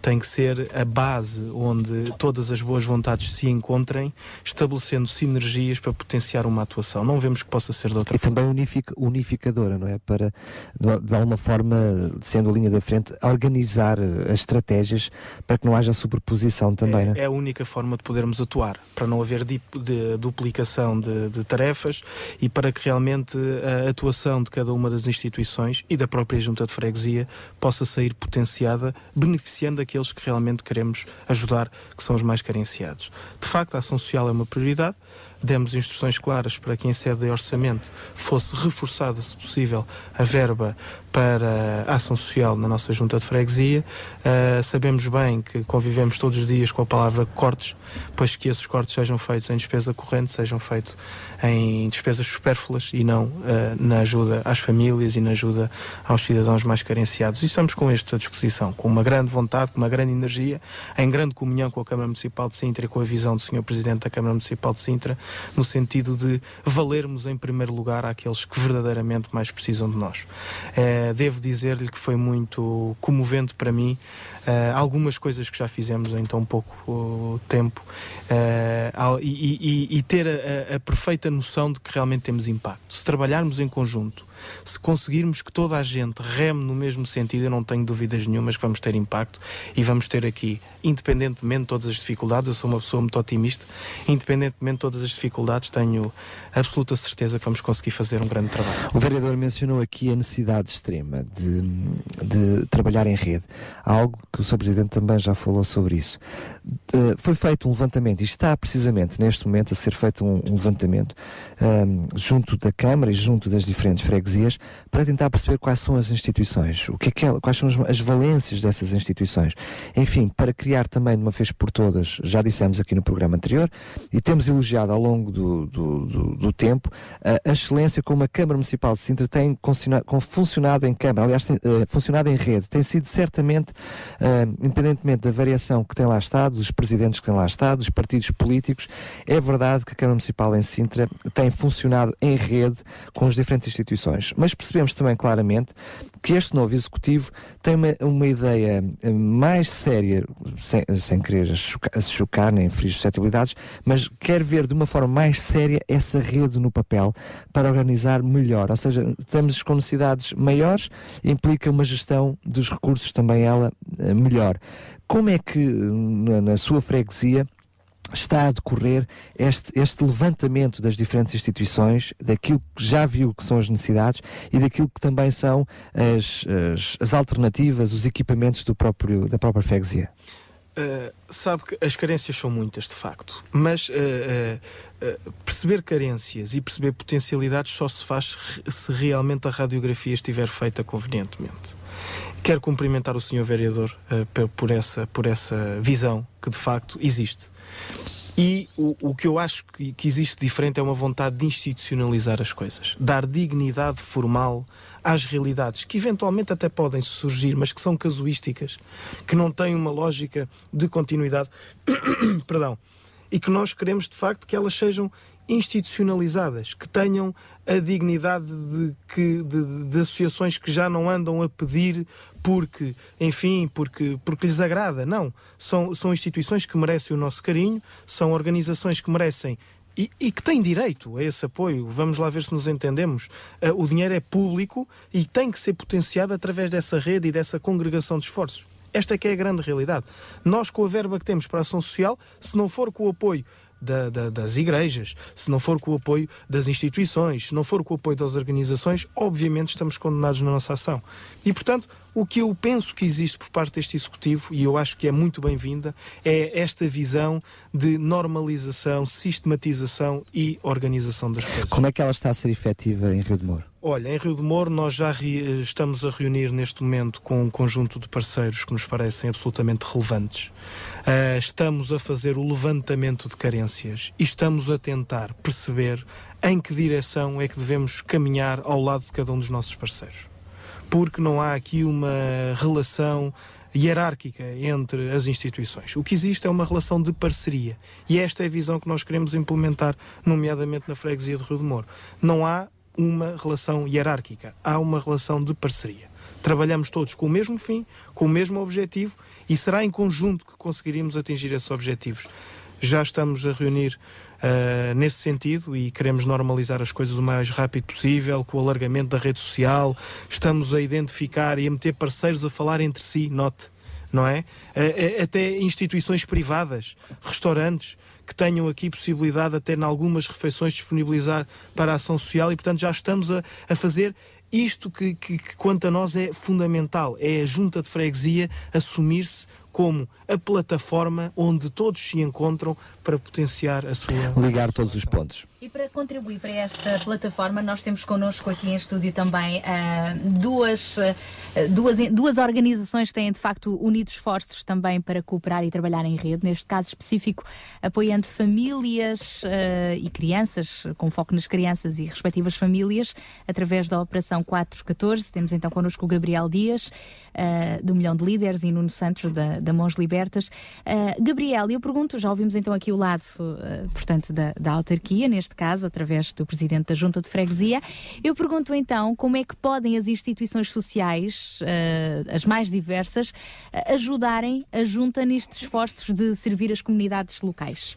Speaker 22: Tem que ser a base onde todas as boas vontades se encontrem, estabelecendo sinergias para potenciar uma atuação. Não vemos que possa ser de outra
Speaker 3: e forma. E também unific, unificadora, não é? Para, de alguma forma, sendo a linha da frente, organizar as estratégias para que não haja superposição também,
Speaker 22: é,
Speaker 3: não
Speaker 22: é? é a única forma de podermos atuar, para não haver de, de duplicação de, de tarefas e para que realmente a atuação de cada uma das instituições e da própria Junta de Freguesia possa sair potenciada, beneficiando aqueles que realmente queremos ajudar, que são os mais carenciados. De facto, a ação social é uma prioridade demos instruções claras para que em sede de orçamento fosse reforçada, se possível, a verba para a ação social na nossa junta de freguesia. Uh, sabemos bem que convivemos todos os dias com a palavra cortes, pois que esses cortes sejam feitos em despesa corrente, sejam feitos em despesas supérfluas e não uh, na ajuda às famílias e na ajuda aos cidadãos mais carenciados. E estamos com este à disposição, com uma grande vontade, com uma grande energia, em grande comunhão com a Câmara Municipal de Sintra e com a visão do Sr. Presidente da Câmara Municipal de Sintra, no sentido de valermos em primeiro lugar àqueles que verdadeiramente mais precisam de nós. Uh, devo dizer-lhe que foi muito comovente para mim uh, algumas coisas que já fizemos em tão pouco uh, tempo e, e, e, ter a, a perfeita noção de que realmente temos impacto. Se trabalharmos em conjunto, se conseguirmos que toda a gente reme no mesmo sentido, eu não tenho dúvidas nenhumas que vamos ter impacto e vamos ter aqui, independentemente de todas as dificuldades, eu sou uma pessoa muito otimista, independentemente de todas as dificuldades, tenho absoluta certeza que vamos conseguir fazer um grande trabalho.
Speaker 3: O vereador mencionou aqui a necessidade extrema de, de trabalhar em rede, algo que o Sr. Presidente também já falou sobre isso. Uh, foi feito um levantamento, e está precisamente neste momento a ser feito um, um levantamento um, junto da Câmara e junto das diferentes freguesias para tentar perceber quais são as instituições, o que é que é, quais são as, as valências dessas instituições. Enfim, para criar também de uma vez por todas, já dissemos aqui no programa anterior, e temos elogiado ao longo longo do, do, do, do tempo, a excelência como a Câmara Municipal de Sintra tem funcionado em Câmara, aliás, tem uh, funcionado em rede, tem sido certamente, uh, independentemente da variação que tem lá estado, dos presidentes que têm lá estado, dos partidos políticos, é verdade que a Câmara Municipal em Sintra tem funcionado em rede com as diferentes instituições. Mas percebemos também claramente que este novo Executivo tem uma, uma ideia mais séria, sem, sem querer chocar, chocar nem ferir suscetibilidades, mas quer ver de uma forma mais séria essa rede no papel para organizar melhor. Ou seja, estamos com necessidades maiores, implica uma gestão dos recursos também ela eh, melhor. Como é que na, na sua freguesia está a decorrer este, este levantamento das diferentes instituições, daquilo que já viu que são as necessidades e daquilo que também são as, as, as alternativas, os equipamentos do próprio, da própria freguesia?
Speaker 22: Uh, sabe que as carências são muitas, de facto, mas uh, uh, perceber carências e perceber potencialidades só se faz se realmente a radiografia estiver feita convenientemente. Quero cumprimentar o Sr. Vereador por, essa, por essa visão que de facto existe. E o, o que eu acho que, que existe diferente é uma vontade de institucionalizar as coisas, dar dignidade formal às realidades que eventualmente até podem surgir, mas que são casuísticas, que não têm uma lógica de continuidade, [coughs] perdão, e que nós queremos de facto que elas sejam institucionalizadas, que tenham a dignidade de, que, de, de, associações que já não andam a pedir porque, enfim, porque, porque lhes agrada. Não. São, são instituições que merecem o nosso carinho, são organizações que merecem e, e, que têm direito a esse apoio. Vamos lá ver se nos entendemos. Uh, o dinheiro é público e tem que ser potenciado através dessa rede e dessa congregação de esforços. Esta é que é a grande realidade. Nós, com a verba que temos para a ação social, se não for com o apoio da, da, das igrejas, se não for com o apoio das instituições, se não for com o apoio das organizações, obviamente estamos condenados na nossa ação. E, portanto, o que eu penso que existe por parte deste Executivo, e eu acho que é muito bem-vinda, é esta visão de normalização, sistematização e organização das coisas.
Speaker 3: Como é que ela está a ser efetiva em Rio de Moro?
Speaker 22: Olha, em Rio de Moro nós já estamos a reunir neste momento com um conjunto de parceiros que nos parecem absolutamente relevantes. Uh, estamos a fazer o levantamento de carências e estamos a tentar perceber em que direção é que devemos caminhar ao lado de cada um dos nossos parceiros. Porque não há aqui uma relação hierárquica entre as instituições. O que existe é uma relação de parceria. E esta é a visão que nós queremos implementar, nomeadamente na freguesia de Rio de Moro. Não há uma relação hierárquica, há uma relação de parceria. Trabalhamos todos com o mesmo fim, com o mesmo objetivo e será em conjunto que conseguiremos atingir esses objetivos. Já estamos a reunir uh, nesse sentido e queremos normalizar as coisas o mais rápido possível, com o alargamento da rede social. Estamos a identificar e a meter parceiros a falar entre si, note, não é? Uh, até instituições privadas, restaurantes que tenham aqui possibilidade até em algumas refeições disponibilizar para a ação social e, portanto, já estamos a, a fazer isto que, que, que, quanto a nós, é fundamental. É a junta de freguesia assumir-se como a plataforma onde todos se encontram para potenciar a sua.
Speaker 3: Ligar todos os pontos.
Speaker 2: E para contribuir para esta plataforma, nós temos connosco aqui em estúdio também uh, duas, uh, duas, duas organizações que têm de facto unido esforços também para cooperar e trabalhar em rede, neste caso específico, apoiando famílias uh, e crianças, com foco nas crianças e respectivas famílias, através da Operação 414. Temos então connosco o Gabriel Dias, do Milhão de Líderes, e Nuno Santos, da, da Mãos Libertas. Gabriel, eu pergunto, já ouvimos então aqui o lado, portanto, da, da autarquia, neste caso, através do Presidente da Junta de Freguesia. Eu pergunto então como é que podem as instituições sociais, uh, as mais diversas, uh, ajudarem a Junta nestes esforços de servir as comunidades locais?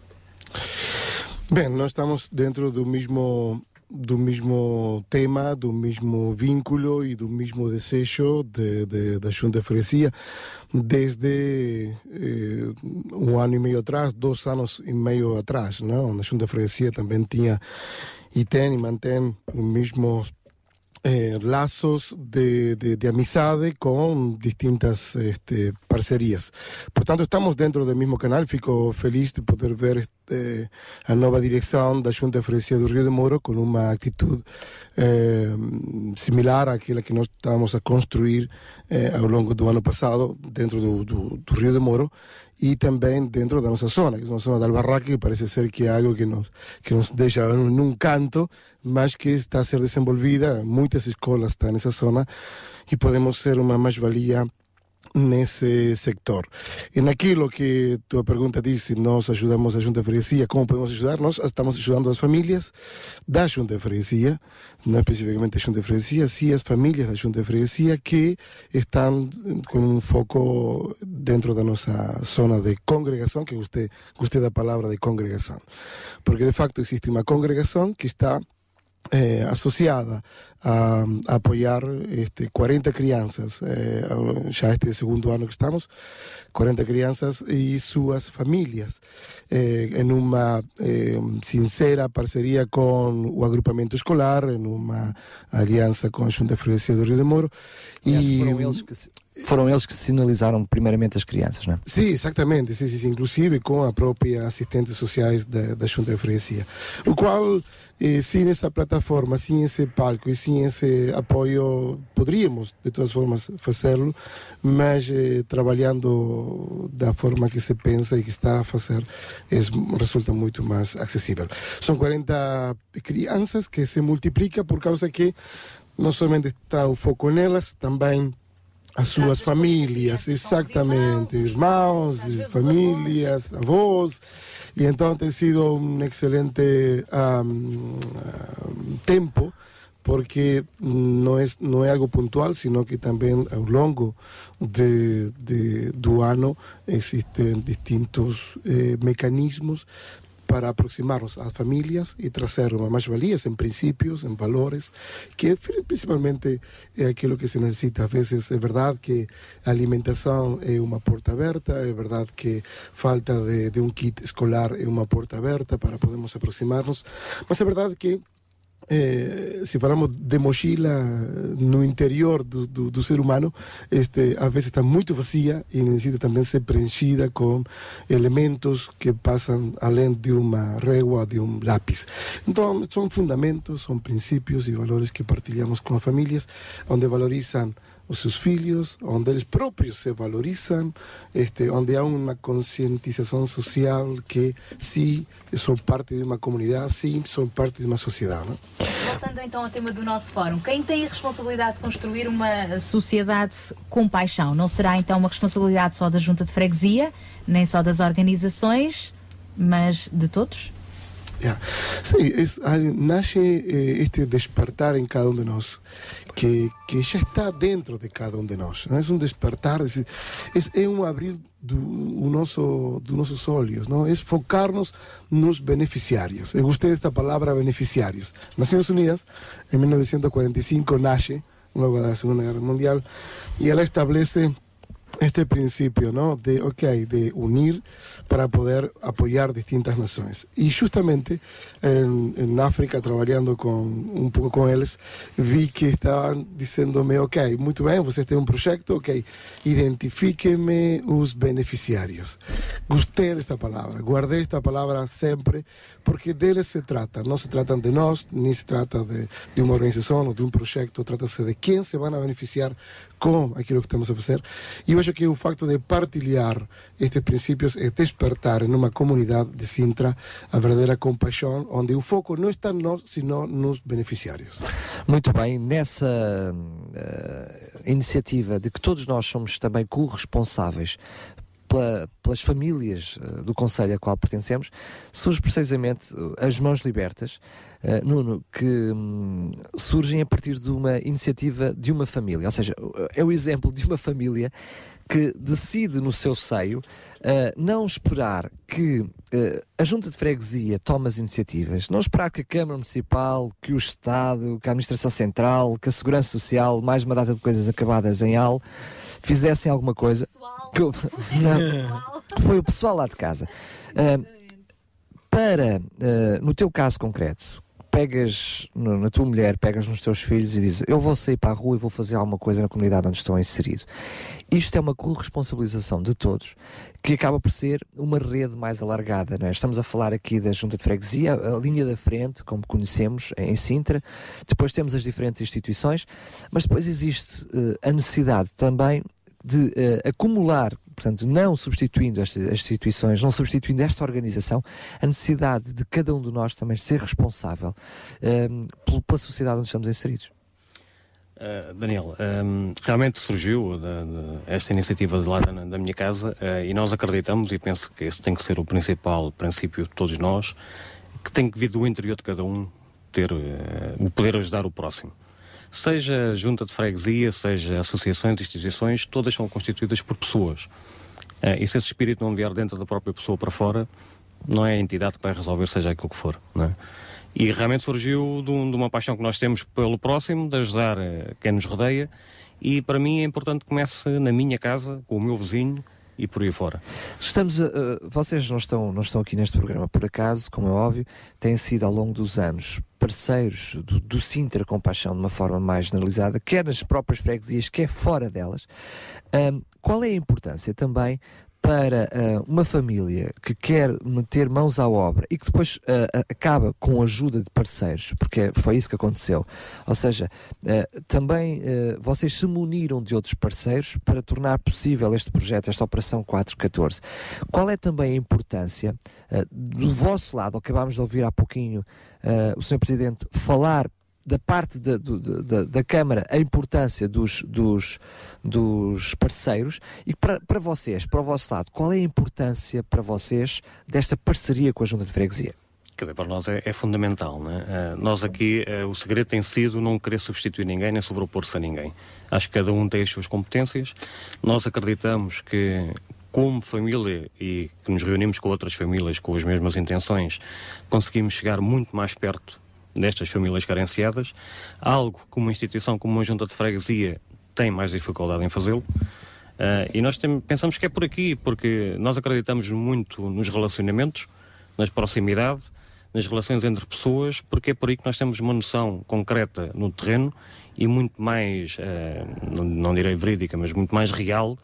Speaker 23: Bem, nós estamos dentro do mesmo do mesmo tema, do mesmo vínculo e do mesmo desejo de, de, da Junta Freguesia desde eh, um ano e meio atrás, dois anos e meio atrás, não? a Junta Freguesia também tinha e tem e mantém os mesmos eh, laços de, de, de, amizade com distintas este, parcerias. Portanto, estamos dentro do mesmo canal. Fico feliz de poder ver eh, a nova direção da Junta de Freguesia do Rio de Moro com uma atitude eh, similar àquela que nós estávamos a construir eh, ao longo do ano passado dentro do, do, do Rio de Moro e também dentro da nossa zona, que é uma zona da Albarraque, que parece ser que é algo que nos, que nos deixa num canto, mas que está a ser desenvolvida, muitas escolas estão nessa zona e podemos ser uma mais-valia nesse sector. E naquilo que tua pergunta diz, se nós ajudamos a Junta de Freguesia, como podemos ajudar? Nós estamos ajudando as famílias da Junta de Freguesia, não especificamente a Junta de Freguesia, sim as famílias da Junta de Freguesia que estão com um foco dentro da nossa zona de congregação, que gostei, gostei da palavra de congregação. Porque de facto existe uma congregação que está eh, associada a, a, apoiar este, 40 crianças, eh, já este segundo ano que estamos, 40 crianças e suas famílias, eh, em uma eh, sincera parceria com o agrupamento escolar, em uma aliança com a Junta de Freguesia do Rio de Moro.
Speaker 3: e foram eles que se, foram eles que sinalizaram primeiramente as crianças, não é?
Speaker 23: Sim, exatamente, sim, sim, inclusive com a própria assistentes sociais da, da Junta de Freguesia. O qual, eh, sem essa plataforma, sem esse palco e sem esse apoio, poderíamos, de todas formas, fazê-lo, mas eh, trabalhando da forma que se pensa e que está a fazer, é, resulta muito mais acessível. São 40 crianças que se multiplicam por causa que não somente está o foco nelas, também as suas famílias, exatamente, irmãos, famílias, avós, e então tem sido um excelente um, tempo porque não é algo pontual, sino que também ao longo de, de, do ano existem distintos eh, mecanismos para aproximarnos às famílias e trazer uma mais-valias em princípios, em valores, que principalmente é aquilo que se necessita. Às vezes é verdade que a alimentação é uma porta aberta, é verdade que falta de, de um kit escolar é uma porta aberta para podermos aproximar-nos, mas é verdade que eh, se falamos de mochila no interior do, ser humano, este, às vezes está muito vazia e necessita também ser preenchida com elementos que passam além de uma régua, de um lápis. Então, são fundamentos, são princípios e valores que partilhamos com as famílias, onde valorizam os seus filhos, onde eles próprios se valorizam, este, onde há uma conscientização social que sim, sou parte de uma comunidade, sim, sou parte de uma sociedade. Não?
Speaker 2: Voltando então ao tema do nosso fórum, quem tem a responsabilidade de construir uma sociedade com paixão? Não será então uma responsabilidade só da junta de freguesia, nem só das organizações, mas de todos?
Speaker 23: Yeah. Sim, es, nasce eh, este despertar em cada um de nós, que, que já está dentro de cada um de nós. Não é um despertar, é, é um abrir do, o nosso, dos nossos olhos, não? é focar-nos nos beneficiários. Eu gostei desta palavra beneficiários. Nações Unidas, em 1945, nasce, logo da Segunda Guerra Mundial, e ela estabelece este principio ¿no? de, okay, de unir para poder apoyar distintas naciones. Y justamente en, en, África, trabajando con, un poco con ellos, vi que estaban diciéndome, ok, muy bien, ustedes tienen un proyecto, ok, identifíqueme los beneficiarios. Gusté de esta palabra, guardé esta palabra siempre, porque de ellos se trata, no se trata de nosotros, ni se trata de, de una organización o de un proyecto, trata-se de quién se van a beneficiar com aquilo que estamos a fazer. E eu acho que o facto de partilhar estes princípios é despertar em uma comunidade de Sintra a verdadeira compaixão, onde o foco não está nós, sino nos beneficiários.
Speaker 3: Muito bem, nessa uh, iniciativa de que todos nós somos também corresponsáveis pela, pelas famílias uh, do Conselho a qual pertencemos, surge precisamente uh, as Mãos Libertas, uh, Nuno, que um, surgem a partir de uma iniciativa de uma família. Ou seja, é o exemplo de uma família que decide no seu seio uh, não esperar que uh, a Junta de Freguesia tome as iniciativas, não esperar que a Câmara Municipal, que o Estado, que a Administração Central, que a Segurança Social, mais uma data de coisas acabadas em AL, fizessem alguma coisa. Que, [laughs] não, foi o pessoal lá de casa. Uh, para, no teu caso concreto, pegas na tua mulher, pegas nos teus filhos e dizes eu vou sair para a rua e vou fazer alguma coisa na comunidade onde estou inserido. Isto é uma corresponsabilização de todos que acaba por ser uma rede mais alargada. É? Estamos a falar aqui da Junta de Freguesia, a linha da frente, como conhecemos em Sintra, depois temos as diferentes instituições, mas depois existe eh, a necessidade também de eh, acumular, portanto, não substituindo estas as instituições, não substituindo esta organização, a necessidade de cada um de nós também ser responsável eh, pelo- pela sociedade onde estamos inseridos.
Speaker 24: Uh, Daniel, um, realmente surgiu da- esta iniciativa de lá da, da minha casa uh, e nós acreditamos, e penso que esse tem que ser o principal princípio de todos nós, que tem que vir do interior de cada um ter uh, o poder ajudar o próximo. Seja junta de freguesia, seja associações, instituições, todas são constituídas por pessoas. Uh, e se esse espírito não vier dentro da própria pessoa para fora, não é a entidade que vai resolver, seja aquilo que for. Não é? E realmente surgiu de, um- uma paixão que nós temos pelo próximo, de ajudar eh, quem nos rodeia. E para mim é importante que comece na minha casa, com o meu vizinho e por aí fora.
Speaker 3: Estamos a- vocês não estão, não estão aqui neste programa por acaso, como é óbvio, têm sido ao longo dos anos parceiros do, do Sintra Compaixão de uma forma mais generalizada, quer nas próprias freguesias, quer fora delas. Ahm, qual é a importância também para ah, uma família que quer meter mãos à obra e que depois ah, acaba com a ajuda de parceiros, porque foi isso que aconteceu. Ou seja, ah, também vocês se muniram de outros parceiros para tornar possível este projeto, esta Operação 414. Qual é também a importância do vosso lado? Acabámos de ouvir há pouquinho o Sr. Presidente falar da parte da, do- da- da- Câmara a importância dos, dos, dos parceiros e para, para vocês, para o vosso lado, qual é a importância para vocês desta parceria com a Junta de Freguesia?
Speaker 24: Quer dizer, para nós é, é fundamental. Né? Eh, nós aqui, eh, o segredo tem sido não querer substituir ninguém nem sobrepor-se a ninguém. Acho que cada um tem as suas competências. Nós acreditamos que, como família e que nos reunimos com outras famílias com as mesmas intenções, conseguimos chegar muito mais perto destas famílias carenciadas. Algo que uma instituição como uma junta de freguesia tem mais dificuldade em fazê-lo. Eh, e nós tem- pensamos que é por aqui, porque nós acreditamos muito nos relacionamentos, nas proximidade, nas relações entre pessoas, porque é por aí que nós temos uma noção concreta no terreno e muito mais, eh, não, não direi verídica, mas muito mais real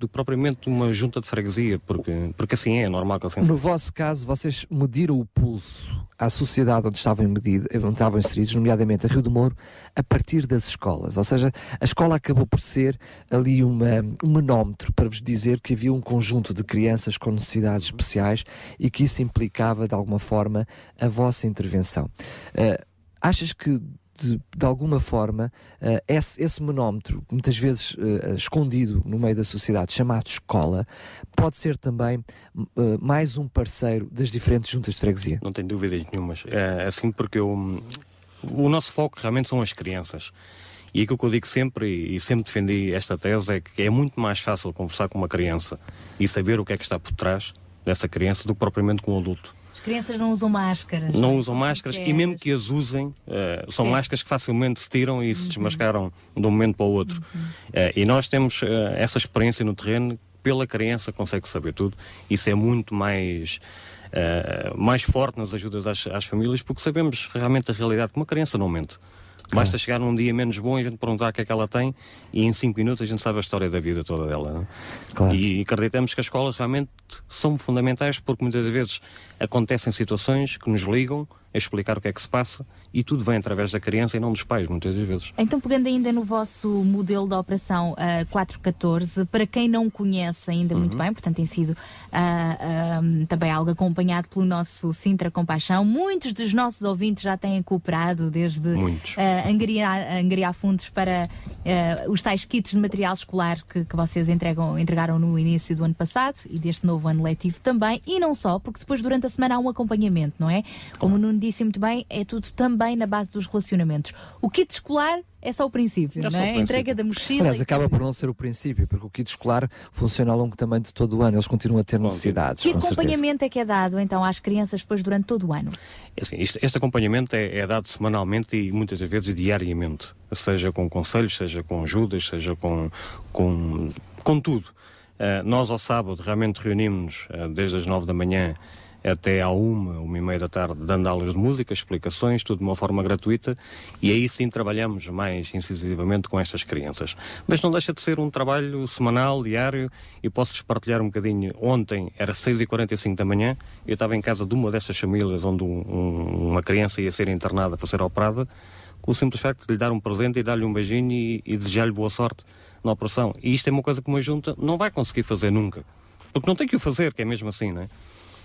Speaker 24: do que propriamente uma junta de freguesia, porque, porque assim é, é normal que assim
Speaker 3: No vosso caso, vocês mediram o pulso à sociedade onde estavam, medido, onde estavam inseridos, nomeadamente a Rio do Moro, a partir das escolas. Ou seja, a escola acabou por ser ali uma, um manómetro para vos dizer que havia um conjunto de crianças com necessidades especiais e que isso implicava, de alguma forma, a vossa intervenção. Ah, achas que de, de alguma forma, eh, esse, esse muitas vezes eh, escondido no meio da sociedade, chamado escola, pode ser também eh, mais um parceiro das diferentes juntas de freguesia.
Speaker 24: Não tenho dúvidas nenhumas. É assim porque eu- o nosso foco realmente são as crianças. E aquilo que eu digo sempre, e sempre defendi esta tese, é que é muito mais fácil conversar com uma criança e saber o que é que está por trás dessa criança do que propriamente com um adulto.
Speaker 2: As crianças não usam máscaras.
Speaker 24: Não
Speaker 2: é?
Speaker 24: usam máscaras e
Speaker 2: sinceras.
Speaker 24: mesmo que as usem, eh, são
Speaker 2: Sim.
Speaker 24: máscaras que facilmente se tiram e se desmascaram de um momento para o outro. Eh, e nós temos eh, essa experiência no terreno, pela criança consegue saber tudo. Isso é muito mais, mais forte nas ajudas às, às famílias, porque sabemos realmente a realidade que uma criança não mente. Basta chegar num dia menos bom e a gente perguntar o que é que ela tem e em 5 minutos a gente sabe a história da vida toda dela. é? E, e acreditamos que as escolas realmente são fundamentais porque muitas vezes acontecem situações que nos ligam a explicar o que é que se passa e tudo vem através da criança e não dos pais, muitas das vezes.
Speaker 2: Então, pegando ainda no vosso modelo da Operação ah, 414, para quem não conhece ainda muito
Speaker 24: Uhum.
Speaker 2: bem, portanto tem sido ah, ah, também algo acompanhado pelo nosso Sintra Compaixão, muitos dos nossos ouvintes já têm cooperado desde ah, angariar, angariar fundos para os tais kits de material escolar que, que vocês entregam, entregaram no início do ano passado e deste novo ano letivo também, e não só, porque depois durante a semana há um acompanhamento, não é? Como o Nuno disse muito bem, é tudo também na base dos relacionamentos. O kit escolar é só o princípio,
Speaker 3: É
Speaker 2: não é? A
Speaker 3: princípio.
Speaker 2: entrega da mochila.
Speaker 3: Aliás, acaba por não ser o princípio, porque o kit escolar funciona ao longo também de todo o ano. Eles continuam a ter necessidades.
Speaker 2: Que
Speaker 3: com certeza.
Speaker 2: acompanhamento é que é dado então às crianças depois durante todo o ano?
Speaker 24: É assim, este, este acompanhamento é, é dado semanalmente e muitas vezes diariamente, seja com conselhos, seja com ajudas, seja com, com, com tudo. Eh, nós ao sábado realmente reunimos-nos eh, desde as nove da manhã até à uma, uma e meia da tarde, dando aulas de música, explicações, tudo de uma forma gratuita, e aí sim trabalhamos mais incisivamente com estas crianças. Mas não deixa de ser um trabalho semanal, diário, e posso-vos partilhar um bocadinho. Ontem era 6h45 da manhã, eu estava em casa de uma destas famílias onde um, um, uma criança ia ser internada para ser operada, com o simples facto de lhe dar um presente e dar-lhe um beijinho e, e desejar-lhe boa sorte na operação. E isto é uma coisa que uma junta não vai conseguir fazer nunca. Porque não tem que o fazer, que é mesmo assim, não é?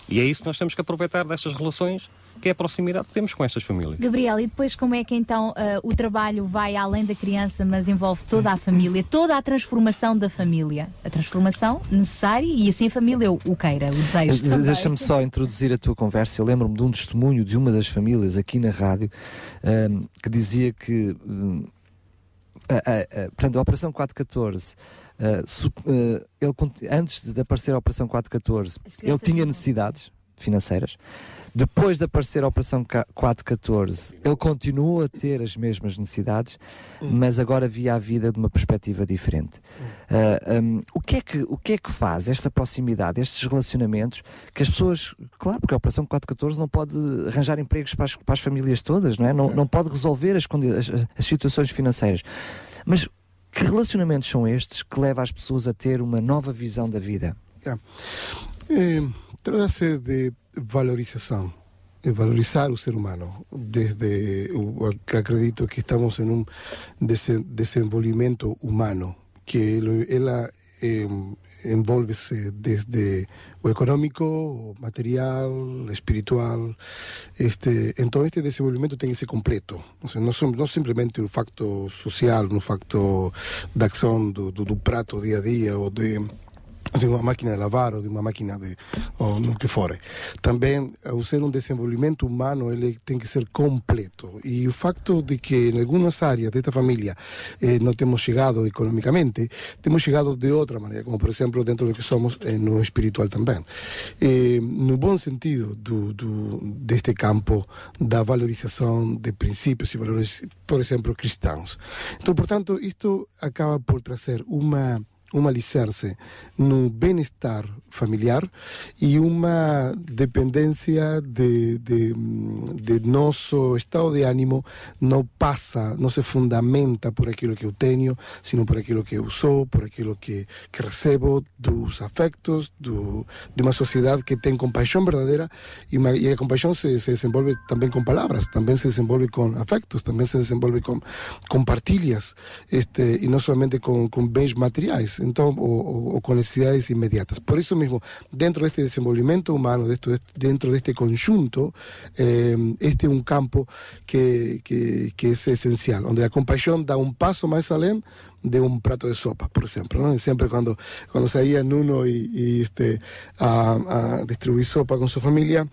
Speaker 24: E é isso que nós temos que aproveitar destas relações, que é a proximidade que temos com estas famílias.
Speaker 2: Gabriel, e depois como é que então uh, o trabalho vai além da criança, mas envolve toda a família, toda a transformação da família? A transformação necessária e assim a família o, o queira, o desejo.
Speaker 3: Deixa-me só introduzir a tua conversa. Eu lembro-me de um testemunho de uma das famílias aqui na rádio um, que dizia que. Um, a, a, a, portanto, a Operação 414 Uh, ele, antes de aparecer a Operação 414, ele tinha necessidades financeiras. Depois de aparecer a Operação 414, ele continua a ter as mesmas necessidades, mas agora via a vida de uma perspectiva diferente. Uh, um, o, que é que, o que é que faz esta proximidade, estes relacionamentos, que as pessoas, claro, porque a Operação 414 não pode arranjar empregos para as, para as famílias todas, não é? Não, não pode resolver as, as, as situações financeiras. Mas que relacionamentos são estes que levam as pessoas a ter uma nova visão da vida?
Speaker 23: É, Trata-se de valorização, de valorizar o ser humano. Desde, eu acredito que estamos em um desenvolvimento humano, que ela eh, envolve-se desde o económico, o material, espiritual. Este, então, este desenvolvimento tem que ser completo. Seja, não, somos, não simplesmente o facto social, no facto da ação do, do, do prato dia a dia ou de [laughs] de uma máquina de lavar ou de uma máquina de ou no que for. Também, ao ser um desenvolvimento humano, ele tem que ser completo. E o facto de que em algumas áreas desta família eh, não temos chegado economicamente, temos chegado de outra maneira, como por exemplo dentro do que somos eh, no espiritual também. Eh, no bom sentido do, do, deste campo da valorização de princípios e valores, por exemplo, cristãos. Então, portanto, isto acaba por trazer uma um alicerce no bem-estar familiar e uma dependência de, de, de, nosso estado de ânimo não passa, não se fundamenta por aquilo que eu tenho, sino por aquilo que eu sou, por aquilo que, que recebo dos afectos do, de uma sociedade que tem compaixão verdadeira e, uma, e a compaixão se, se, desenvolve também com palavras, também se desenvolve com afectos, também se desenvolve com, com partilhas este, e não somente com, com bens materiais então, ou, ou, com necessidades imediatas. Por isso mesmo, dentro deste desenvolvimento humano, dentro deste conjunto, eh, este é um campo que, que, que é essencial, onde a compaixão dá um passo mais além de um prato de sopa, por exemplo. ¿no? Sempre quando, quando saía Nuno e, e este, a, a distribuir sopa com sua família,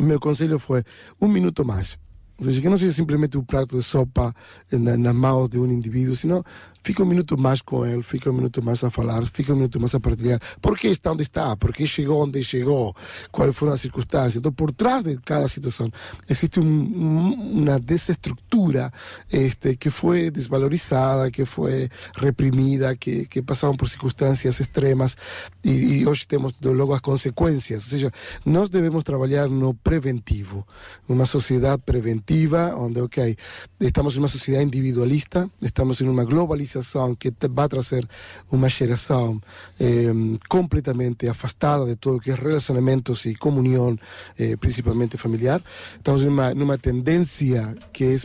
Speaker 23: meu conselho foi um minuto mais. Ou seja, que não seja simplesmente um prato de sopa na, nas mãos de um indivíduo, senão fica um minuto mais com ele, fica um minuto mais a falar, fica um minuto mais a partilhar. Por que está onde está? Por que chegou onde chegou? Quais foram as circunstâncias? Então, por trás de cada situação, existe um, uma desestrutura este, que foi desvalorizada, que foi reprimida, que, que passaram por circunstâncias extremas e, e hoje temos logo as consequências. Ou seja, nós devemos trabalhar no preventivo, uma sociedade preventiva, onde, ok, estamos em uma sociedade individualista, estamos em uma globalização que vai trazer uma geração eh, completamente afastada de todo o que é relacionamentos e comunhão, eh, principalmente familiar. Estamos numa, numa tendência que é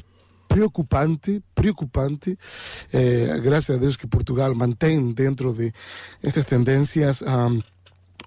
Speaker 23: preocupante, preocupante. Eh, graças a Deus que Portugal mantém dentro de estas tendências. Um,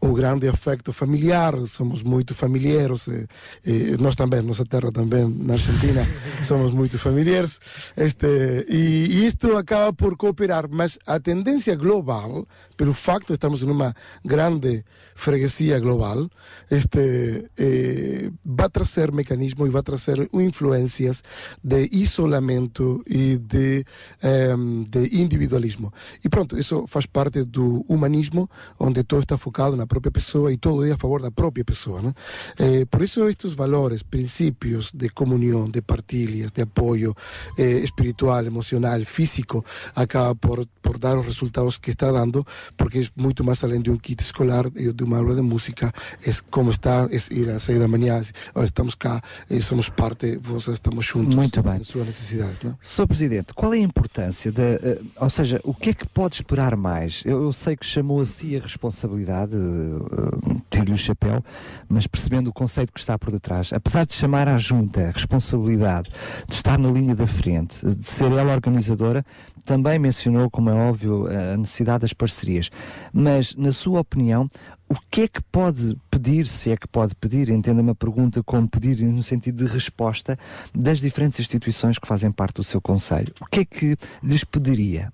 Speaker 23: o grande afecto familiar, somos muito familiares, e, e nós também, nossa terra também, na Argentina, [laughs] somos muito familiares, este, e, e, isto acaba por cooperar, mas a tendência global, pelo facto de estamos numa grande freguesia global, este, eh, vai trazer mecanismos e vai trazer influências de isolamento e de, eh, de individualismo. E pronto, isso faz parte do humanismo, onde todo está focado na própria pessoa e todo é a favor da própria pessoa. Né? Eh, por isso, estes valores, princípios de comunhão, de partilhas, de apoio eh, espiritual, emocional, físico, acaba por, por dar os resultados que está dando, porque é muito mais além de um kit escolar, e de uma aula de música, é como estar, é ir às seis da manhã, olha, estamos cá, eh, somos parte, vocês estamos juntos
Speaker 3: Muito bem.
Speaker 23: nas suas necessidades. Não?
Speaker 3: Sr. Presidente, qual é a importância da. eh, ou seja, o que é que pode esperar mais? Eu, eu sei que chamou a si a responsabilidade, uh, tiro-lhe o chapéu, mas percebendo o conceito que está por detrás, apesar de chamar à junta a responsabilidade de estar na linha da frente, de ser ela organizadora, também mencionou, como é óbvio, a necessidade das parcerias. Mas, na sua opinião, o que é que pode pedir, se é que pode pedir, entenda-me a pergunta como pedir no sentido de resposta das diferentes instituições que fazem parte do seu Conselho? O que é que lhes pediria?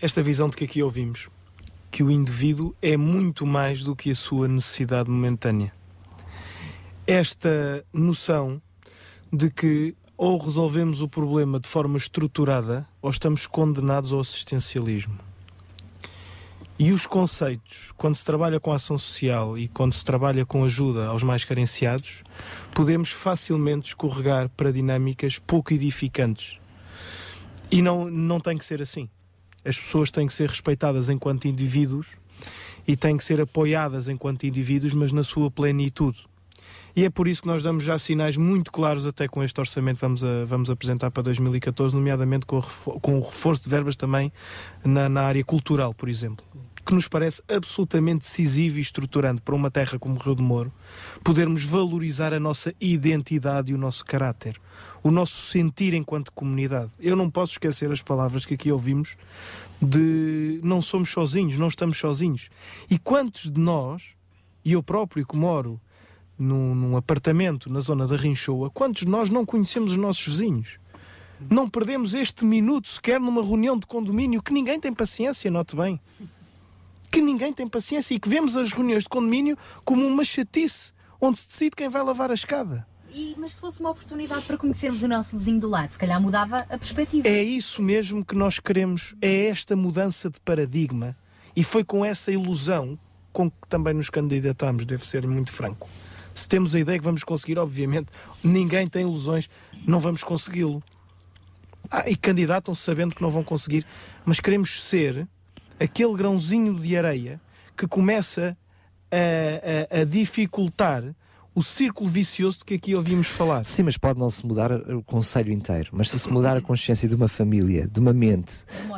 Speaker 22: Esta visão de que aqui ouvimos, que o indivíduo é muito mais do que a sua necessidade momentânea. Esta noção de que ou resolvemos o problema de forma estruturada ou estamos condenados ao assistencialismo. E os conceitos, quando se trabalha com ação social e quando se trabalha com ajuda aos mais carenciados, podemos facilmente escorregar para dinâmicas pouco edificantes. E não, não tem que ser assim. As pessoas têm que ser respeitadas enquanto indivíduos e têm que ser apoiadas enquanto indivíduos, mas na sua plenitude. E é por isso que nós damos já sinais muito claros, até com este orçamento que vamos, a- vamos apresentar para 2014, nomeadamente com refo- com o reforço de verbas também na, na área cultural, por exemplo. Que nos parece absolutamente decisivo e estruturante para uma terra como Rio de Moro, podermos valorizar a nossa identidade e o nosso caráter, o nosso sentir enquanto comunidade. Eu não posso esquecer as palavras que aqui ouvimos de não somos sozinhos, não estamos sozinhos. E quantos de nós, e eu próprio que moro num, num apartamento na zona da Rinchoa, quantos de nós não conhecemos os nossos vizinhos? Não perdemos este minuto sequer numa reunião de condomínio que ninguém tem paciência, note bem. Que ninguém tem paciência e que vemos as reuniões de condomínio como uma chatice, onde se decide quem vai lavar a escada.
Speaker 2: E, mas se fosse uma oportunidade para conhecermos o nosso vizinho do lado, se calhar mudava a perspectiva.
Speaker 22: É isso mesmo que nós queremos, é esta mudança de paradigma. E foi com essa ilusão com que também nos candidatamos, devo ser muito franco. Se temos a ideia que vamos conseguir, obviamente, ninguém tem ilusões, não vamos consegui-lo. Ah, e candidatam-se sabendo que não vão conseguir, mas queremos ser aquele grãozinho de areia que começa a, a- a dificultar o círculo vicioso de que aqui ouvimos falar.
Speaker 3: Sim, mas pode não se mudar o conselho inteiro. Mas se se mudar a consciência de uma família, de uma mente,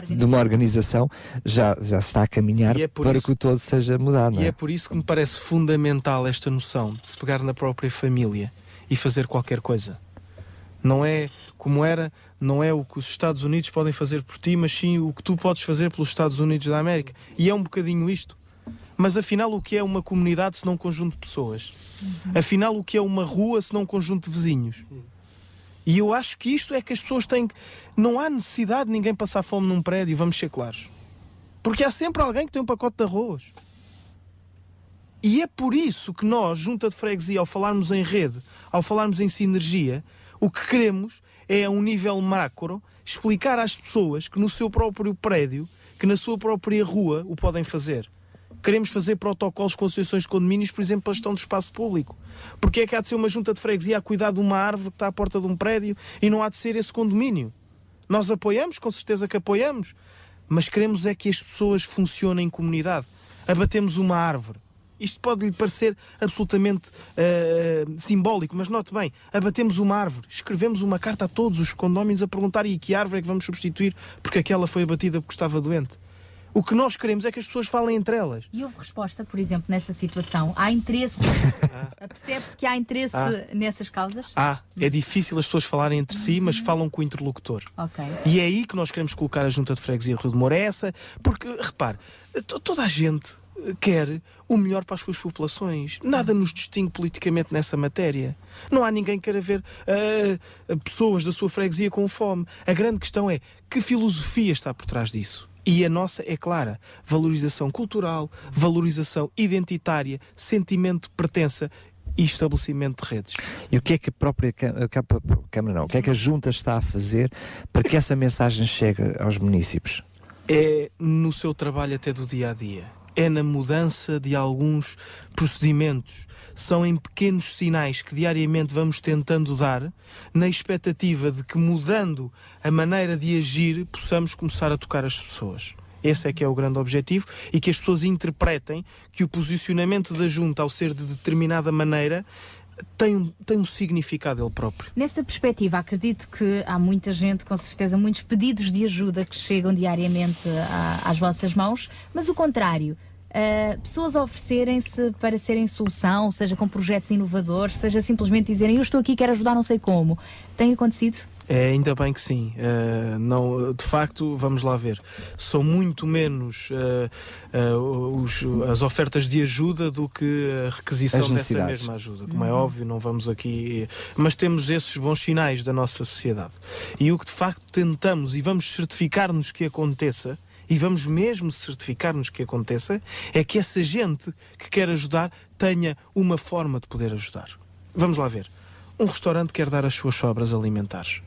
Speaker 3: de uma organização, já, já se está a caminhar
Speaker 22: é
Speaker 3: para
Speaker 22: isso-
Speaker 3: que o todo seja mudado. Não
Speaker 22: E
Speaker 3: é?
Speaker 22: é por isso que me parece fundamental esta noção de se pegar na própria família e fazer qualquer coisa. Não é como era, não é o que os Estados Unidos podem fazer por ti, mas sim o que tu podes fazer pelos Estados Unidos da América. E é um bocadinho isto. Mas afinal, o que é uma comunidade se não um conjunto de pessoas? Afinal, o que é uma rua se não um conjunto de vizinhos? E eu acho que isto é que as pessoas têm que. Não há necessidade de ninguém passar fome num prédio, vamos ser claros. Porque há sempre alguém que tem um pacote de arroz. E é por isso que nós, junta de freguesia, ao falarmos em rede, ao falarmos em sinergia, o que queremos é, a um nível macro, explicar às pessoas que no seu próprio prédio, que na sua própria rua, o podem fazer. Queremos fazer protocolos com associações de condomínios, por exemplo, para a gestão do espaço público. Porque é que há de ser uma junta de freguesia a cuidar de uma árvore que está à porta de um prédio e não há de ser esse condomínio? Nós apoiamos, com certeza que apoiamos, mas queremos é que as pessoas funcionem em comunidade. Abatemos uma árvore. Isto pode lhe parecer absolutamente eh, simbólico, mas note bem: abatemos uma árvore, escrevemos uma carta a todos os condóminos a perguntar e que árvore é que vamos substituir porque aquela foi abatida porque estava doente. O que nós queremos é que as pessoas falem entre elas.
Speaker 2: E houve resposta, por exemplo, nessa situação? Há interesse? Percebe-se que há interesse
Speaker 22: Ah.
Speaker 2: nessas causas?
Speaker 22: Ah, é difícil as pessoas falarem entre si, mas falam com o interlocutor.
Speaker 2: Ok.
Speaker 22: E é aí que nós queremos colocar a Junta de Freguesia de Rio de Moura. É essa, porque, repare, to- toda a gente quer o melhor para as suas populações. Nada nos distingue politicamente nessa matéria. Não há ninguém que queira ver ah, pessoas da sua freguesia com fome. A grande questão é que filosofia está por trás disso. E a nossa é clara: valorização cultural, valorização identitária, sentimento de pertença e estabelecimento de redes.
Speaker 3: E o que é que a própria Câmara não, o que é que a Junta está a fazer para que essa mensagem chegue aos municípios?
Speaker 22: é no seu trabalho até do dia a dia. É na mudança de alguns procedimentos. São em pequenos sinais que diariamente vamos tentando dar, na expectativa de que, mudando a maneira de agir, possamos começar a tocar as pessoas. Esse é que é o grande objetivo e que as pessoas interpretem que o posicionamento da junta, ao ser de determinada maneira, tem um, tem um significado ele próprio.
Speaker 2: Nessa perspectiva, acredito que há muita gente, com certeza, muitos pedidos de ajuda que chegam diariamente a- às vossas mãos, mas o contrário. uh, pessoas oferecerem-se para serem solução, seja com projetos inovadores, seja simplesmente dizerem eu estou aqui, quero ajudar, não sei como. Tem acontecido?
Speaker 22: É, ainda bem que sim. Uh, não, de facto, vamos lá ver. São muito menos uh, uh, os- as ofertas de ajuda do que a requisição
Speaker 3: As
Speaker 22: dessa mesma ajuda. Como é
Speaker 3: Uhum.
Speaker 22: óbvio, não vamos aqui. Mas temos esses bons sinais da nossa sociedade. E o que de facto tentamos e vamos certificar-nos que aconteça. E vamos mesmo certificar-nos que aconteça, é que essa gente que quer ajudar tenha uma forma de poder ajudar. Vamos lá ver. Um restaurante quer dar as suas sobras alimentares.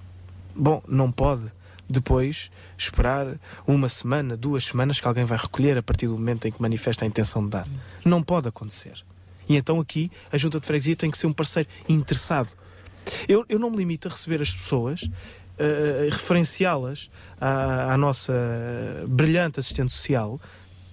Speaker 22: Bom, não pode depois esperar uma semana, duas semanas que alguém vai recolher a partir do momento em que manifesta a intenção de dar. Não pode acontecer. E então aqui a Junta de Freguesia tem que ser um parceiro interessado. Eu, eu não me limito a receber as pessoas, eh, referenciá-las à, à nossa brilhante assistente social.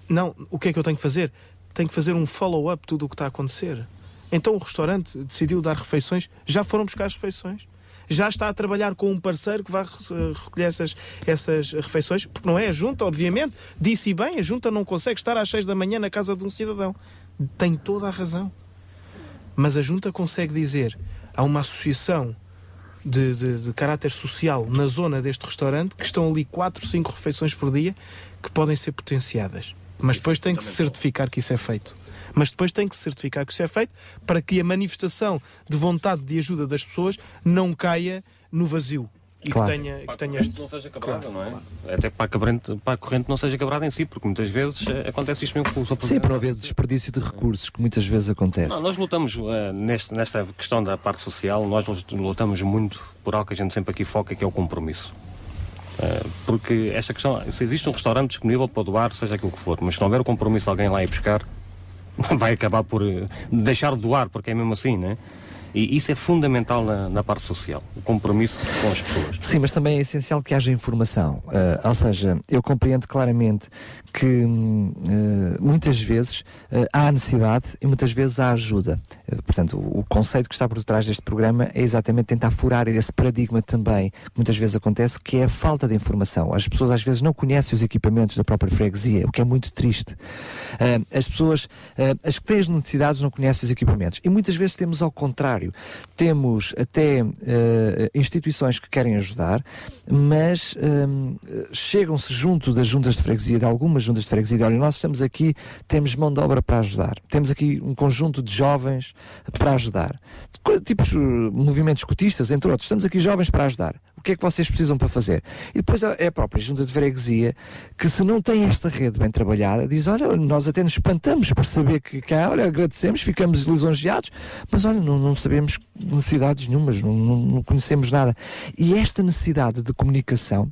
Speaker 22: Não, o que é que eu tenho que fazer? Tenho que fazer um follow-up tudo o que está a acontecer. Então o restaurante decidiu dar refeições, já foram buscar as refeições. Já está a trabalhar com um parceiro que vai eh, recolher essas, essas refeições, porque não é a junta, obviamente. Disse bem, a junta não consegue estar às seis da manhã na casa de um cidadão. Tem toda a razão. Mas a junta consegue dizer há uma associação de, de, de caráter social na zona deste restaurante que estão ali quatro, cinco refeições por dia que podem ser potenciadas. Mas depois tem que se certificar que isso é feito. Mas depois tem que se certificar que isso é feito para que a manifestação de vontade de ajuda das pessoas não caia no vazio. E
Speaker 24: Claro.
Speaker 22: que tenha,
Speaker 24: Para
Speaker 22: que tenha este...
Speaker 24: não seja quebrada, não é? Até para a, corrente, para a corrente não seja quebrada em si, porque muitas vezes eh, acontece isto mesmo com o seu
Speaker 3: Sim, para não haver desperdício de recursos que muitas vezes acontece.
Speaker 24: Não, nós lutamos eh, neste, nesta questão da parte social, nós lutamos muito por algo que a gente sempre aqui foca, que é o compromisso. Eh, porque esta questão, se existe um restaurante disponível para doar, seja aquilo que for, mas se não houver o compromisso de alguém lá ir buscar, [laughs] vai acabar por eh, deixar de doar, porque é mesmo assim, né? E isso é fundamental na, na parte social, o compromisso com as pessoas.
Speaker 3: Sim, mas também é essencial que haja informação. Ah, ou seja, eu compreendo claramente que eh, muitas vezes eh, há necessidade e muitas vezes há ajuda. Eh, portanto, o, o conceito que está por trás deste programa é exatamente tentar furar esse paradigma também, que muitas vezes acontece, que é a falta de informação. As pessoas às vezes não conhecem os equipamentos da própria freguesia, o que é muito triste. Ah, as pessoas, ah, as que têm as necessidades, não conhecem os equipamentos. E muitas vezes temos ao contrário. Temos até eh, instituições que querem ajudar, mas hum, chegam-se junto das juntas de freguesia, de algumas juntas de freguesia, de, olha, nós estamos aqui, temos mão de obra para ajudar, temos aqui um conjunto de jovens para ajudar, tipos eh, movimentos escotistas, entre outros, estamos aqui jovens para ajudar. O que é que vocês precisam para fazer? E depois é a própria junta de freguesia que, se não tem esta rede bem trabalhada, diz: Olha, nós até nos espantamos por saber que cá, olha, agradecemos, ficamos lisonjeados, mas olha, não, não sabemos necessidades nenhumas, não, não, conhecemos nada. E esta necessidade de comunicação.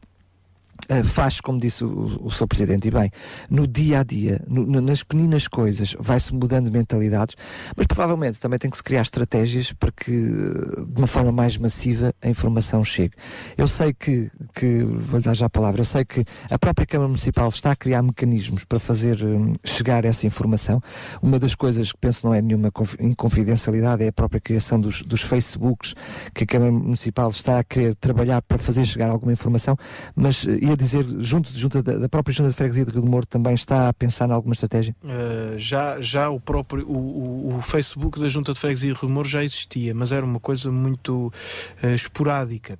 Speaker 3: Eh, faz, como disse o, o Sr. Presidente, e bem, no dia a dia, nas pequenas coisas, vai-se mudando mentalidades, mas provavelmente também tem que se criar estratégias para que, eh, de uma forma mais massiva, a informação chegue. Eu sei que, que vou-lhe dar já a palavra, eu sei que a própria Câmara Municipal está a criar mecanismos para fazer hum, chegar essa informação. Uma das coisas que penso não é nenhuma confi- inconfidencialidade é a própria criação dos, dos Facebooks que a Câmara Municipal está a querer trabalhar para fazer chegar alguma informação, mas eh, ia dizer, junto, junto da, da própria Junta de Freguesia de Rio do também está a pensar em alguma estratégia?
Speaker 22: Uh, já, já o próprio o, o- Facebook da Junta de Freguesia de Rumor já existia, mas era uma coisa muito uh, esporádica.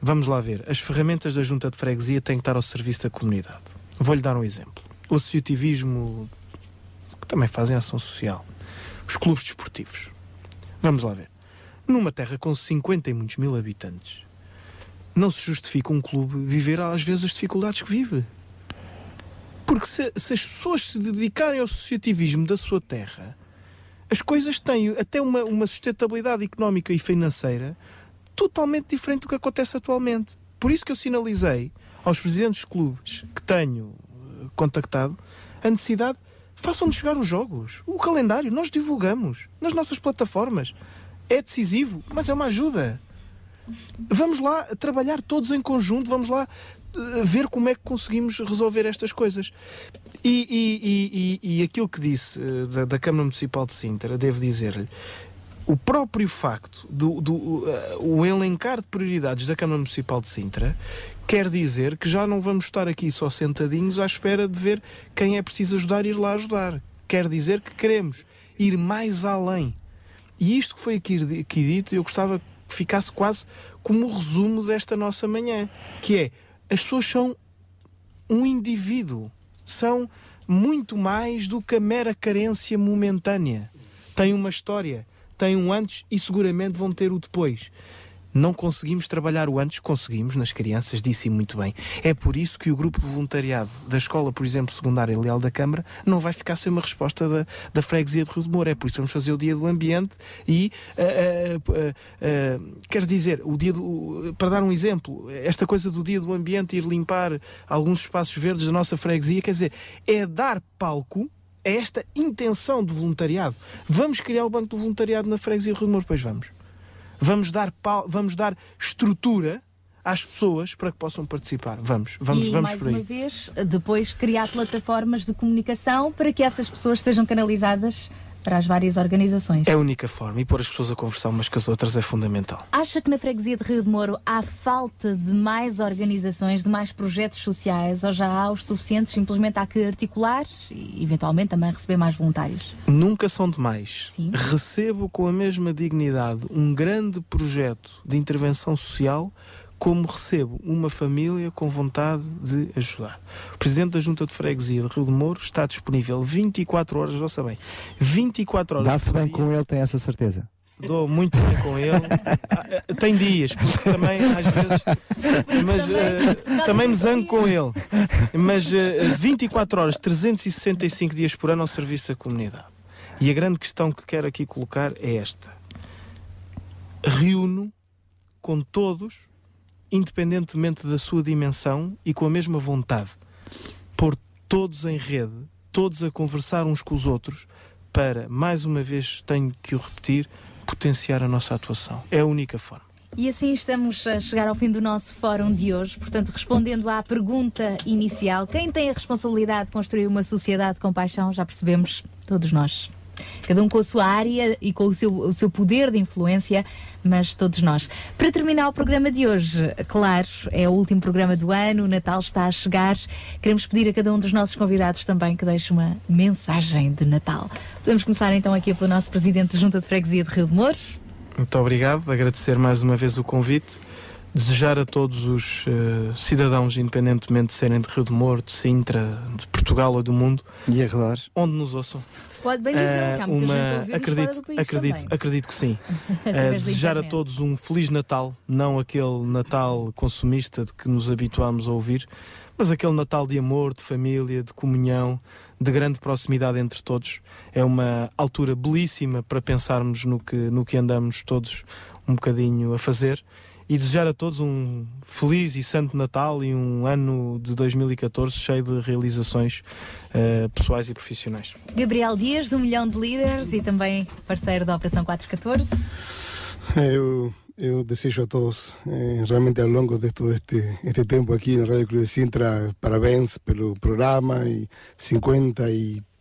Speaker 22: Vamos lá ver. As ferramentas da Junta de Freguesia têm que estar ao serviço da comunidade. Vou-lhe dar um exemplo. O associativismo, que também fazem ação social. Os clubes desportivos. Vamos lá ver. Numa terra com 50 e muitos mil habitantes, não se justifica um clube viver às vezes as dificuldades que vive. Porque se, se as pessoas se dedicarem ao associativismo da sua terra, as coisas têm até uma, uma sustentabilidade económica e financeira totalmente diferente do que acontece atualmente. Por isso que eu sinalizei aos presidentes de clubes que tenho eh, contactado a necessidade Façam-nos chegar os jogos. O calendário, nós divulgamos nas nossas plataformas. É decisivo, mas é uma ajuda. Vamos lá trabalhar todos em conjunto, vamos lá eh, ver como é que conseguimos resolver estas coisas. E, e- e- e- aquilo que disse eh, da, da Câmara Municipal de Sintra, devo dizer-lhe, o próprio facto do, do o elencar de prioridades da Câmara Municipal de Sintra quer dizer que já não vamos estar aqui só sentadinhos à espera de ver quem é preciso ajudar e ir lá ajudar. Quer dizer que queremos ir mais além. E isto que foi aqui, aqui dito, eu gostava ficasse quase como o resumo desta nossa manhã, que é as pessoas são um indivíduo, são muito mais do que a mera carência momentânea. Têm uma história, têm um antes e seguramente vão ter o depois. Não conseguimos trabalhar o antes, conseguimos nas crianças, disse muito bem. É por isso que o grupo voluntariado da escola, por exemplo, secundária Leal da Câmara, não vai ficar sem uma resposta da, da freguesia de Rio de Moura. É por isso que vamos fazer o dia do ambiente e, ah, ah, ah, quer dizer, o dia do, para dar um exemplo, esta coisa do dia do ambiente, ir limpar alguns espaços verdes da nossa freguesia, quer dizer, é dar palco a esta intenção de voluntariado. Vamos criar o banco do voluntariado na freguesia de Rio de Moura, pois vamos. Vamos dar, vamos dar estrutura às pessoas para que possam participar. Vamos, vamos,
Speaker 2: e
Speaker 22: vamos
Speaker 2: mais
Speaker 22: por aí.
Speaker 2: uma vez, depois criar plataformas de comunicação para que essas pessoas sejam canalizadas para as várias organizações.
Speaker 22: É a única forma e pôr as pessoas a conversar umas com as outras é fundamental.
Speaker 2: Acha que na freguesia de Rio de Moro há falta de mais organizações, de mais projetos sociais, ou já há os suficientes, simplesmente há que articular e eventualmente também receber mais voluntários?
Speaker 22: Nunca são demais. Recebo com a mesma dignidade um grande projeto de intervenção social como recebo uma família com vontade de ajudar. O Presidente da Junta de Freguesia de Rio de Moro está disponível 24 horas, ouça bem, 24 horas
Speaker 3: Dá-se bem com ele, tem essa certeza.
Speaker 22: Dou muito bem com ele. [laughs] Ah, Tem dias, porque também às vezes. Mas eh, também me zango com ele. Mas eh, 24 horas, 365 dias por ano ao serviço da comunidade. E a grande questão que quero aqui colocar é esta: reúno com todos, independentemente da sua dimensão e com a mesma vontade, pôr todos em rede, todos a conversar uns com os outros, para, mais uma vez, tenho que o repetir, potenciar a nossa atuação. É a única forma.
Speaker 2: E assim estamos a chegar ao fim do nosso fórum de hoje. Portanto, respondendo à pergunta inicial, quem tem a responsabilidade de construir uma sociedade com paixão, já percebemos, todos nós. Cada um com a sua área e com o seu, o seu poder de influência, mas todos nós. Para terminar o programa de hoje, claro, é o último programa do ano, o Natal está a chegar. Queremos pedir a cada um dos nossos convidados também que deixe uma mensagem de Natal. Podemos começar então aqui pelo nosso Presidente da Junta de Freguesia de Rio de Mouros.
Speaker 22: Muito obrigado, agradecer mais uma vez o convite, desejar a todos os eh, cidadãos, independentemente de serem de Rio de Moro, de Sintra, de Portugal ou do mundo,
Speaker 3: e arredores,
Speaker 22: onde nos ouçam.
Speaker 2: Pode bem dizer,
Speaker 22: Eh,
Speaker 2: que há muita
Speaker 22: uma-
Speaker 2: gente a
Speaker 22: acredito,
Speaker 2: fora do país
Speaker 22: acredito,
Speaker 2: também.
Speaker 22: acredito que sim. [laughs]
Speaker 2: Da
Speaker 22: desejar a todos um feliz Natal, não aquele Natal consumista de que nos habituámos a ouvir, mas aquele Natal de amor, de família, de comunhão, de grande proximidade entre todos. É uma altura belíssima para pensarmos no que, no que andamos todos um bocadinho a fazer. E desejar a todos um feliz e santo Natal e um ano de 2014 cheio de realizações eh, pessoais e profissionais.
Speaker 2: Gabriel Dias, do Milhão de Líderes e também parceiro da Operação 414.
Speaker 23: Eu, eu desejo a todos, eh, realmente ao longo de todo este, este tempo aqui na Rádio Cruz de Sintra, parabéns pelo programa e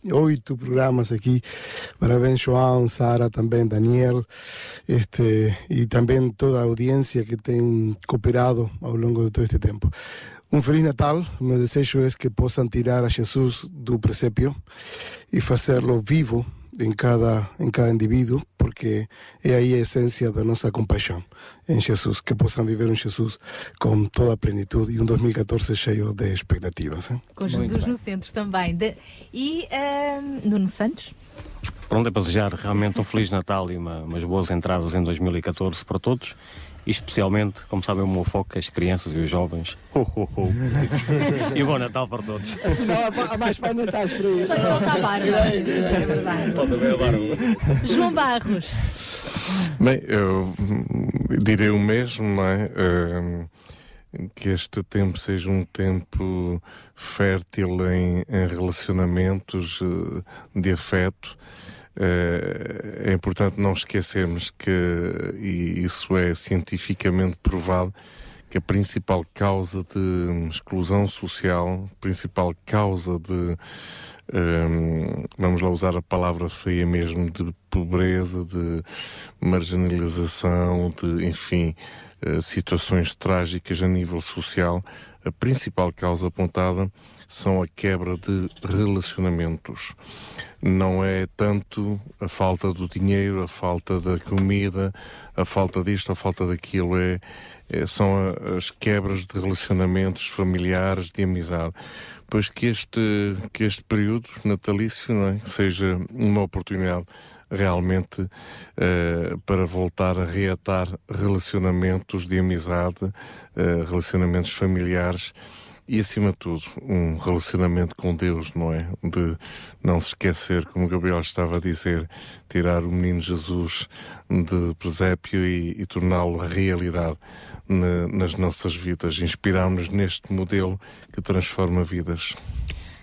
Speaker 23: 58 programas aqui. Parabéns, João, Sara, também Daniel, este, e também toda a audiência que tem cooperado ao longo de todo este tempo. Um Feliz Natal. Meu desejo é que possam tirar a Jesus do presépio e fazê-lo vivo em cada, em cada indivíduo, porque é aí a essência da nossa compaixão em Jesus, que possam viver um Jesus com toda a plenitude e um 2014 cheio de expectativas. hein?
Speaker 2: Com Jesus no centro também. De- E ahm, Nuno Santos.
Speaker 24: Pronto, é para desejar realmente um Feliz Natal e uma- umas boas entradas em 2014 para todos. E especialmente, como sabem, o meu foco é as crianças e os jovens. Ho, ho, ho. e bom Natal para todos.
Speaker 3: Afinal, há mais para natais por aí.
Speaker 2: Só lhe falta a barba. É verdade.
Speaker 24: Pode haver a barba.
Speaker 2: João Barros.
Speaker 8: Bem, eu direi o mesmo, não é? Hum, que este tempo seja um tempo fértil em, em relacionamentos uh, de afeto. Uh, é importante não esquecermos que, e isso é cientificamente provado, que a principal causa de exclusão social, principal causa de, um, ehm, vamos lá usar a palavra feia mesmo, de pobreza, de marginalização, de, enfim, uh, situações trágicas a nível social, a principal causa apontada são a quebra de relacionamentos. Não é tanto a falta do dinheiro, a falta da comida, a falta disto, a falta daquilo, é, é são as quebras de relacionamentos familiares, de amizade. Pois que este, que este período natalício é? seja uma oportunidade realmente uh, para voltar a reatar relacionamentos de amizade, uh, relacionamentos familiares e, acima de tudo, um relacionamento com Deus, não é? De não se esquecer, como o Gabriel estava a dizer, tirar o menino Jesus de presépio e, e torná-lo realidade na, nas nossas vidas. Inspirarmos neste modelo que transforma vidas.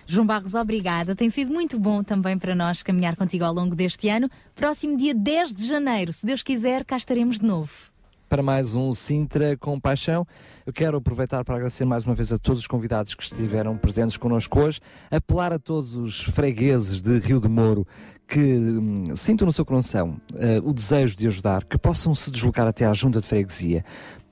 Speaker 2: João Barros, obrigada. Tem sido muito bom também para nós caminhar contigo ao longo deste ano. Próximo dia 10 de janeiro, se Deus quiser, cá estaremos de novo
Speaker 3: para mais um Sintra com Paixão. Eu quero aproveitar para agradecer mais uma vez a todos os convidados que estiveram presentes connosco hoje, apelar a todos os fregueses de Rio de Moro que hum, sintam no seu coração uh, o desejo de ajudar, que possam se deslocar até à junta de freguesia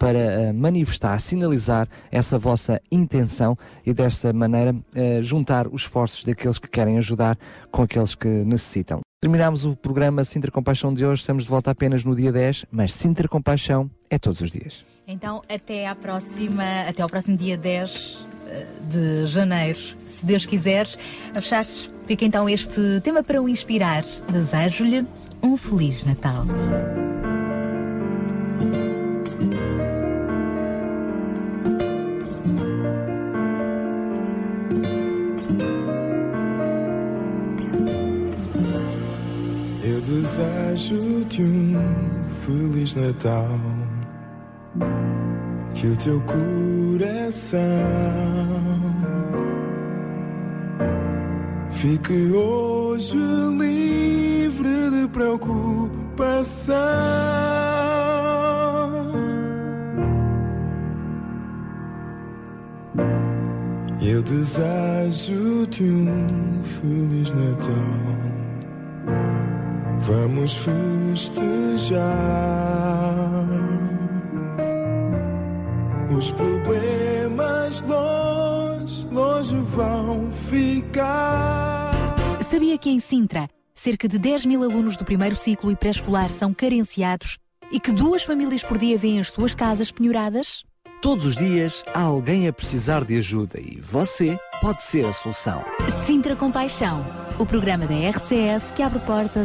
Speaker 3: para uh, manifestar, sinalizar essa vossa intenção e desta maneira uh, juntar os esforços daqueles que querem ajudar com aqueles que necessitam. Terminamos o programa Sintra Compaixão de hoje, estamos de volta apenas no dia 10, mas Sintra Compaixão é todos os dias.
Speaker 2: Então, até à próxima, até ao próximo dia 10 eh, de janeiro, se Deus quiser. A fechar, fica então este tema para o inspirar. Desejo-lhe um Feliz Natal.
Speaker 19: Desejo-te um Feliz Natal. Que o teu coração fique hoje livre de preocupação. Eu desejo-te um Feliz Natal. Vamos festejar. Os problemas longe, longe vão ficar.
Speaker 2: Sabia que em Sintra, cerca de 10 mil alunos do primeiro ciclo e pré-escolar são carenciados e que duas famílias por dia vêm as suas casas penhoradas?
Speaker 25: Todos os dias há alguém a precisar de ajuda e você pode ser a solução.
Speaker 2: Sintra Compaixão, o programa da RCS que abre portas